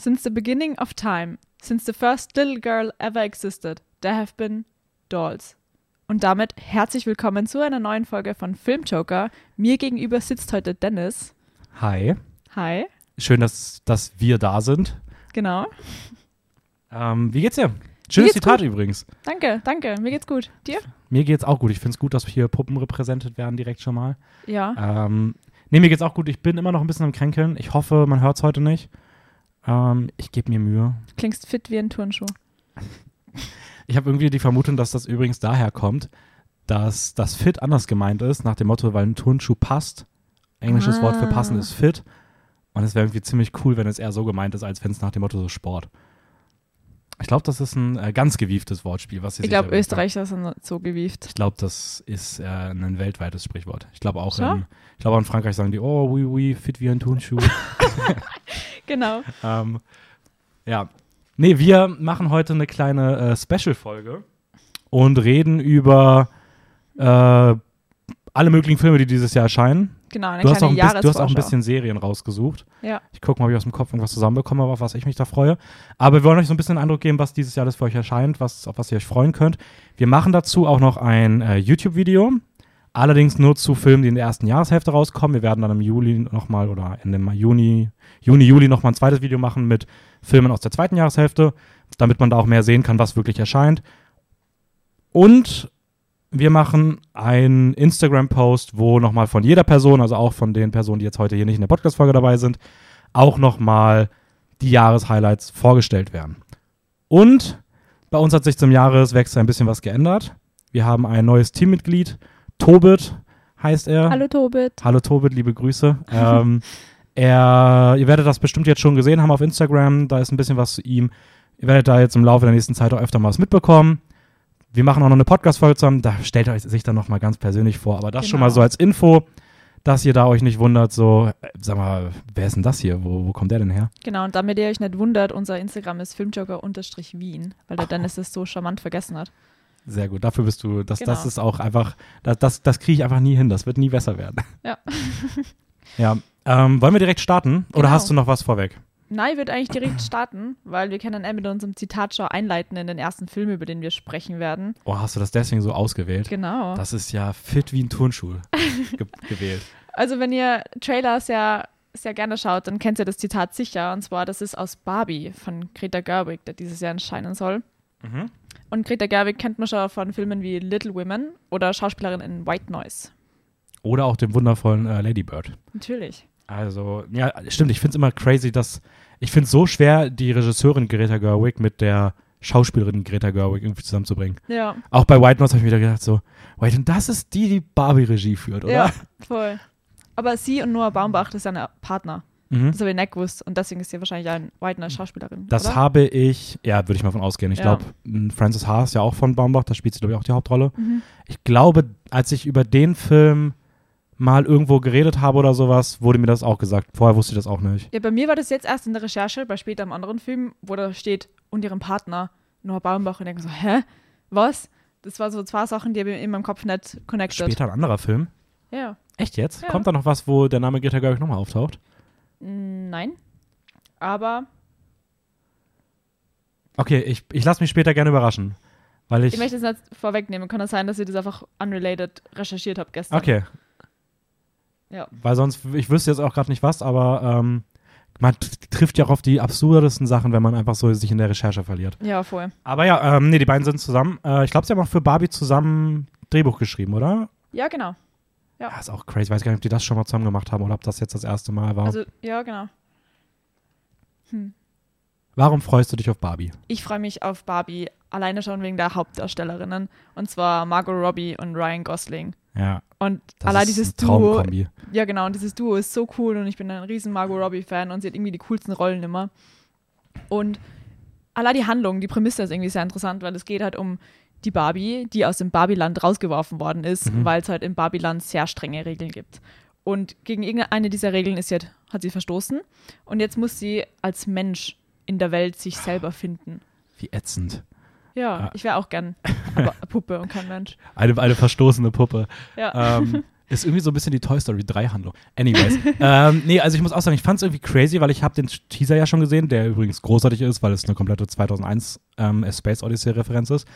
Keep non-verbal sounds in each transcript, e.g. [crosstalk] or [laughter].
Since the beginning of time, since the first little girl ever existed, there have been dolls. Und damit herzlich willkommen zu einer neuen Folge von Filmjoker. Mir gegenüber sitzt heute Dennis. Hi. Hi. Schön, dass, dass wir da sind. Genau. Ähm, wie geht's dir? Schönes geht's Zitat gut. übrigens. Danke, danke. Mir geht's gut. Dir? Mir geht's auch gut. Ich find's gut, dass hier Puppen repräsentiert werden direkt schon mal. Ja. Ähm, nee, mir geht's auch gut. Ich bin immer noch ein bisschen am Kränkeln. Ich hoffe, man hört's heute nicht. Ähm, ich gebe mir Mühe. Klingst fit wie ein Turnschuh. Ich habe irgendwie die Vermutung, dass das übrigens daher kommt, dass das Fit anders gemeint ist, nach dem Motto, weil ein Turnschuh passt. Englisches Wort für passen Ah. ist Fit. Und es wäre irgendwie ziemlich cool, wenn es eher so gemeint ist, als wenn es nach dem Motto so Sport. Ich glaube, das ist ein äh, ganz gewieftes Wortspiel, was sie Ich glaube. Österreicher sind so gewieft. Ich glaube, das ist äh, ein weltweites Sprichwort. Ich glaube auch, So? in, ich glaube in Frankreich sagen die, oh, oui, oui, fit wie ein Turnschuh. [laughs] [laughs] Genau. ähm, ja. Nee, wir machen heute eine kleine äh, Special-Folge und reden über äh, alle möglichen Filme, die dieses Jahr erscheinen. Genau, eine Du hast, auch kleine ein bisschen, du hast auch ein bisschen Serien rausgesucht. Ja. Ich gucke mal, ob ich aus dem Kopf irgendwas zusammenbekomme, auf was ich mich da freue. Aber wir wollen euch so ein bisschen einen Eindruck geben, was dieses Jahr alles für euch erscheint, was, auf was ihr euch freuen könnt. Wir machen dazu auch noch ein äh, YouTube-Video. Allerdings nur zu Filmen, die in der ersten Jahreshälfte rauskommen. Wir werden dann im Juli nochmal oder Ende Juni, Juni, Juli nochmal ein zweites Video machen mit Filmen aus der zweiten Jahreshälfte, damit man da auch mehr sehen kann, was wirklich erscheint. Und wir machen einen Instagram-Post, wo nochmal von jeder Person, also auch von den Personen, die jetzt heute hier nicht in der Podcast-Folge dabei sind, auch nochmal die Jahreshighlights vorgestellt werden. Und bei uns hat sich zum Jahreswechsel ein bisschen was geändert. Wir haben ein neues Teammitglied. Tobit heißt er. Hallo Tobit. Hallo Tobit, liebe Grüße. [laughs] ähm, er, ihr werdet das bestimmt jetzt schon gesehen haben auf Instagram. Da ist ein bisschen was zu ihm. Ihr werdet da jetzt im Laufe der nächsten Zeit auch öfter mal was mitbekommen. Wir machen auch noch eine Podcast-Folge zusammen. Da stellt er euch sich dann noch mal ganz persönlich vor. Aber das schon Genau. mal so als Info, dass ihr da euch nicht wundert, so, äh, sag mal, wer ist denn das hier? Wo, wo kommt der denn her? Genau, und damit ihr euch nicht wundert, unser Instagram ist filmjoker-wien, weil der Dennis das so charmant vergessen hat. Sehr gut, dafür bist du, das, das Genau. ist auch einfach, das, das, das kriege ich einfach nie hin, das wird nie besser werden. Ja. ja, ähm, wollen wir direkt starten oder Genau. hast du noch was vorweg? Nein, ich würde eigentlich direkt starten, weil wir können dann mit unserem Zitatschau einleiten in den ersten Film, über den wir sprechen werden. Oh, hast du das deswegen so ausgewählt? Genau. Das ist ja fit wie ein Turnschuh ge [laughs] gewählt. Also wenn ihr Trailer sehr, sehr gerne schaut, dann kennt ihr das Zitat sicher. Und zwar, das ist aus Barbie von Greta Gerwig, der dieses Jahr erscheinen soll. Mhm. Und Greta Gerwig kennt man schon von Filmen wie Little Women oder Schauspielerin in White Noise. Oder auch dem wundervollen äh, Ladybird. Natürlich. Also, ja, stimmt, ich finde es immer crazy, dass, ich finde es so schwer, die Regisseurin Greta Gerwig mit der Schauspielerin Greta Gerwig irgendwie zusammenzubringen. Ja, Auch bei White Noise habe ich wieder gedacht so, wait, und das ist die, die Barbie-Regie führt, oder? ja, voll. Aber sie und Noah Baumbach, das ist ja ein Partner. Mhm. Das habe ich nicht gewusst. Und deswegen ist sie wahrscheinlich eine White Noise Schauspielerin. Das oder? habe ich, ja, würde ich mal von ausgehen. Ich Ja. glaube, Frances Ha ist ja auch von Baumbach, da spielt sie, glaube ich, auch die Hauptrolle. Mhm. Ich glaube, als ich über den Film mal irgendwo geredet habe oder sowas, wurde mir das auch gesagt. Vorher wusste ich das auch nicht. Ja, bei mir war das jetzt erst in der Recherche, bei später einem anderen Film, wo da steht, und ihrem Partner, Noah Baumbach, und ich denke so, hä? Was? Das war so zwei Sachen, die in meinem Kopf nicht connected. Später ein anderer Film. Ja. Echt jetzt? Ja. Kommt da noch was, wo der Name Greta Gerwig nochmal auftaucht? Mm, Nein. Aber Okay, ich, ich lasse mich später gerne überraschen. Weil ich. ich möchte es nicht vorwegnehmen. Kann das sein, dass ich das einfach unrelated recherchiert habe gestern? okay. Ja. Weil sonst, ich wüsste jetzt auch gerade nicht was, aber ähm, man trifft ja auch auf die absurdesten Sachen, wenn man einfach so sich in der Recherche verliert. Ja, voll. Aber ja, ähm, nee, die beiden sind zusammen. Äh, ich glaube, sie haben auch für Barbie zusammen Drehbuch geschrieben, oder? Ja, genau. Ja. Ja, ist auch crazy. Ich weiß gar nicht, ob die das schon mal zusammen gemacht haben oder ob das jetzt das erste Mal war. Also, ja, genau. Hm. Warum freust du dich auf Barbie? Ich freue mich auf Barbie alleine schon wegen der Hauptdarstellerinnen. Und zwar Margot Robbie und Ryan Gosling. Ja, Und das allein ist dieses Duo, ja genau, und dieses Duo ist so cool und ich bin ein riesen Margot Robbie-Fan und sie hat irgendwie die coolsten Rollen immer. Und allein die Handlung, die Prämisse ist irgendwie sehr interessant, weil es geht halt um die Barbie, die aus dem Barbieland rausgeworfen worden ist, Mhm. weil es halt im Barbieland sehr strenge Regeln gibt. Und gegen irgendeine dieser Regeln ist sie, halt- hat sie verstoßen und jetzt muss sie als Mensch in der Welt sich selber finden. Wie ätzend. Ja, Ja. ich wäre auch gern [laughs] Puppe und kein Mensch. Eine, eine verstoßene Puppe. Ja. Ähm, [laughs] ist irgendwie so ein bisschen die Toy Story 3 Handlung. Anyways. [laughs] ähm, nee, also ich muss auch sagen, ich fand es irgendwie crazy, weil ich habe den Teaser ja schon gesehen, der übrigens großartig ist, weil es eine komplette 2001 ähm, Space Odyssey Referenz ist.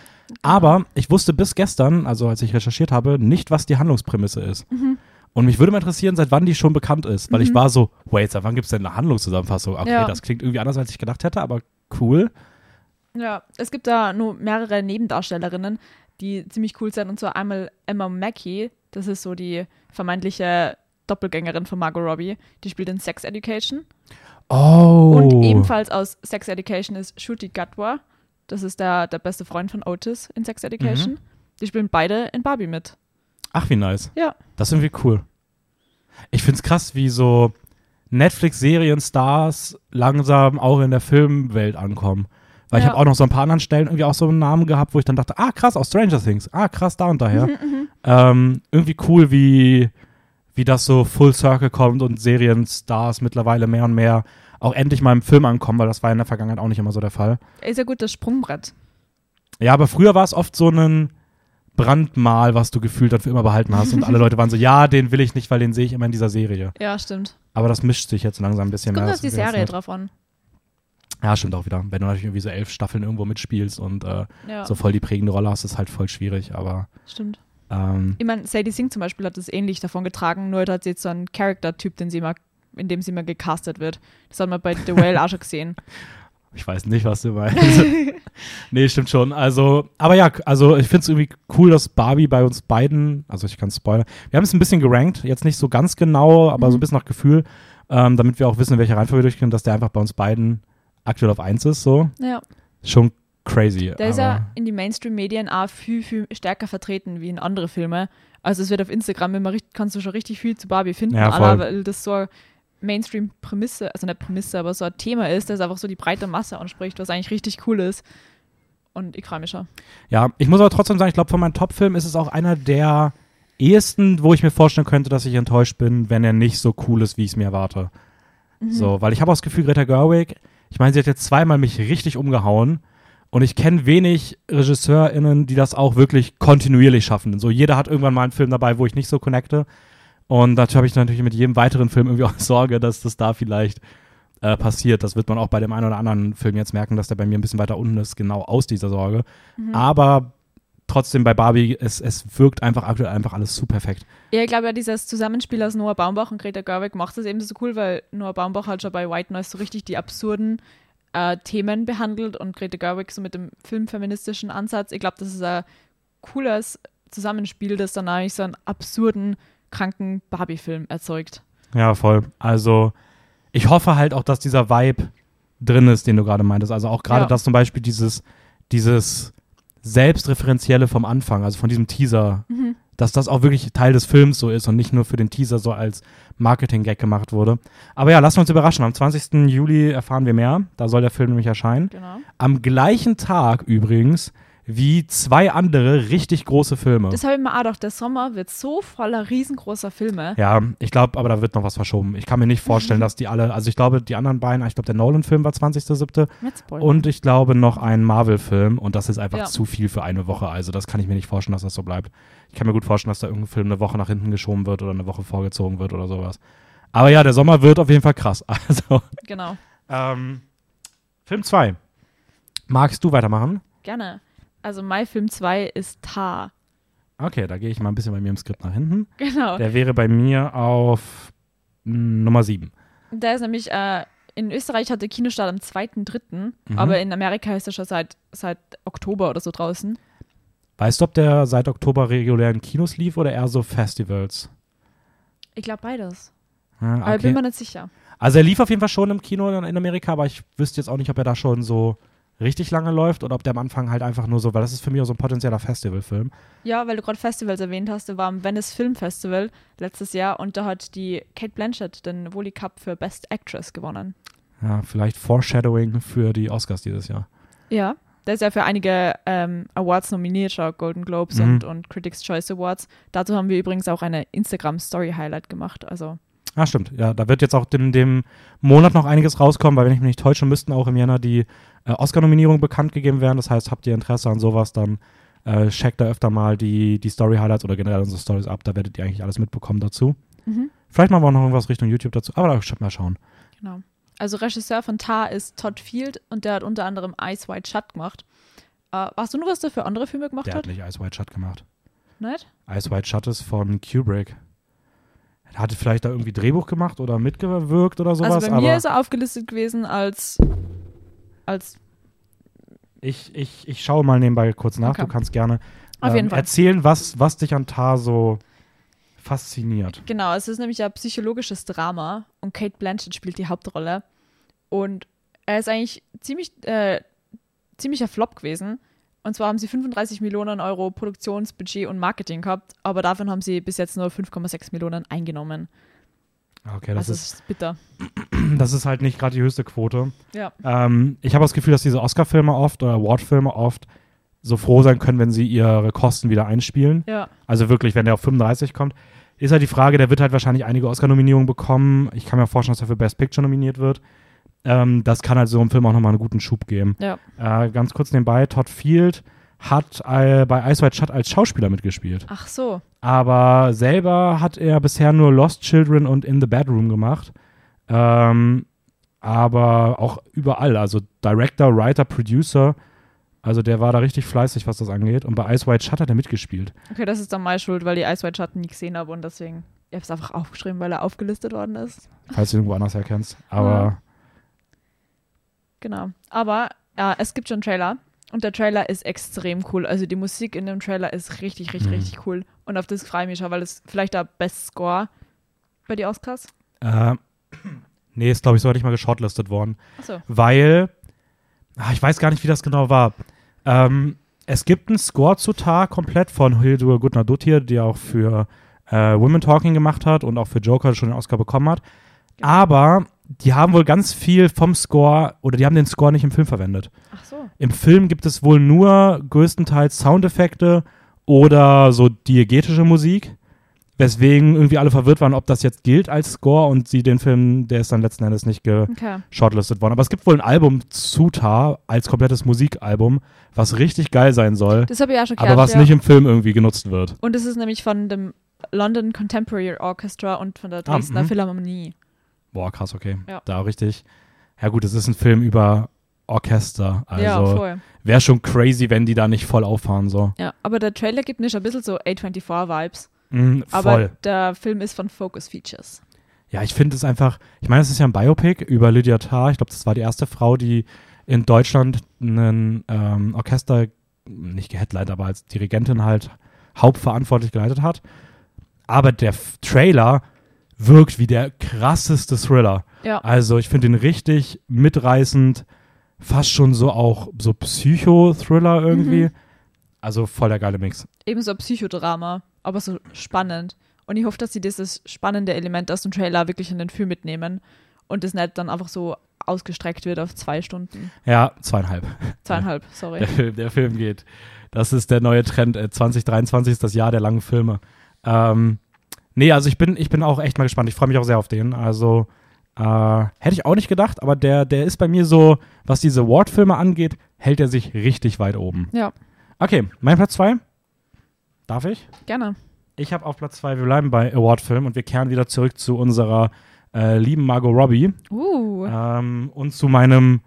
Aber ich wusste bis gestern, also als ich recherchiert habe, nicht, was die Handlungsprämisse ist. Mhm. Und mich würde mal interessieren, seit wann die schon bekannt ist, weil ich Mhm. war so, wait, seit wann gibt es denn eine Handlungszusammenfassung? Okay, Ja. das klingt irgendwie anders, als ich gedacht hätte, aber cool. Ja, es gibt da nur mehrere Nebendarstellerinnen, die ziemlich cool sind. Und zwar einmal Emma Mackey, das ist so die vermeintliche Doppelgängerin von Margot Robbie. Die spielt in Sex Education. Oh. Und ebenfalls aus Sex Education ist Shruti Gatwa. Das ist der, der beste Freund von Otis in Sex Education. Die spielen beide in Barbie mit. Ach, wie nice. Ja. Das ist irgendwie cool. Ich find's krass, wie so Netflix-Serienstars langsam auch in der Filmwelt ankommen. Weil ich Ja. habe auch noch so ein paar anderen Stellen irgendwie auch so einen Namen gehabt, wo ich dann dachte, ah krass, aus Stranger Things, ah krass, da und daher. Mhm, ähm, irgendwie cool, wie, wie das so Full Circle kommt und Serienstars mittlerweile mehr und mehr auch endlich mal im Film ankommen, weil das war in der Vergangenheit auch nicht immer so der Fall. Ist ja gut das Sprungbrett. Ja, aber früher war es oft so ein Brandmal, was du gefühlt dann für immer behalten hast. Und alle Leute waren so, ja, den will ich nicht, weil den sehe ich immer in dieser Serie. Ja, stimmt. Aber das mischt sich jetzt langsam ein bisschen Kommt mehr. auf die Serie drauf an. Ja, stimmt auch wieder. Wenn du natürlich irgendwie so elf Staffeln irgendwo mitspielst und äh, Ja, so voll die prägende Rolle hast, ist halt voll schwierig. Aber stimmt. ähm, Ich meine, Sadie Singh zum Beispiel hat das ähnlich davon getragen, nur hat sie jetzt so einen Charakter-Typ, den sie immer, in dem sie immer gecastet wird. Das hat man bei The Whale auch schon gesehen. [laughs] ich weiß nicht, was du meinst. [laughs] nee, stimmt schon. Also, aber ja, also ich finde es irgendwie cool, dass Barbie bei uns beiden, also ich kann spoilern, wir haben es ein bisschen gerankt, jetzt nicht so ganz genau, aber so ein Mhm. bisschen nach Gefühl, ähm, damit wir auch wissen, in welcher Reihenfolge wir durchgehen, dass der einfach bei uns beiden aktuell auf 1 ist, so. Ja. Schon crazy. Der ist ja in die Mainstream-Medien auch viel, viel stärker vertreten wie in andere Filme. Also es wird auf Instagram immer richtig, kannst du schon richtig viel zu Barbie finden, Ja, aller, weil das so Mainstream-Prämisse, also nicht Prämisse, aber so ein Thema ist, das einfach so die breite Masse anspricht, was eigentlich richtig cool ist. Und ich freue mich schon. Ja, ich muss aber trotzdem sagen, ich glaube, von meinen Top-Filmen ist es auch einer der ehesten, wo ich mir vorstellen könnte, dass ich enttäuscht bin, wenn er nicht so cool ist, wie ich es mir erwarte. Mhm. So, weil ich habe auch das Gefühl, Greta Gerwig, ich meine, sie hat jetzt zweimal mich richtig umgehauen und ich kenne wenig RegisseurInnen, die das auch wirklich kontinuierlich schaffen. So, jeder hat irgendwann mal einen Film dabei, wo ich nicht so connecte. Und dazu habe ich natürlich mit jedem weiteren Film irgendwie [laughs] auch Sorge, dass das da vielleicht äh, passiert. Das wird man auch bei dem einen oder anderen Film jetzt merken, dass der bei mir ein bisschen weiter unten ist, genau aus dieser Sorge. Mhm. Aber trotzdem bei Barbie, es, es wirkt einfach aktuell einfach alles zu perfekt. Ja, ich glaube ja, dieses Zusammenspiel aus Noah Baumbach und Greta Gerwig macht das eben so cool, weil Noah Baumbach halt schon bei White Noise so richtig die absurden äh, Themen behandelt und Greta Gerwig so mit dem filmfeministischen Ansatz. Ich glaube, das ist ein cooles Zusammenspiel, das dann eigentlich so einen absurden, kranken Barbie-Film erzeugt. Ja, voll. Also ich hoffe halt auch, dass dieser Vibe drin ist, den du gerade meintest. Also auch gerade, Ja. dass zum Beispiel dieses, dieses Selbstreferenzielle vom Anfang, also von diesem Teaser, Mhm. dass das auch wirklich Teil des Films so ist und nicht nur für den Teaser so als Marketing-Gag gemacht wurde. Aber ja, lassen wir uns überraschen. Am 20. Juli erfahren wir mehr. Da soll der Film nämlich erscheinen. Genau. Am gleichen Tag übrigens wie zwei andere richtig große Filme. Das habe ich mir auch gedacht, der Sommer wird so voller riesengroßer Filme. Ja, ich glaube, aber da wird noch was verschoben. Ich kann mir nicht vorstellen, dass die alle, also ich glaube, die anderen beiden, ich glaube, der Nolan-Film war 20.07. Mit Spoiler. und ich glaube noch ein Marvel-Film und das ist einfach Ja. zu viel für eine Woche. Also das kann ich mir nicht vorstellen, dass das so bleibt. Ich kann mir gut vorstellen, dass da irgendein Film eine Woche nach hinten geschoben wird oder eine Woche vorgezogen wird oder sowas. Aber ja, der Sommer wird auf jeden Fall krass. [laughs] Also, genau. ähm, Film 2. Magst du weitermachen? Gerne. Also mein Film 2 ist Tar. Okay, da gehe ich mal ein bisschen bei mir im Skript nach hinten. Genau. Der wäre bei mir auf mm, Nummer 7. Der ist nämlich, äh, in Österreich hat der Kinostart am 2.3., Mhm. aber in Amerika ist er schon seit, seit Oktober oder so draußen. Weißt du, ob der seit Oktober regulär in Kinos lief oder eher so Festivals? Ich glaube beides. Ja, Aber ich bin mir nicht sicher. Also er lief auf jeden Fall schon im Kino in, in Amerika, aber ich wüsste jetzt auch nicht, ob er da schon so richtig lange läuft oder ob der am Anfang halt einfach nur so, weil das ist für mich auch so ein potenzieller Festivalfilm. Ja, weil du gerade Festivals erwähnt hast, der war am Venice Film Festival letztes Jahr und da hat die Kate Blanchett den Wooly Cup für Best Actress gewonnen. Ja, vielleicht Foreshadowing für die Oscars dieses Jahr. Ja. Der ist ja für einige ähm, Awards nominiert, schon Golden Globes Mhm. und, und Critics' Choice Awards. Dazu haben wir übrigens auch eine Instagram-Story-Highlight gemacht. Also Ah, stimmt. Ja, da wird jetzt auch in dem Monat noch einiges rauskommen, weil wenn ich mich nicht täusche, müssten auch im Jänner die äh, Oscar-Nominierungen bekannt gegeben werden. Das heißt, habt ihr Interesse an sowas, dann äh, checkt da öfter mal die, die Story-Highlights oder generell unsere Stories ab. Da werdet ihr eigentlich alles mitbekommen dazu. Mhm. Vielleicht machen wir auch noch irgendwas Richtung YouTube dazu, aber da mal schauen. Genau. Also Regisseur von Tar ist Todd Field und der hat unter anderem Ice White Shut gemacht. Äh, weißt du nur, was der für andere Filme gemacht Der hat? hat nicht Ice White Shut gemacht. Nicht? Ice White Shut ist von Kubrick. Er hatte vielleicht da irgendwie Drehbuch gemacht oder mitgewirkt oder sowas, also bei mir ist er aufgelistet gewesen als als ich, ich, ich schaue mal nebenbei kurz nach. Okay. Du kannst gerne ähm, erzählen, was, was dich an Tar so fasziniert. Genau, es ist nämlich ein psychologisches Drama und Kate Blanchett spielt die Hauptrolle. Und er ist eigentlich ziemlich, äh, ziemlicher Flop gewesen. Und zwar haben sie 35 Millionen Euro Produktionsbudget und Marketing gehabt, aber davon haben sie bis jetzt nur 5,6 Millionen eingenommen. Okay, das, also ist, ist bitter. [clears throat] das ist halt nicht gerade die höchste Quote. Ja. Ähm, ich habe das Gefühl, dass diese Oscar-Filme oft oder Award-Filme oft so froh sein können, wenn sie ihre Kosten wieder einspielen. Ja. Also wirklich, wenn der auf 35 kommt. Ist halt die Frage, der wird halt wahrscheinlich einige Oscar-Nominierungen bekommen. Ich kann mir vorstellen, dass er für Best Picture nominiert wird. Ähm, das kann halt so einem Film auch nochmal einen guten Schub geben. Ja. Äh, ganz kurz nebenbei, Todd Field hat äh, bei Ice White Shut als Schauspieler mitgespielt. Ach so. Aber selber hat er bisher nur Lost Children und In the Bedroom gemacht. Ähm, aber auch überall, also Director, Writer, Producer. Also der war da richtig fleißig, was das angeht. Und bei Ice White Shut hat er mitgespielt. Okay, das ist dann meine Schuld, weil die Ice White Shut nie gesehen habe und deswegen. Ich habe es einfach aufgeschrieben, weil er aufgelistet worden ist. Falls du irgendwo anders herkennst. Aber Genau. Aber ja, es gibt schon einen Trailer und der Trailer ist extrem cool. Also die Musik in dem Trailer ist richtig, richtig, Mhm. richtig cool. Und auf das freue ich mich schon, weil es vielleicht der Best Score bei die Oscars. äh, nee, ist glaube ich sogar nicht mal geshortlistet worden. Achso. weil, ah, ich weiß gar nicht, wie das genau war. Ähm, es gibt einen Score zu Tar komplett von Hildur Gudnadottir, die auch für äh, Women Talking gemacht hat und auch für Joker schon den Oscar bekommen hat. Genau. Aber die haben wohl ganz viel vom Score oder die haben den Score nicht im Film verwendet. Ach so. Im Film gibt es wohl nur größtenteils Soundeffekte oder so diegetische Musik, weswegen irgendwie alle verwirrt waren, ob das jetzt gilt als Score und sie den Film, der ist dann letzten Endes nicht ge Okay. shortlisted worden. Aber es gibt wohl ein Album zu Tar als komplettes Musikalbum, was richtig geil sein soll, Das habe ich auch schon aber gehört. was ja. nicht im Film irgendwie genutzt wird. Und es ist nämlich von dem London Contemporary Orchestra und von der Dresdner mhm. Philharmonie. Boah, krass, okay. Ja. Da richtig. Ja gut, es ist ein Film über Orchester. ja, Also voll. wäre schon crazy, wenn die da nicht voll auffahren so. Ja, aber der Trailer gibt nicht ein bisschen so A24-Vibes. Mhm, Aber der Film ist von Focus Features. Ja, ich finde es einfach, ich meine, es ist ja ein Biopic über Lydia Tarr. Ich glaube, das war die erste Frau, die in Deutschland ein ähm, Orchester, nicht geheadlined, aber als Dirigentin halt hauptverantwortlich geleitet hat. Aber der F Trailer wirkt wie der krasseste Thriller. Ja. Also ich finde ihn richtig mitreißend, fast schon so auch so Psycho-Thriller irgendwie. Mhm. Also voll der geile Mix. Ebenso Psychodrama, aber so spannend. Und ich hoffe, dass sie dieses spannende Element aus dem Trailer wirklich in den Film mitnehmen und es nicht dann einfach so ausgestreckt wird auf zwei Stunden. Ja, zweieinhalb. Zweieinhalb, sorry. Der Film, der Film geht. Das ist der neue Trend. Äh, 2023 ist das Jahr der langen Filme. Ähm, nee, also ich bin, ich bin auch echt mal gespannt. Ich freue mich auch sehr auf den. Also äh, hätte ich auch nicht gedacht, aber der, der ist bei mir so, was diese Award-Filme angeht, hält er sich richtig weit oben. Ja, Okay, mein Platz zwei. Darf ich? gerne. Ich habe auf Platz zwei, wir bleiben bei Award-Filmen und wir kehren wieder zurück zu unserer äh, lieben Margot Robbie Uh, ähm, und zu meinem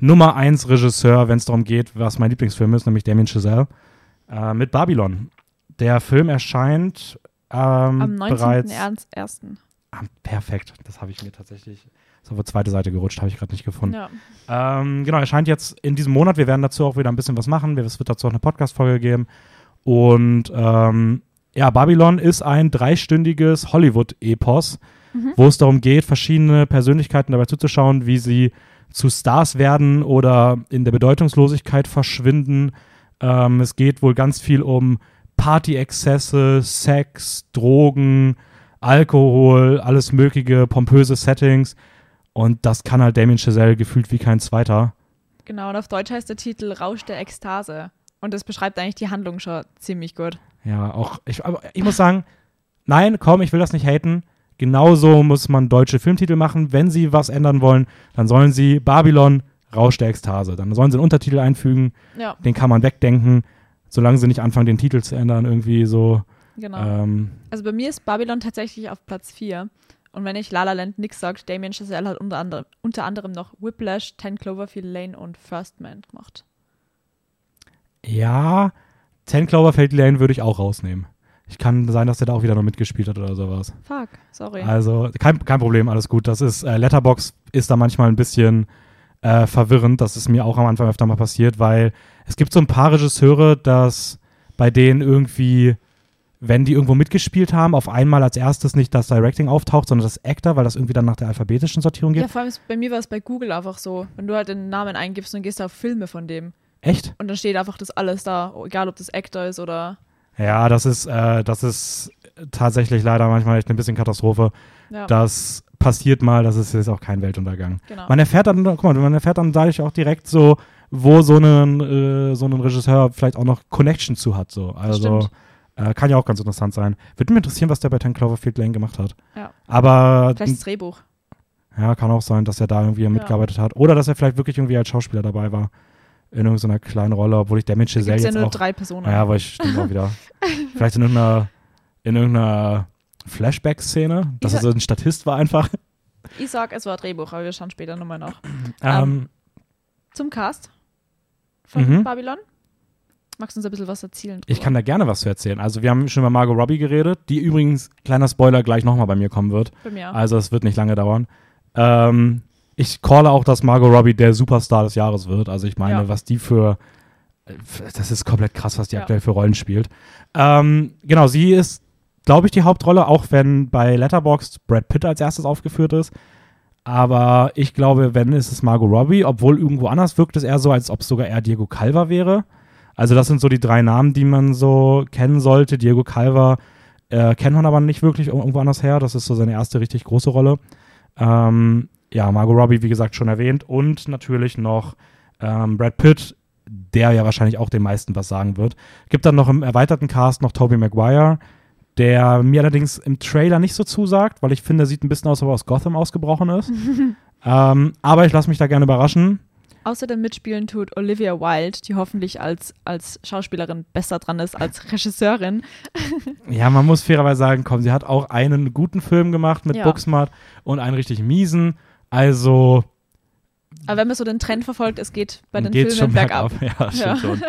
Nummer 1 Regisseur, wenn es darum geht, was mein Lieblingsfilm ist, nämlich Damien Chazelle, äh, mit Babylon. Der Film erscheint ähm, am bereits. 19.01. Ah, perfekt, das habe ich mir tatsächlich. Ist auf die zweite Seite gerutscht, habe ich gerade nicht gefunden. Ja. Ähm, genau, erscheint jetzt in diesem Monat. Wir werden dazu auch wieder ein bisschen was machen. Es wird dazu auch eine Podcast-Folge geben. Und ähm, ja, Babylon ist ein dreistündiges Hollywood-Epos, Mhm. wo es darum geht, verschiedene Persönlichkeiten dabei zuzuschauen, wie sie zu Stars werden oder in der Bedeutungslosigkeit verschwinden. Ähm, es geht wohl ganz viel um Party-Exzesse, Sex, Drogen, Alkohol, alles mögliche, pompöse Settings. Und das kann halt Damien Chazelle gefühlt wie kein zweiter. Genau, und auf Deutsch heißt der Titel Rausch der Ekstase. Und das beschreibt eigentlich die Handlung schon ziemlich gut. Ja, auch, ich, aber ich muss sagen, nein, komm, ich will das nicht haten. Genauso muss man deutsche Filmtitel machen. Wenn sie was ändern wollen, dann sollen sie Babylon, Rausch der Ekstase. Dann sollen sie einen Untertitel einfügen, Ja, den kann man wegdenken, solange sie nicht anfangen, den Titel zu ändern, irgendwie so. genau. Ähm, Also bei mir ist Babylon tatsächlich auf Platz 4. Und wenn ich La La Land nix sagt, Damien Chazelle hat unter anderem, unter anderem noch Whiplash, 10 Cloverfield Lane und First Man gemacht. ja, 10 Cloverfield Lane würde ich auch rausnehmen. Ich kann sein, dass der da auch wieder noch mitgespielt hat oder sowas. Fuck, sorry. Also kein, kein Problem, alles gut. Das ist, äh, Letterbox ist da manchmal ein bisschen äh, verwirrend. Das ist mir auch am Anfang öfter mal passiert, weil es gibt so ein paar Regisseure, dass bei denen irgendwie, wenn die irgendwo mitgespielt haben, auf einmal als erstes nicht das Directing auftaucht, sondern das Actor, weil das irgendwie dann nach der alphabetischen Sortierung ja, geht. vor allem ist, bei mir war es bei Google einfach so, wenn du halt den Namen eingibst und gehst auf Filme von dem Echt? und dann steht einfach das alles da, egal ob das Actor ist oder Ja, das ist, äh, das ist tatsächlich leider manchmal echt ein bisschen Katastrophe. ja, Das passiert mal, das ist jetzt auch kein Weltuntergang. genau. Man erfährt dann, guck mal, man erfährt dann dadurch auch direkt so, wo so ein, äh, so ein Regisseur vielleicht auch noch Connection zu hat. So. Also äh, kann ja auch ganz interessant sein. Würde mich interessieren, was der bei 10 Cloverfield Lane gemacht hat. Ja. Aber Vielleicht das Drehbuch. ja, kann auch sein, dass er da irgendwie mitgearbeitet hat. Oder dass er vielleicht wirklich irgendwie als Schauspieler dabei war. In irgendeiner kleinen Rolle, obwohl ich der Mensch Giselle es ja jetzt nur auch. drei Personen. Ja, aber ich stimmt auch wieder. [laughs] vielleicht in irgendeiner, in irgendeiner Flashback-Szene, dass er so ein Statist war einfach. Ich sag, es war Drehbuch, aber wir schauen später nochmal nach. Ähm, Zum Cast von Mhm. Babylon. Magst du uns ein bisschen was erzählen? Ich drüber? kann da gerne was zu erzählen. Also wir haben schon über Margot Robbie geredet, die übrigens, kleiner Spoiler, gleich nochmal bei mir kommen wird. Bei mir. Also es wird nicht lange dauern. Ähm, ich calle auch, dass Margot Robbie der Superstar des Jahres wird. Also ich meine, Ja. was die für, das ist komplett krass, was die Ja. aktuell für Rollen spielt. Ähm, genau, sie ist, glaube ich, die Hauptrolle, auch wenn bei Letterboxd Brad Pitt als erstes aufgeführt ist. Aber ich glaube, wenn ist es Margot Robbie, obwohl irgendwo anders wirkt es eher so, als ob es sogar eher Diego Calva wäre. Also das sind so die drei Namen, die man so kennen sollte. Diego Calva äh, kennt man aber nicht wirklich irgendwo anders her. Das ist so seine erste richtig große Rolle. Ähm, ja, Margot Robbie, wie gesagt, schon erwähnt. Und natürlich noch ähm, Brad Pitt, der ja wahrscheinlich auch den meisten was sagen wird. Gibt dann noch im erweiterten Cast noch Tobey Maguire, der mir allerdings im Trailer nicht so zusagt, weil ich finde, er sieht ein bisschen aus, als ob er aus Gotham ausgebrochen ist. [laughs] ähm, aber ich lasse mich da gerne überraschen. Außerdem mitspielen tut Olivia Wilde, die hoffentlich als, als Schauspielerin besser dran ist als [laughs] Regisseurin. Ja, man muss fairerweise sagen, komm, sie hat auch einen guten Film gemacht mit Ja. Booksmart und einen richtig miesen. Also Aber wenn man so den Trend verfolgt, es geht bei den Filmen schon bergab. [laughs] Ja, stimmt Ja. schon.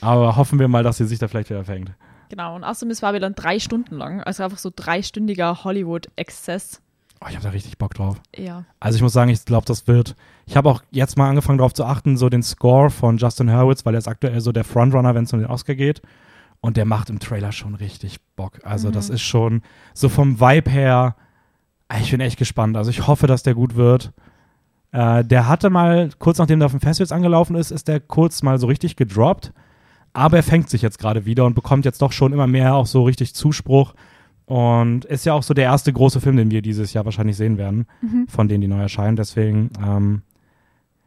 Aber hoffen wir mal, dass sie sich da vielleicht wieder fängt. Genau, und außerdem ist Babylon drei Stunden lang. Also einfach so dreistündiger Hollywood-Exzess. Oh, ich habe da richtig Bock drauf. Ja. Also ich muss sagen, ich glaube, das wird. Ich habe auch jetzt mal angefangen darauf zu achten, so den Score von Justin Hurwitz, weil er ist aktuell so der Frontrunner, wenn es um den Oscar geht. Und der macht im Trailer schon richtig Bock. Also Mhm. das ist schon so vom Vibe her. Ich bin echt gespannt. Also ich hoffe, dass der gut wird. Äh, der hatte mal, kurz nachdem der auf dem Festivals angelaufen ist, ist der kurz mal so richtig gedroppt. Aber er fängt sich jetzt gerade wieder und bekommt jetzt doch schon immer mehr auch so richtig Zuspruch. Und ist ja auch so der erste große Film, den wir dieses Jahr wahrscheinlich sehen werden, Mhm. von denen, die neu erscheinen. Deswegen, ähm,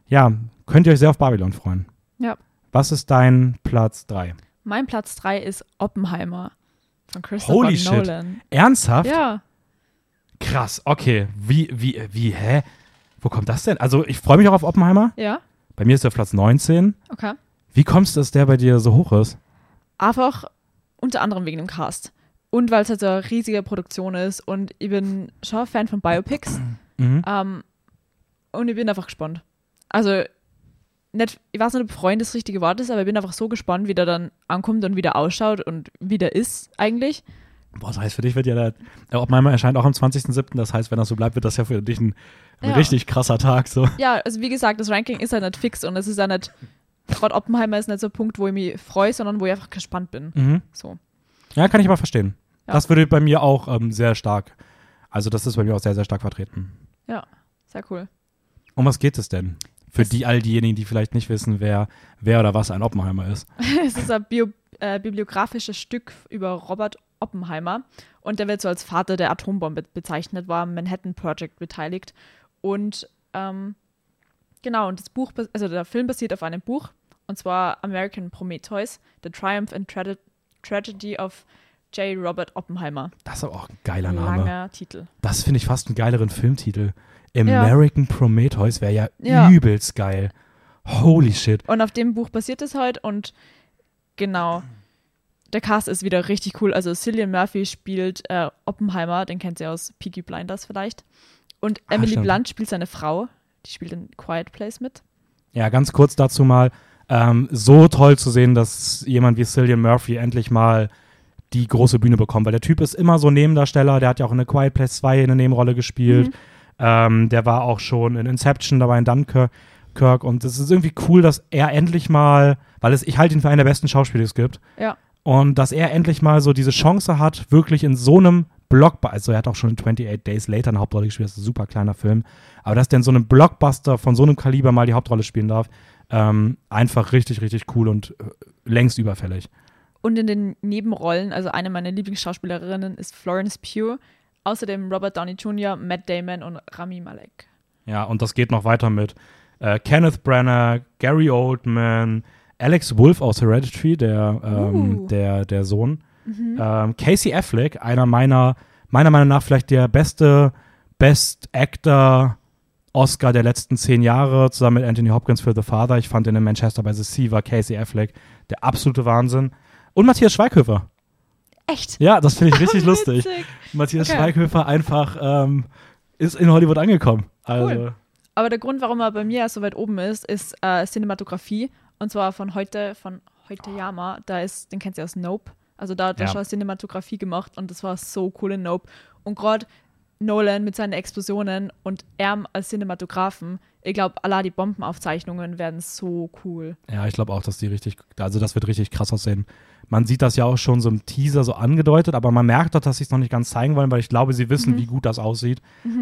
ja, könnt ihr euch sehr auf Babylon freuen. Ja. Was ist dein Platz 3? Mein Platz drei ist Oppenheimer von Christopher Holy shit. Nolan. Ernsthaft? Ja, Krass, okay. Wie, wie, wie, hä? Wo kommt das denn? Also, ich freue mich auch auf Oppenheimer. ja, Bei mir ist der auf Platz 19. okay. Wie kommst du, dass der bei dir so hoch ist? Einfach unter anderem wegen dem Cast. Und weil es halt so eine riesige Produktion ist und ich bin schon Fan von Biopics. [clears throat] Mhm. Ähm, und ich bin einfach gespannt. Also, nicht, ich weiß nicht, ob Freund das richtige Wort ist, aber ich bin einfach so gespannt, wie der dann ankommt und wie der ausschaut und wie der ist eigentlich. Boah, das heißt, für dich wird ja der, der Oppenheimer erscheint auch am 20.07. Das heißt, wenn das so bleibt, wird das ja für dich ein, ein Ja. richtig krasser Tag. So. Ja, also wie gesagt, das Ranking ist ja nicht fix und es ist ja nicht, gerade Oppenheimer ist nicht so ein Punkt, wo ich mich freue, sondern wo ich einfach gespannt bin. Mhm. So. Ja, kann ich aber verstehen. Ja. Das würde bei mir auch ähm, sehr stark, also das ist bei mir auch sehr, sehr stark vertreten. Ja, sehr cool. Um was geht es denn? Für Es- die, all diejenigen, die vielleicht nicht wissen, wer, wer oder was ein Oppenheimer ist. [laughs] es ist ein Bio, äh, bibliografisches Stück über Robert Oppenheimer und der wird so als Vater der Atombombe bezeichnet, war am Manhattan Project beteiligt und ähm, genau, und das Buch, also der Film basiert auf einem Buch und zwar American Prometheus, The Triumph and Trage Tragedy of J. Robert Oppenheimer. Das ist aber auch ein geiler Name. Langer Titel. Das finde ich fast einen geileren Filmtitel. American Prometheus wäre ja, Ja. übelst geil. Holy shit. Und auf dem Buch basiert es halt und genau. Der Cast ist wieder richtig cool. Also Cillian Murphy spielt äh, Oppenheimer, den kennt sie aus Peaky Blinders vielleicht. Und Ah, Emily stimmt. Blunt spielt seine Frau. Die spielt in Quiet Place mit. Ja, ganz kurz dazu mal. Ähm, so toll zu sehen, dass jemand wie Cillian Murphy endlich mal die große Bühne bekommt, weil der Typ ist immer so Nebendarsteller, der hat ja auch in A Quiet Place 2 eine Nebenrolle gespielt. Mhm. Ähm, der war auch schon in Inception dabei in Dunkirk. Kirk. Und es ist irgendwie cool, dass er endlich mal, weil es, ich halte ihn für einen der besten Schauspieler, die es gibt. Ja. Und dass er endlich mal so diese Chance hat, wirklich in so einem Blockbuster, also er hat auch schon in 28 Days Later eine Hauptrolle gespielt, das ist ein super kleiner Film, aber dass der in so einem Blockbuster von so einem Kaliber mal die Hauptrolle spielen darf, ähm, einfach richtig, richtig cool und äh, längst überfällig. Und in den Nebenrollen, also eine meiner Lieblingsschauspielerinnen ist Florence Pugh. Außerdem Robert Downey Jr., Matt Damon und Rami Malek. Ja, und das geht noch weiter mit äh, Kenneth Branagh, Gary Oldman, Alex Wolff aus Hereditary, der, ähm, Uh. der, der Sohn, ähm, Casey Affleck, einer meiner, meiner Meinung nach vielleicht der beste Best Actor Oscar der letzten zehn Jahre, zusammen mit Anthony Hopkins für The Father. Ich fand ihn in Manchester by the Sea war Casey Affleck der absolute Wahnsinn. Und Matthias Schweighöfer. Echt? Ja, das finde ich [laughs] richtig lustig. Witzig. Matthias Okay. Schweighöfer einfach ähm, ist in Hollywood angekommen. Also, Cool. Aber der Grund, warum er bei mir so weit oben ist, ist äh, Cinematografie. Und zwar von heute, von heute Yama. Da ist, den kennt ihr aus Nope. Also da hat er Ja. schon Cinematografie gemacht und das war so cool in Nope. Und gerade Nolan mit seinen Explosionen und er als Cinematografen, ich glaube, Allah die Bombenaufzeichnungen werden so cool. Ja, ich glaube auch, dass die richtig, also das wird richtig krass aussehen. Man sieht das ja auch schon so im Teaser so angedeutet, aber man merkt doch, dass sie es noch nicht ganz zeigen wollen, weil ich glaube, sie wissen, wie gut das aussieht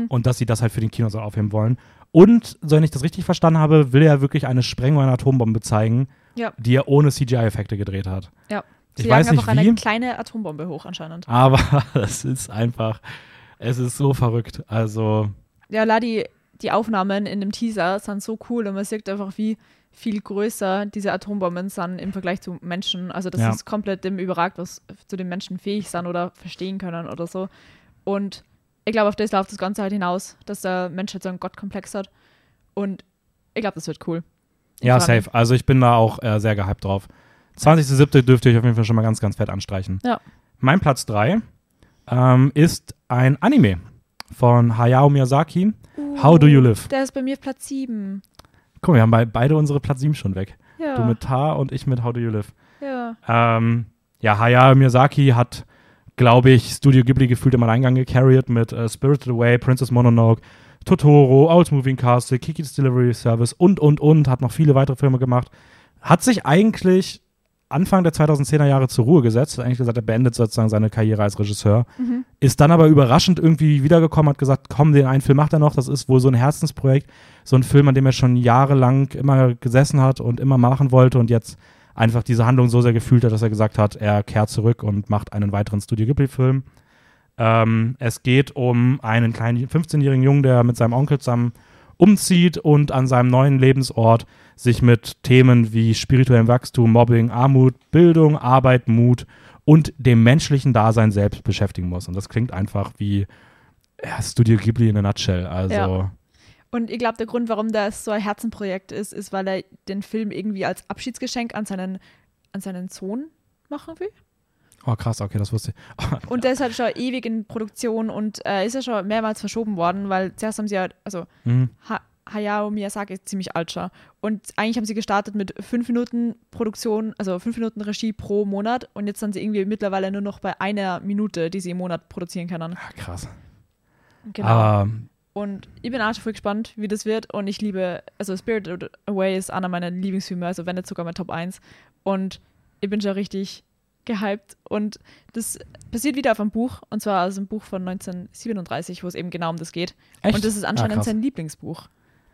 und dass sie das halt für den Kinosaal aufheben wollen. Und, so wenn ich das richtig verstanden habe, will er wirklich eine Sprengung einer Atombombe zeigen, Ja. die er ohne CGI-Effekte gedreht hat. Ja. Ich Sie weiß jagen nicht einfach wie. eine kleine Atombombe hoch anscheinend. Aber [laughs] es ist einfach, es ist so verrückt. Also, Ja, la, die, Aufnahmen in dem Teaser sind so cool und man sieht einfach, wie viel größer diese Atombomben sind im Vergleich zu Menschen. Also das Ja. ist komplett dem überragt, was zu den Menschen fähig sind oder verstehen können oder so. Und ich glaube, auf das läuft das Ganze halt hinaus, dass der Mensch halt so einen Gottkomplex hat. Und ich glaube, das wird cool. Ich ja, mich. safe. Also ich bin da auch äh, sehr gehypt drauf. 20.07. dürft ihr euch auf jeden Fall schon mal ganz, ganz fett anstreichen. Ja. Mein Platz 3 ähm, ist ein Anime von Hayao Miyazaki. How do you live? Der ist bei mir Platz 7. Guck mal, wir haben bei, beide unsere Platz 7 schon weg. Ja. Du mit Tar und ich mit How do you live. ja. Ähm, ja, Hayao Miyazaki hat, glaube ich, Studio Ghibli gefühlt im Alleingang gecarried mit äh, Spirited Away, Princess Mononoke, Totoro, Owl's Moving Castle, Kiki's Delivery Service und, und, und. Hat noch viele weitere Filme gemacht. Hat sich eigentlich Anfang der 2010er Jahre zur Ruhe gesetzt. Hat eigentlich gesagt, er beendet sozusagen seine Karriere als Regisseur. Mhm. Ist dann aber überraschend irgendwie wiedergekommen, hat gesagt, komm, den einen Film macht er noch. Das ist wohl so ein Herzensprojekt. So ein Film, an dem er schon jahrelang immer gesessen hat und immer machen wollte und jetzt einfach diese Handlung so sehr gefühlt hat, dass er gesagt hat, er kehrt zurück und macht einen weiteren Studio Ghibli-Film. Ähm, es geht um einen kleinen 15-jährigen Jungen, der mit seinem Onkel zusammen umzieht und an seinem neuen Lebensort sich mit Themen wie spirituellem Wachstum, Mobbing, Armut, Bildung, Arbeit, Mut und dem menschlichen Dasein selbst beschäftigen muss. Und das klingt einfach wie ja, Studio Ghibli in a nutshell. Also, Ja. Und ich glaube, der Grund, warum das so ein Herzenprojekt ist, ist, weil er den Film irgendwie als Abschiedsgeschenk an seinen, an seinen Sohn machen will. Oh krass, okay, das wusste ich. [laughs] Und der ist halt schon ewig in Produktion und äh, ist ja schon mehrmals verschoben worden, weil zuerst haben sie ja, also Mhm. ha Hayao Miyazaki ist ziemlich alt schon. Und eigentlich haben sie gestartet mit fünf Minuten Produktion, also fünf Minuten Regie pro Monat und jetzt sind sie irgendwie mittlerweile nur noch bei einer Minute, die sie im Monat produzieren können. Ah, krass. Genau. Aber Und ich bin auch schon voll gespannt, wie das wird. Und ich liebe, also Spirited Away ist einer meiner Lieblingsfilme, also wenn nicht sogar mein Top 1. Und ich bin schon richtig gehypt. Und das basiert wieder auf einem Buch, und zwar aus dem Buch von 1937, wo es eben genau um das geht. echt? Und das ist Ah, anscheinend krass. sein Lieblingsbuch.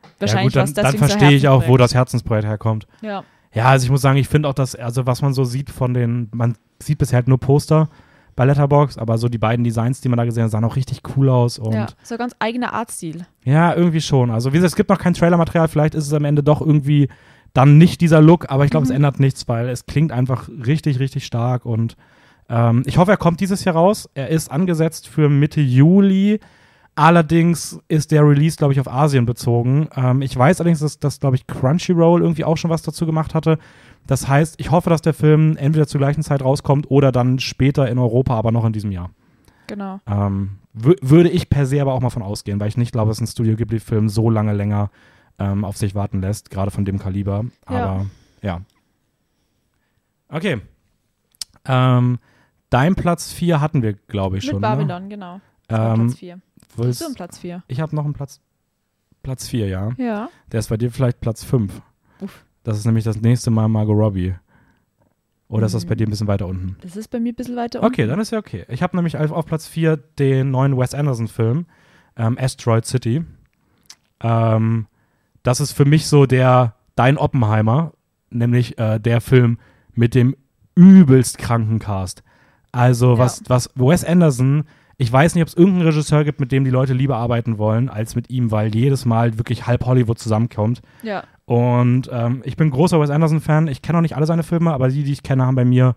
ja, Wahrscheinlich gut, was dann, dann so verstehe ich auch, wo das Herzensprojekt herkommt. Ja, Ja, also ich muss sagen, ich finde auch, dass, also was man so sieht von den, man sieht bisher halt nur Poster bei Letterbox, aber so die beiden Designs, die man da gesehen hat, sahen auch richtig cool aus und ja, so ganz eigener Artstil. ja, irgendwie schon. Also wie gesagt, es gibt noch kein Trailermaterial, vielleicht ist es am Ende doch irgendwie dann nicht dieser Look, aber ich glaube, Mhm. es ändert nichts, weil es klingt einfach richtig, richtig stark und Ähm, ich hoffe, er kommt dieses Jahr raus. Er ist angesetzt für Mitte Juli. Allerdings ist der Release, glaube ich, auf Asien bezogen. Ähm, ich weiß allerdings, dass, dass glaube ich, Crunchyroll irgendwie auch schon was dazu gemacht hatte. Das heißt, ich hoffe, dass der Film entweder zur gleichen Zeit rauskommt oder dann später in Europa, aber noch in diesem Jahr. Genau. Ähm, würde ich per se aber auch mal von ausgehen, weil ich nicht glaube, dass ein Studio Ghibli-Film so lange länger ähm, auf sich warten lässt, gerade von dem Kaliber. Aber ja. Okay. Ähm, dein Platz 4 hatten wir, glaube ich, Mit schon. Ne? Babylon, genau. Das war Ähm, Platz 4. Willst- So ein Platz 4. Ich habe noch einen Platz, Platz 4, ja. Ja. Der ist bei dir vielleicht Platz 5. Uff. Das ist nämlich das nächste Mal Margot Robbie. Oder ist das bei Mhm. dir ein bisschen weiter unten? Das ist bei mir ein bisschen weiter unten. Okay, dann ist ja okay. Ich habe nämlich auf, auf Platz 4 den neuen Wes Anderson-Film, ähm, Asteroid City. Ähm, das ist für mich so der Dein Oppenheimer, nämlich äh, der Film mit dem übelst kranken Cast. Also Ja. was, was Wes Anderson, ich weiß nicht, ob es irgendeinen Regisseur gibt, mit dem die Leute lieber arbeiten wollen, als mit ihm, weil jedes Mal wirklich halb Hollywood zusammenkommt. Ja. Und ähm, ich bin großer Wes Anderson-Fan. Ich kenne auch nicht alle seine Filme, aber die, die ich kenne, haben bei mir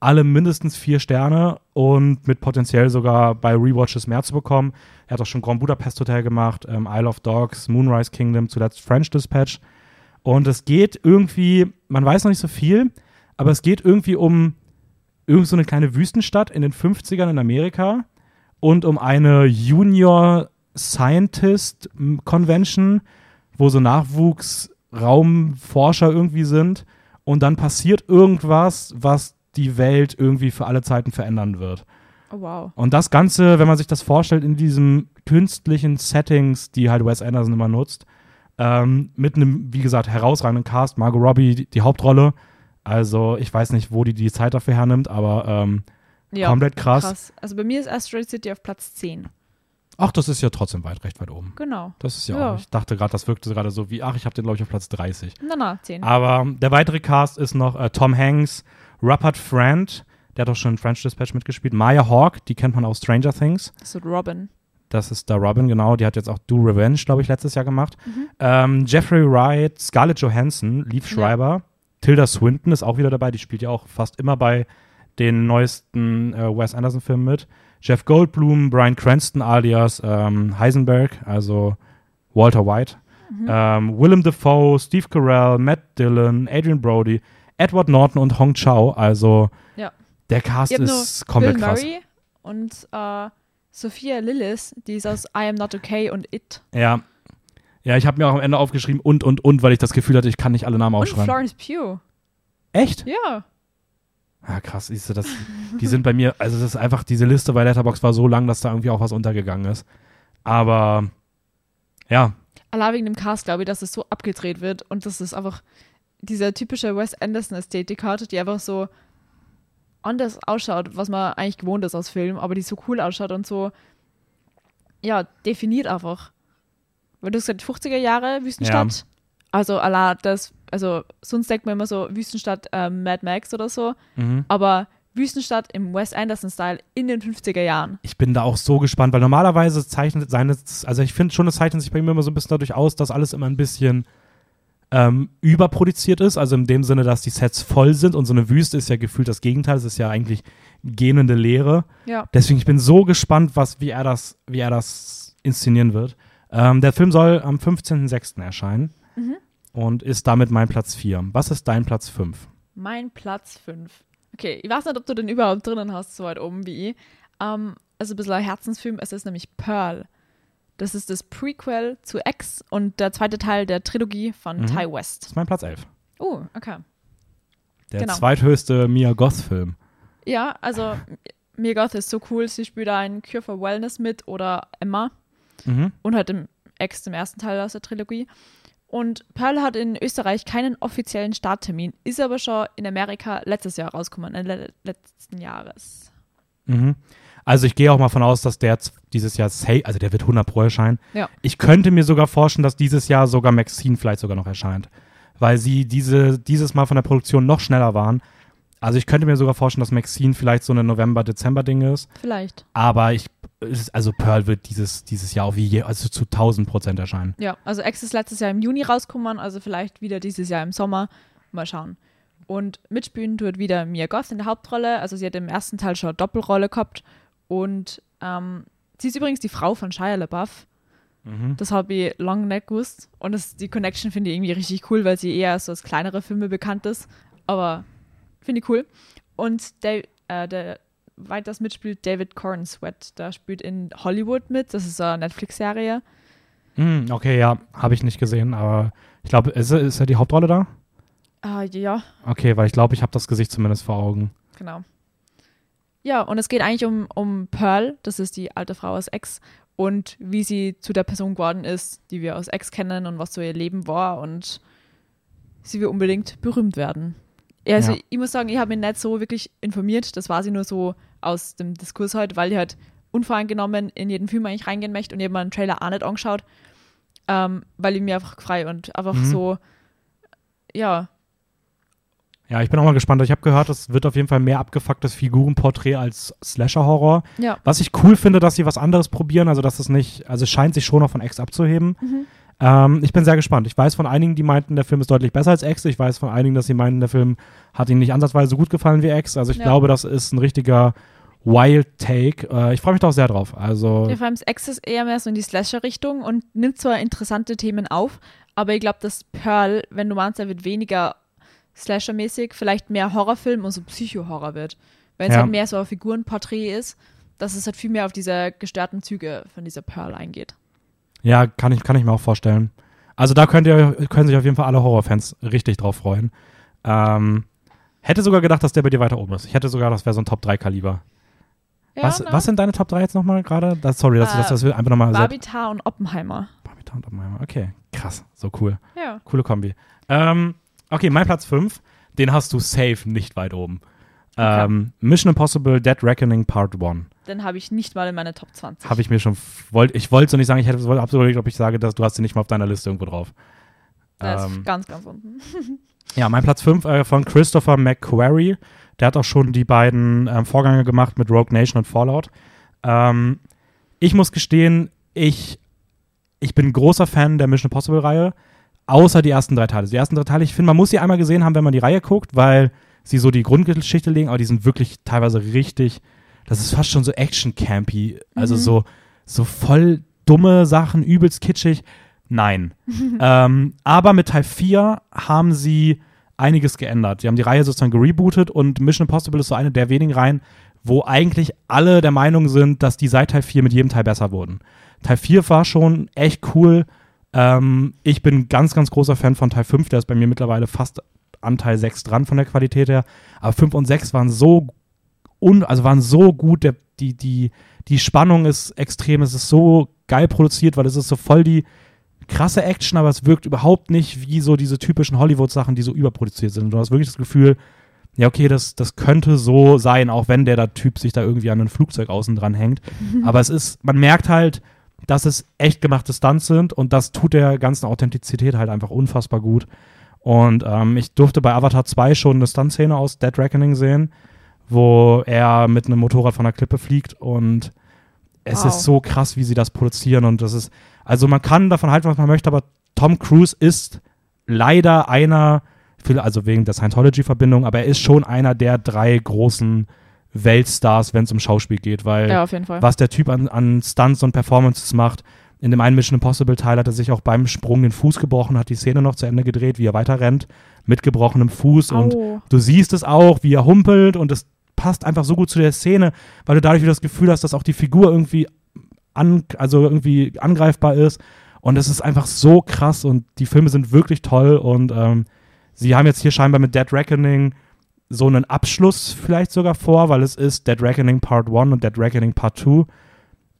alle mindestens vier Sterne und mit potenziell sogar bei Rewatches mehr zu bekommen. Er hat auch schon Grand Budapest Hotel gemacht, ähm, Isle of Dogs, Moonrise Kingdom, zuletzt French Dispatch. Und es geht irgendwie, man weiß noch nicht so viel, aber es geht irgendwie um irgend so eine kleine Wüstenstadt in den 50ern in Amerika und um eine Junior Scientist Convention, wo so Nachwuchsraumforscher irgendwie sind und dann passiert irgendwas, was die Welt irgendwie für alle Zeiten verändern wird. Oh, wow. Und das Ganze, wenn man sich das vorstellt, in diesen künstlichen Settings, die halt Wes Anderson immer nutzt, ähm, mit einem, wie gesagt, herausragenden Cast, Margot Robbie, die, die Hauptrolle. Also ich weiß nicht, wo die die Zeit dafür hernimmt, aber ähm, Ja. komplett krass. Krass. Also bei mir ist Asteroid City auf Platz 10. Ach, das ist ja trotzdem weit, recht weit oben. Genau. Das ist ja, Ja. auch. Ich dachte gerade, das wirkte gerade so wie, ach, ich habe den, glaube ich, auf Platz 30. Na, na, 10. Aber der weitere Cast ist noch äh, Tom Hanks, Rupert Friend, der hat auch schon in French Dispatch mitgespielt, Maya Hawke, die kennt man aus Stranger Things. Das ist Robin. Das ist da Robin, genau. Die hat jetzt auch Do Revenge, glaube ich, letztes Jahr gemacht. Mhm. Ähm, Jeffrey Wright, Scarlett Johansson, Leaf Ja. Schreiber, Tilda Swinton ist auch wieder dabei. Die spielt ja auch fast immer bei den neuesten äh, Wes Anderson-Filmen mit. Jeff Goldblum, Brian Cranston alias ähm, Heisenberg, also Walter White. Mhm. Ähm, Willem Dafoe, Steve Carell, Matt Dillon, Adrian Brody, Edward Norton und Hong Chow. Also Ja. der Cast ist komplett Bill krass. Murray und äh, Sophia Lillis, die ist aus I Am Not Okay und It. Ja. Ja, ich habe mir auch am Ende aufgeschrieben und, und, und, weil ich das Gefühl hatte, ich kann nicht alle Namen Und aufschreiben. Florence Pugh. Echt? Ja. Ja, krass, siehst du, das, die sind bei mir, also das ist einfach, diese Liste bei Letterboxd war so lang, dass da irgendwie auch was untergegangen ist. Aber, ja, Allein wegen dem Cast glaube ich, dass es so abgedreht wird und dass es einfach dieser typische Wes Anderson-Ästhetik hat, die einfach so anders ausschaut, was man eigentlich gewohnt ist aus Filmen, aber die so cool ausschaut und so, ja, definiert einfach. Weil du hast gesagt, 50er Jahre, Wüstenstadt. Also, Allah, das, also, sonst denkt man immer so, Wüstenstadt ähm, Mad Max oder so, mhm. aber Wüstenstadt im Wes Anderson-Style in den 50er Jahren. ich bin da auch so gespannt, weil normalerweise zeichnet seine, also ich finde schon, es zeichnet sich bei mir immer so ein bisschen dadurch aus, dass alles immer ein bisschen ähm, überproduziert ist, also in dem Sinne, dass die Sets voll sind und so eine Wüste ist ja gefühlt das Gegenteil, es ist ja eigentlich gähnende Leere. Ja. Deswegen, ich bin so gespannt, was, wie, er das, wie er das inszenieren wird. Ähm, der Film soll am 15.06. erscheinen Mhm. und ist damit mein Platz 4. Was ist dein Platz 5? Mein Platz 5. Okay, ich weiß nicht, ob du den überhaupt drinnen hast, so weit oben wie ich. Ähm, also ein bisschen ein Herzensfilm. Es ist nämlich Pearl. Das ist das Prequel zu X und der zweite Teil der Trilogie von Mhm. Ty Das West. ist mein Platz 11. Oh, okay. Der Genau. zweithöchste Mia Goth-Film. Ja, also Mia Goth ist so cool. Sie spielt da in Cure for Wellness mit oder Emma Mhm. und halt im X, im ersten Teil aus der Trilogie. Und Pearl hat in Österreich keinen offiziellen Starttermin, ist aber schon in Amerika letztes Jahr rausgekommen, Ende le- letzten Jahres. Mhm. Also ich gehe auch mal von aus, dass der dieses Jahr safe, also der wird 100 pro erscheinen. Ja. Ich könnte mir sogar vorstellen, dass dieses Jahr sogar Maxine vielleicht sogar noch erscheint, weil sie diese, dieses Mal von der Produktion noch schneller waren. Also ich könnte mir sogar vorstellen, dass Maxine vielleicht so eine November-Dezember-Ding ist. Vielleicht. Aber ich, also Pearl wird dieses, dieses Jahr auch wie je, also zu 1000 Prozent erscheinen. Ja, also X ist letztes Jahr im Juni rausgekommen, also vielleicht wieder dieses Jahr im Sommer. Mal schauen. Und mitspielen tut wieder Mia Goth in der Hauptrolle. Also sie hat im ersten Teil schon eine Doppelrolle gehabt. Und ähm, sie ist übrigens die Frau von Shia LaBeouf. Mhm. Das habe ich lange nicht gewusst. Und das, die Connection finde ich irgendwie richtig cool, weil sie eher so als kleinere Filme bekannt ist. Aber finde ich cool. Und der, äh, der weiters mitspielt David Cornsweat. Der spielt in Hollywood mit. Das ist eine Netflix-Serie. Mm, okay, ja, habe ich nicht gesehen, aber ich glaube, ist, er- ist er die Hauptrolle da? Ah, ja, Okay, weil ich glaube, ich habe das Gesicht zumindest vor Augen. genau. Ja, und es geht eigentlich um, um Pearl, das ist die alte Frau aus Ex, und wie sie zu der Person geworden ist, die wir aus Ex kennen und was so ihr Leben war und sie will unbedingt berühmt werden. Ja, Also Ja. ich muss sagen, ich habe mich nicht so wirklich informiert, das war sie nur so aus dem Diskurs heute, weil ich halt unvoreingenommen in jeden Film eigentlich reingehen möchte und ich habe mir einen Trailer auch nicht angeschaut, ähm, weil ich mir einfach frei und einfach Mhm. so, ja, Ja, ich bin auch mal gespannt. Ich habe gehört, es wird auf jeden Fall mehr abgefucktes Figurenporträt als Slasher-Horror. ja, Was ich cool finde, dass sie was anderes probieren, also dass es nicht, also es scheint sich schon noch von X abzuheben. Mhm. Ähm, ich bin sehr gespannt. Ich weiß von einigen, die meinten, der Film ist deutlich besser als X. Ich weiß von einigen, dass sie meinten, der Film hat ihnen nicht ansatzweise so gut gefallen wie X. Also ich Ja. glaube, das ist ein richtiger Wild Take. Äh, ich freue mich da auch sehr drauf. Also Ja, vor allem Ex ist eher mehr so in die Slasher-Richtung und nimmt zwar interessante Themen auf, aber ich glaube, dass Pearl, wenn du meinst, er wird weniger Slasher-mäßig, vielleicht mehr Horrorfilm und so Psycho-Horror wird. Wenn es Ja. halt mehr so ein Figurenporträt ist, dass es halt viel mehr auf diese gestörten Züge von dieser Pearl eingeht. ja, kann ich, kann ich mir auch vorstellen. Also da könnt ihr, können sich auf jeden Fall alle Horrorfans richtig drauf freuen. Ähm, hätte sogar gedacht, dass der bei dir weiter oben ist. Ich hätte sogar, das wäre so ein Top-3-Kaliber. Ja, was, was sind deine Top 3 jetzt nochmal gerade? Das- Sorry, dass, Äh, dass wir einfach nochmal. Barbie Tar und Oppenheimer. Barbie Town Oppenheimer. Okay, krass, so cool. Ja. Coole Kombi. Ähm, okay, mein Platz 5, den hast du safe nicht weit oben. Okay. Ähm, Mission Impossible Dead Reckoning Part 1. Den habe ich nicht mal in meine Top 20. Habe ich mir schon, wollt, ich wollte so nicht sagen, ich hätte absolut überlegt, ob ich sage, dass du hast den nicht mal auf deiner Liste irgendwo drauf. Der Ähm, ist ganz, ganz unten. [laughs] Ja, mein Platz 5 äh, von Christopher McQuarrie. Der hat auch schon die beiden ähm, Vorgänge gemacht mit Rogue Nation und Fallout. Ähm, ich muss gestehen, ich, ich bin großer Fan der Mission Impossible-Reihe, außer die ersten drei Teile. Die ersten drei Teile, ich finde, man muss sie einmal gesehen haben, wenn man die Reihe guckt, weil sie so die Grundgeschichte legen, aber die sind wirklich teilweise richtig, das ist fast schon so Action-campy. Also Mhm. so, so voll dumme Sachen, übelst kitschig. Nein. [laughs] ähm, aber mit Teil 4 haben sie einiges geändert. Sie haben die Reihe sozusagen gerebootet und Mission Impossible ist so eine der wenigen Reihen, wo eigentlich alle der Meinung sind, dass die seit Teil 4 mit jedem Teil besser wurden. Teil 4 war schon echt cool. Ähm, ich bin ganz, ganz großer Fan von Teil 5, der ist bei mir mittlerweile fast an Teil 6 dran von der Qualität her. Aber 5 und 6 waren so un also waren so gut, der, die, die, die Spannung ist extrem, es ist so geil produziert, weil es ist so voll die krasse Action, aber es wirkt überhaupt nicht wie so diese typischen Hollywood-Sachen, die so überproduziert sind. Du hast wirklich das Gefühl, ja, okay, das, das könnte so sein, auch wenn der da Typ sich da irgendwie an ein Flugzeug außen dran hängt. [laughs] Aber es ist, man merkt halt, dass es echt gemachte Stunts sind und das tut der ganzen Authentizität halt einfach unfassbar gut. Und ähm, ich durfte bei Avatar 2 schon eine Stuntszene aus Dead Reckoning sehen, wo er mit einem Motorrad von der Klippe fliegt und es Wow. ist so krass, wie sie das produzieren und das ist, also man kann davon halten, was man möchte, aber Tom Cruise ist leider einer, also wegen der Scientology-Verbindung, aber er ist schon einer der drei großen Weltstars, wenn es um Schauspiel geht, weil Ja, was der Typ an, an Stunts und Performances macht. In dem einen Mission Impossible Teil hat er sich auch beim Sprung den Fuß gebrochen, hat die Szene noch zu Ende gedreht, wie er weiter rennt, mit gebrochenem Fuß und Au. du siehst es auch, wie er humpelt und es passt einfach so gut zu der Szene, weil du dadurch wieder das Gefühl hast, dass auch die Figur irgendwie an, also irgendwie angreifbar ist und es ist einfach so krass und die Filme sind wirklich toll und ähm, sie haben jetzt hier scheinbar mit Dead Reckoning so einen Abschluss vielleicht sogar vor, weil es ist Dead Reckoning Part 1 und Dead Reckoning Part 2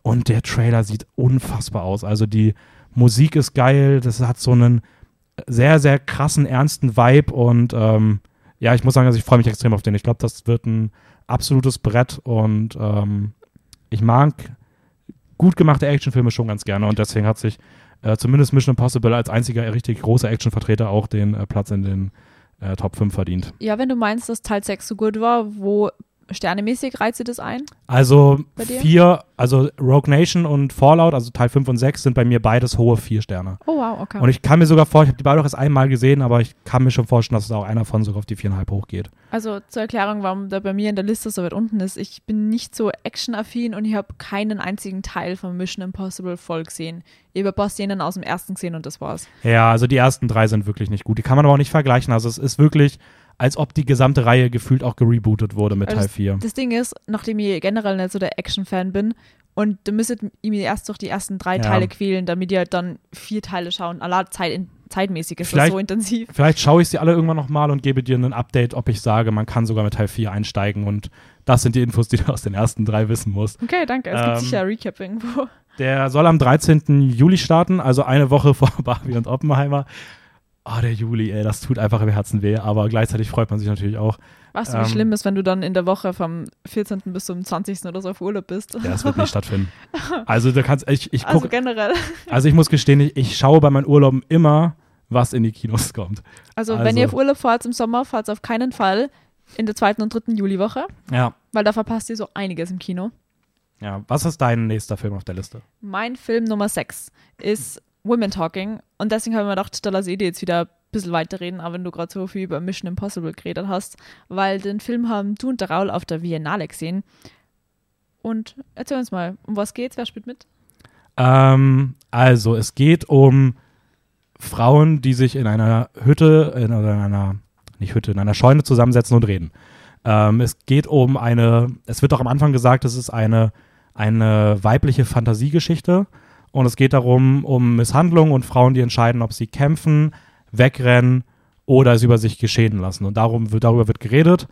und der Trailer sieht unfassbar aus. Also die Musik ist geil, das hat so einen sehr, sehr krassen, ernsten Vibe und ähm, ja, ich muss sagen, also ich freue mich extrem auf den. Ich glaube, das wird ein absolutes Brett und ähm, ich mag gut gemachte Actionfilme schon ganz gerne und deswegen hat sich äh, zumindest Mission Impossible als einziger richtig großer Actionvertreter auch den äh, Platz in den äh, Top 5 verdient. Ja, wenn du meinst, dass Teil 6 so gut war, wo sternemäßig reizt dir das ein? Also vier, also Rogue Nation und Fallout, also Teil 5 und 6, sind bei mir beides hohe vier Sterne. Oh, wow, okay. Und ich kann mir sogar vor, ich habe die beide auch erst einmal gesehen, aber ich kann mir schon vorstellen, dass es auch einer von sogar auf die viereinhalb hochgeht. Also zur Erklärung, warum der bei mir in der Liste so weit unten ist. Ich bin nicht so actionaffin und ich habe keinen einzigen Teil von Mission Impossible voll gesehen. Ich habe paar Szenen aus dem ersten gesehen und das war's. Ja, also die ersten drei sind wirklich nicht gut. Die kann man aber auch nicht vergleichen. Also es ist wirklich, als ob die gesamte Reihe gefühlt auch gerebootet wurde mit Also Teil 4. Das Ding ist, nachdem ich generell nicht so der Action-Fan bin und da müsstet ihr mir erst durch die ersten drei Ja. Teile quälen, damit ihr halt dann vier Teile schauen. Allah, Zeit in, zeitmäßig ist das Vielleicht- so intensiv. Vielleicht schaue ich sie alle irgendwann nochmal und gebe dir ein Update, ob ich sage, man kann sogar mit Teil 4 einsteigen und das sind die Infos, die du aus den ersten drei wissen musst. Okay, danke. Es gibt Ähm, sicher ein Recap irgendwo. Der soll am 13. Juli starten, also eine Woche [laughs] vor Barbie und Oppenheimer. Ah, der Juli, ey, das tut einfach im Herzen weh, aber gleichzeitig freut man sich natürlich auch. Weißt du, wie ähm, schlimm ist, wenn du dann in der Woche vom 14. bis zum 20. oder so auf Urlaub bist? Ja, das wird nicht [laughs] stattfinden. Also du kannst, ich, ich also guck, generell. also ich muss gestehen, ich, ich schaue bei meinen Urlauben immer, was in die Kinos kommt. Also, wenn Also- ihr auf Urlaub fahrt im Sommer, fahrt auf keinen Fall in der zweiten und dritten Juliwoche, Ja. weil da verpasst ihr so einiges im Kino. Ja, was ist dein nächster Film auf der Liste? Mein Film Nummer 6 ist Women Talking und deswegen habe ich mir gedacht, da lasse ich dir jetzt wieder ein bisschen weiterreden, auch wenn du gerade so viel über Mission Impossible geredet hast, weil den Film haben du und der Raul auf der Biennale gesehen. Und erzähl uns mal, um was geht's? Wer spielt mit? Ähm, also, es geht um Frauen, die sich in einer Hütte, in, oder in einer, nicht Hütte, in einer Scheune zusammensetzen und reden. Ähm, es geht um eine, es wird auch am Anfang gesagt, es ist eine, eine weibliche Fantasiegeschichte und es geht darum, um Misshandlungen und Frauen, die entscheiden, ob sie kämpfen, wegrennen oder es über sich geschehen lassen. Und darum wird, darüber wird geredet.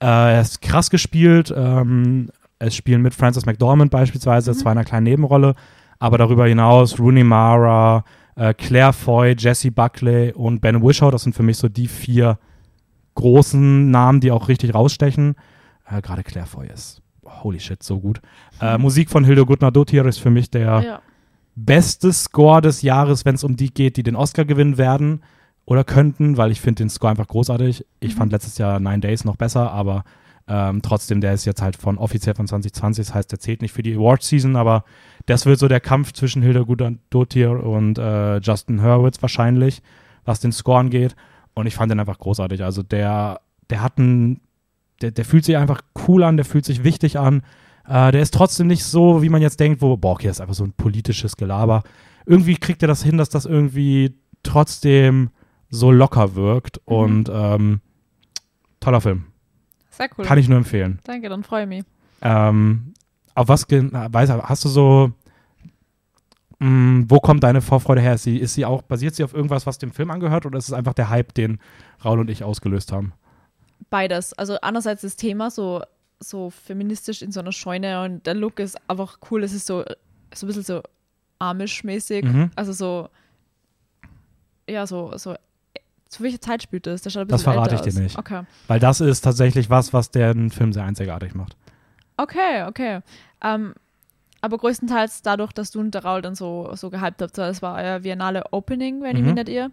Äh, er ist krass gespielt. Ähm, es spielen mit Frances McDormand beispielsweise, zwar in einer kleinen Nebenrolle, aber darüber hinaus Rooney Mara, äh, Claire Foy, Jesse Buckley und Ben Whishaw. Das sind für mich so die vier großen Namen, die auch richtig rausstechen. Äh, Gerade Claire Foy ist, holy shit, so gut. Äh, Musik von Hilde Gutner-Dottir ist für mich der Ja. Beste Score des Jahres, wenn es um die geht, die den Oscar gewinnen werden oder könnten, weil ich finde den Score einfach großartig. Ich Mhm. fand letztes Jahr Nine Days noch besser, aber ähm, trotzdem, der ist jetzt halt von offiziell von 2020, das heißt, der zählt nicht für die Award-Season, aber das wird so der Kampf zwischen Hilde Dottir und äh, Justin Hurwitz wahrscheinlich, was den Score angeht. Und ich fand den einfach großartig. Also der, der hat einen, der, der fühlt sich einfach cool an, der fühlt sich wichtig an. Äh, der ist trotzdem nicht so, wie man jetzt denkt, wo, boah, okay, das ist einfach so ein politisches Gelaber. Irgendwie kriegt er das hin, dass das irgendwie trotzdem so locker wirkt. Mhm. Und ähm, toller Film. Sehr cool. Kann ich nur empfehlen. Danke, dann freue ich mich. Ähm, auf was, weiß, hast du so, mh, wo kommt deine Vorfreude her? Ist sie, ist sie auch, basiert sie auf irgendwas, was dem Film angehört oder ist es einfach der Hype, den Raul und ich ausgelöst haben? Beides. Also einerseits das Thema so, so feministisch in so einer Scheune und der Look ist einfach cool. Es ist so, so ein bisschen so Amish-mäßig. Mhm. Also so, ja, so, so, zu welcher Zeit spielt das? Das verrate ich dir aus. nicht. Okay. Weil das ist tatsächlich was, was den Film sehr einzigartig macht. Okay, okay. Ähm, aber größtenteils dadurch, dass du und der Raul dann so, so gehypt habt. Das war euer Biennale Opening, wenn ich Mhm. mich nicht irre.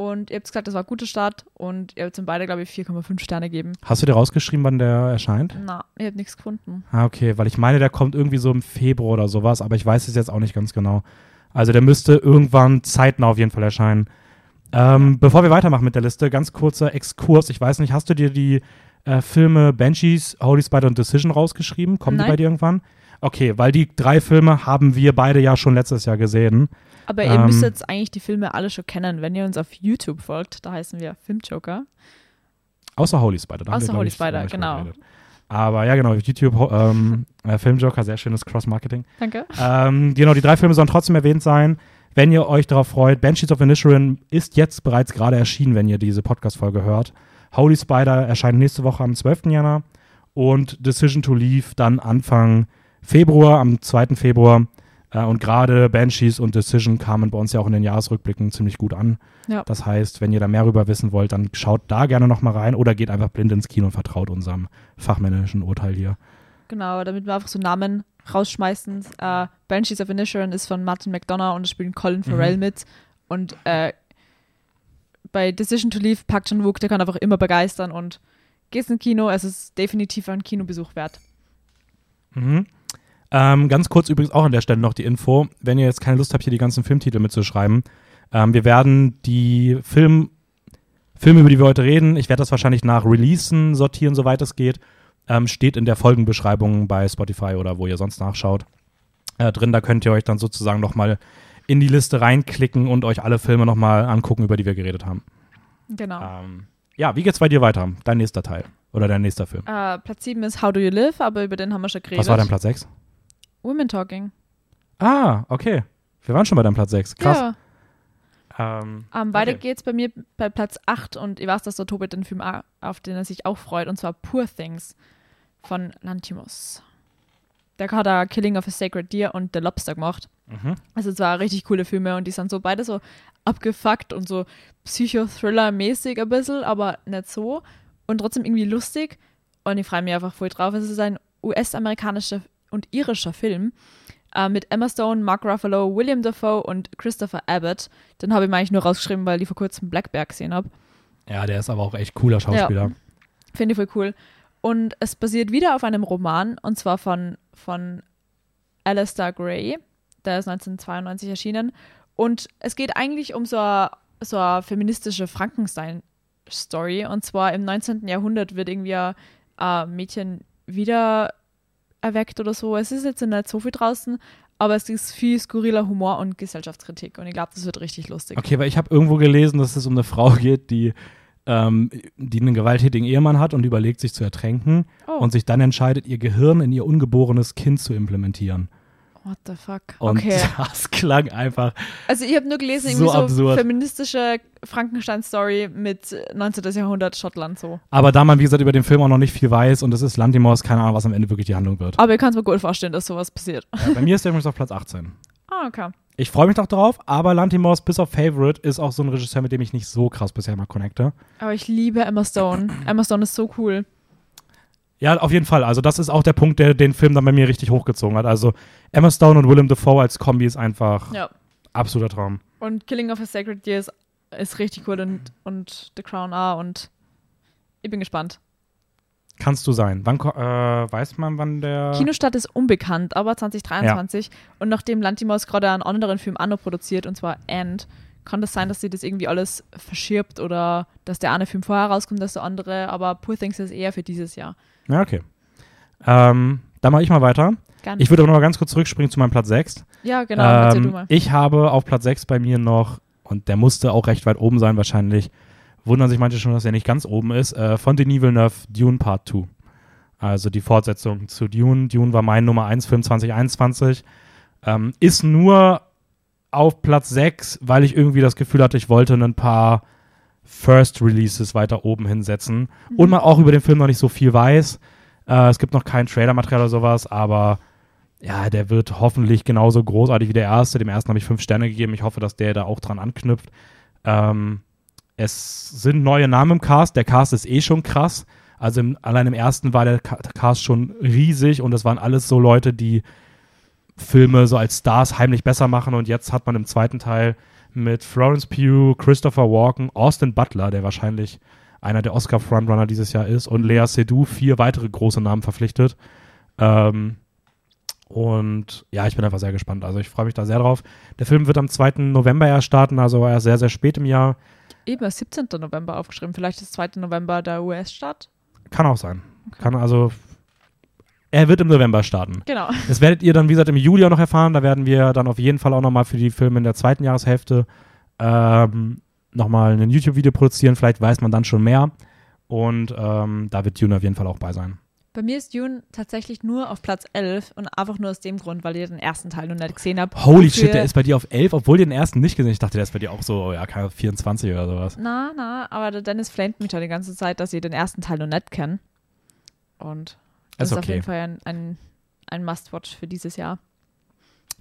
Und ihr habt gesagt, das war ein guter Start und ihr habt zum beide, glaube ich, 4,5 Sterne gegeben. Hast du dir rausgeschrieben, wann der erscheint? Na, ihr habt nichts gefunden. Ah, okay, weil ich meine, der kommt irgendwie so im Februar oder sowas, aber ich weiß es jetzt auch nicht ganz genau. Also der müsste irgendwann zeitnah auf jeden Fall erscheinen. Ähm, bevor wir weitermachen mit der Liste, ganz kurzer Exkurs. Ich weiß nicht, hast du dir die äh, Filme Banshees, Holy Spider und Decision rausgeschrieben? Kommen die Nein. bei dir irgendwann? Okay, weil die drei Filme haben wir beide ja schon letztes Jahr gesehen. Aber ihr Ähm, müsst jetzt eigentlich die Filme alle schon kennen. Wenn ihr uns auf YouTube folgt, da heißen wir Filmjoker. Außer Holy Spider. da Außer wir, Holy ich, Spider, genau. Aber ja, genau, YouTube, ähm, [laughs] äh, Filmjoker, sehr schönes Cross-Marketing. Danke. Ähm, genau, die drei Filme sollen trotzdem erwähnt sein. Wenn ihr euch darauf freut, Banshees of Inisherin ist jetzt bereits gerade erschienen, wenn ihr diese Podcast-Folge hört. Holy Spider erscheint nächste Woche am 12. Januar und Decision to Leave dann Anfang Februar, am 2. Februar. Äh, und gerade Banshees und Decision kamen bei uns ja auch in den Jahresrückblicken ziemlich gut an. Ja. Das heißt, wenn ihr da mehr darüber wissen wollt, dann schaut da gerne nochmal rein oder geht einfach blind ins Kino und vertraut unserem fachmännischen Urteil hier. Genau, damit wir einfach so Namen rausschmeißen. Äh, Banshees of Inisherin ist von Martin McDonough und es spielt Colin Farrell Mhm. mit. Und äh, bei Decision to Leave packt John Wook, der kann einfach immer begeistern und gehst ins Kino, es ist definitiv ein Kinobesuch wert. Mhm. Ähm, ganz kurz übrigens auch an der Stelle noch die Info, wenn ihr jetzt keine Lust habt, hier die ganzen Filmtitel mitzuschreiben. Ähm, wir werden die Film, Filme, über die wir heute reden, ich werde das wahrscheinlich nach Releasen sortieren, soweit es geht. Ähm, steht in der Folgenbeschreibung bei Spotify oder wo ihr sonst nachschaut. Äh, drin, da könnt ihr euch dann sozusagen nochmal in die Liste reinklicken und euch alle Filme nochmal angucken, über die wir geredet haben. Genau. Ähm, ja, wie geht's bei dir weiter? Dein nächster Teil oder dein nächster Film? Äh, Platz 7 ist How Do You Live, aber über den haben wir schon geredet. Was war dein Platz 6? Women Talking. Ah, okay. Wir waren schon bei deinem Platz 6. Krass. Ja. Ähm, Ähm, weiter okay. geht's bei mir bei Platz 8 und ich weiß, dass der Tobi den Film auf den er sich auch freut, und zwar Poor Things von Lantimos. Der hat da Killing of a Sacred Deer und The Lobster gemacht. Mhm. Also zwar richtig coole Filme und die sind so beide so abgefuckt und so Psychothriller-mäßig ein bisschen, aber nicht so. Und trotzdem irgendwie lustig. Und ich freue mich einfach voll drauf. Es ist ein US-amerikanischer und irischer Film äh, mit Emma Stone, Mark Ruffalo, William Dafoe und Christopher Abbott. Den habe ich mir eigentlich nur rausgeschrieben, weil ich vor kurzem Black Bear gesehen habe. Ja, der ist aber auch echt cooler Schauspieler. Finde ich voll cool. Und es basiert wieder auf einem Roman, und zwar von, von Alistair Gray. Der ist 1992 erschienen. Und es geht eigentlich um so eine, so eine feministische Frankenstein-Story. Und zwar im 19. Jahrhundert wird irgendwie ein Mädchen wieder erweckt oder so. Es ist jetzt nicht so viel draußen, aber es ist viel skurriler Humor und Gesellschaftskritik. Und ich glaube, das wird richtig lustig. Okay, weil ich habe irgendwo gelesen, dass es um eine Frau geht, die, ähm, die einen gewalttätigen Ehemann hat und überlegt, sich zu ertränken Oh, und sich dann entscheidet, ihr Gehirn in ihr ungeborenes Kind zu implementieren. What the fuck? Und okay. [laughs] das klang einfach. Also ich habe nur gelesen, So irgendwie so, absurd. feministische Frankenstein-Story mit 19. Jahrhundert Schottland so. Aber da man, wie gesagt, über den Film auch noch nicht viel weiß und es ist Lantimos, keine Ahnung, was am Ende wirklich die Handlung wird. Aber ich kann es mir gut vorstellen, dass sowas passiert. Ja, bei mir ist der übrigens auf Platz 18. [laughs] Ah, okay. Ich freue mich doch drauf, aber Lantimos bis auf Favorite ist auch so ein Regisseur, mit dem ich nicht so krass bisher mal connecte. Aber ich liebe Emma Stone. Emma Stone ist so cool. Ja, auf jeden Fall. Also das ist auch der Punkt, der den Film dann bei mir richtig hochgezogen hat. Also Emma Stone und Willem Dafoe als Kombi ist einfach Ja. absoluter Traum. Und Killing of a Sacred Deer ist, ist richtig cool und, und The Crown A und ich bin gespannt. Kannst du sein. Wann äh, weiß man, wann der Kinostart ist unbekannt, aber 2023. Und nachdem Lantimos gerade einen anderen Film auch noch produziert, und zwar End, kann das sein, dass sie das irgendwie alles verschirbt oder dass der eine Film vorher rauskommt als der andere. Aber Poor Things ist eher für dieses Jahr. Ja, okay. Ähm, dann mache ich mal weiter. Gerne. Ich würde aber noch mal ganz kurz zurückspringen zu meinem Platz 6. ja, genau. Ähm, ich habe auf Platz 6 bei mir noch, und der musste auch recht weit oben sein wahrscheinlich, wundern sich manche schon, dass er nicht ganz oben ist, äh, von Denis Villeneuve, Dune Part 2. Also die Fortsetzung zu Dune. Dune war mein Nummer 1 Film 2021. Ähm, ist nur auf Platz 6, weil ich irgendwie das Gefühl hatte, ich wollte ein paar First Releases weiter oben hinsetzen. Und man auch über den Film noch nicht so viel weiß. Äh, es gibt noch kein Trailermaterial oder sowas, aber ja, der wird hoffentlich genauso großartig wie der erste. Dem ersten habe ich fünf Sterne gegeben. Ich hoffe, dass der da auch dran anknüpft. Ähm, es sind neue Namen im Cast. Der Cast ist eh schon krass. Also im, allein im ersten war der Ca- Cast schon riesig und es waren alles so Leute, die Filme so als Stars heimlich besser machen. Und jetzt hat man im zweiten Teil mit Florence Pugh, Christopher Walken, Austin Butler, der wahrscheinlich einer der Oscar-Frontrunner dieses Jahr ist, und Lea Seydoux vier weitere große Namen verpflichtet. Ähm, und ja, ich bin einfach sehr gespannt. Also ich freue mich da sehr drauf. Der Film wird am 2. November erst starten, also erst sehr, sehr spät im Jahr. Eben, 17. November aufgeschrieben. Vielleicht ist 2. November der US-Start. Kann auch sein. Kann also. Er wird im November starten. Genau. Das werdet ihr dann, wie gesagt, im Juli auch noch erfahren. Da werden wir dann auf jeden Fall auch nochmal für die Filme in der zweiten Jahreshälfte ähm, nochmal ein YouTube-Video produzieren. Vielleicht weiß man dann schon mehr. Und ähm, da wird Dune auf jeden Fall auch bei sein. Bei mir ist Dune tatsächlich nur auf Platz 11 und einfach nur aus dem Grund, weil ich den ersten Teil noch nicht gesehen habe. Holy Für- shit, der ist bei dir auf 11, obwohl ihr den ersten nicht gesehen Ich dachte, der ist bei dir auch so, oh ja, keine Ahnung, 24 oder sowas. Na, na, aber der Dennis flamet mich da die ganze Zeit, dass ich den ersten Teil noch nicht kenne. Und das Ist ist, auf jeden Fall ein, ein, ein Must-Watch für dieses Jahr.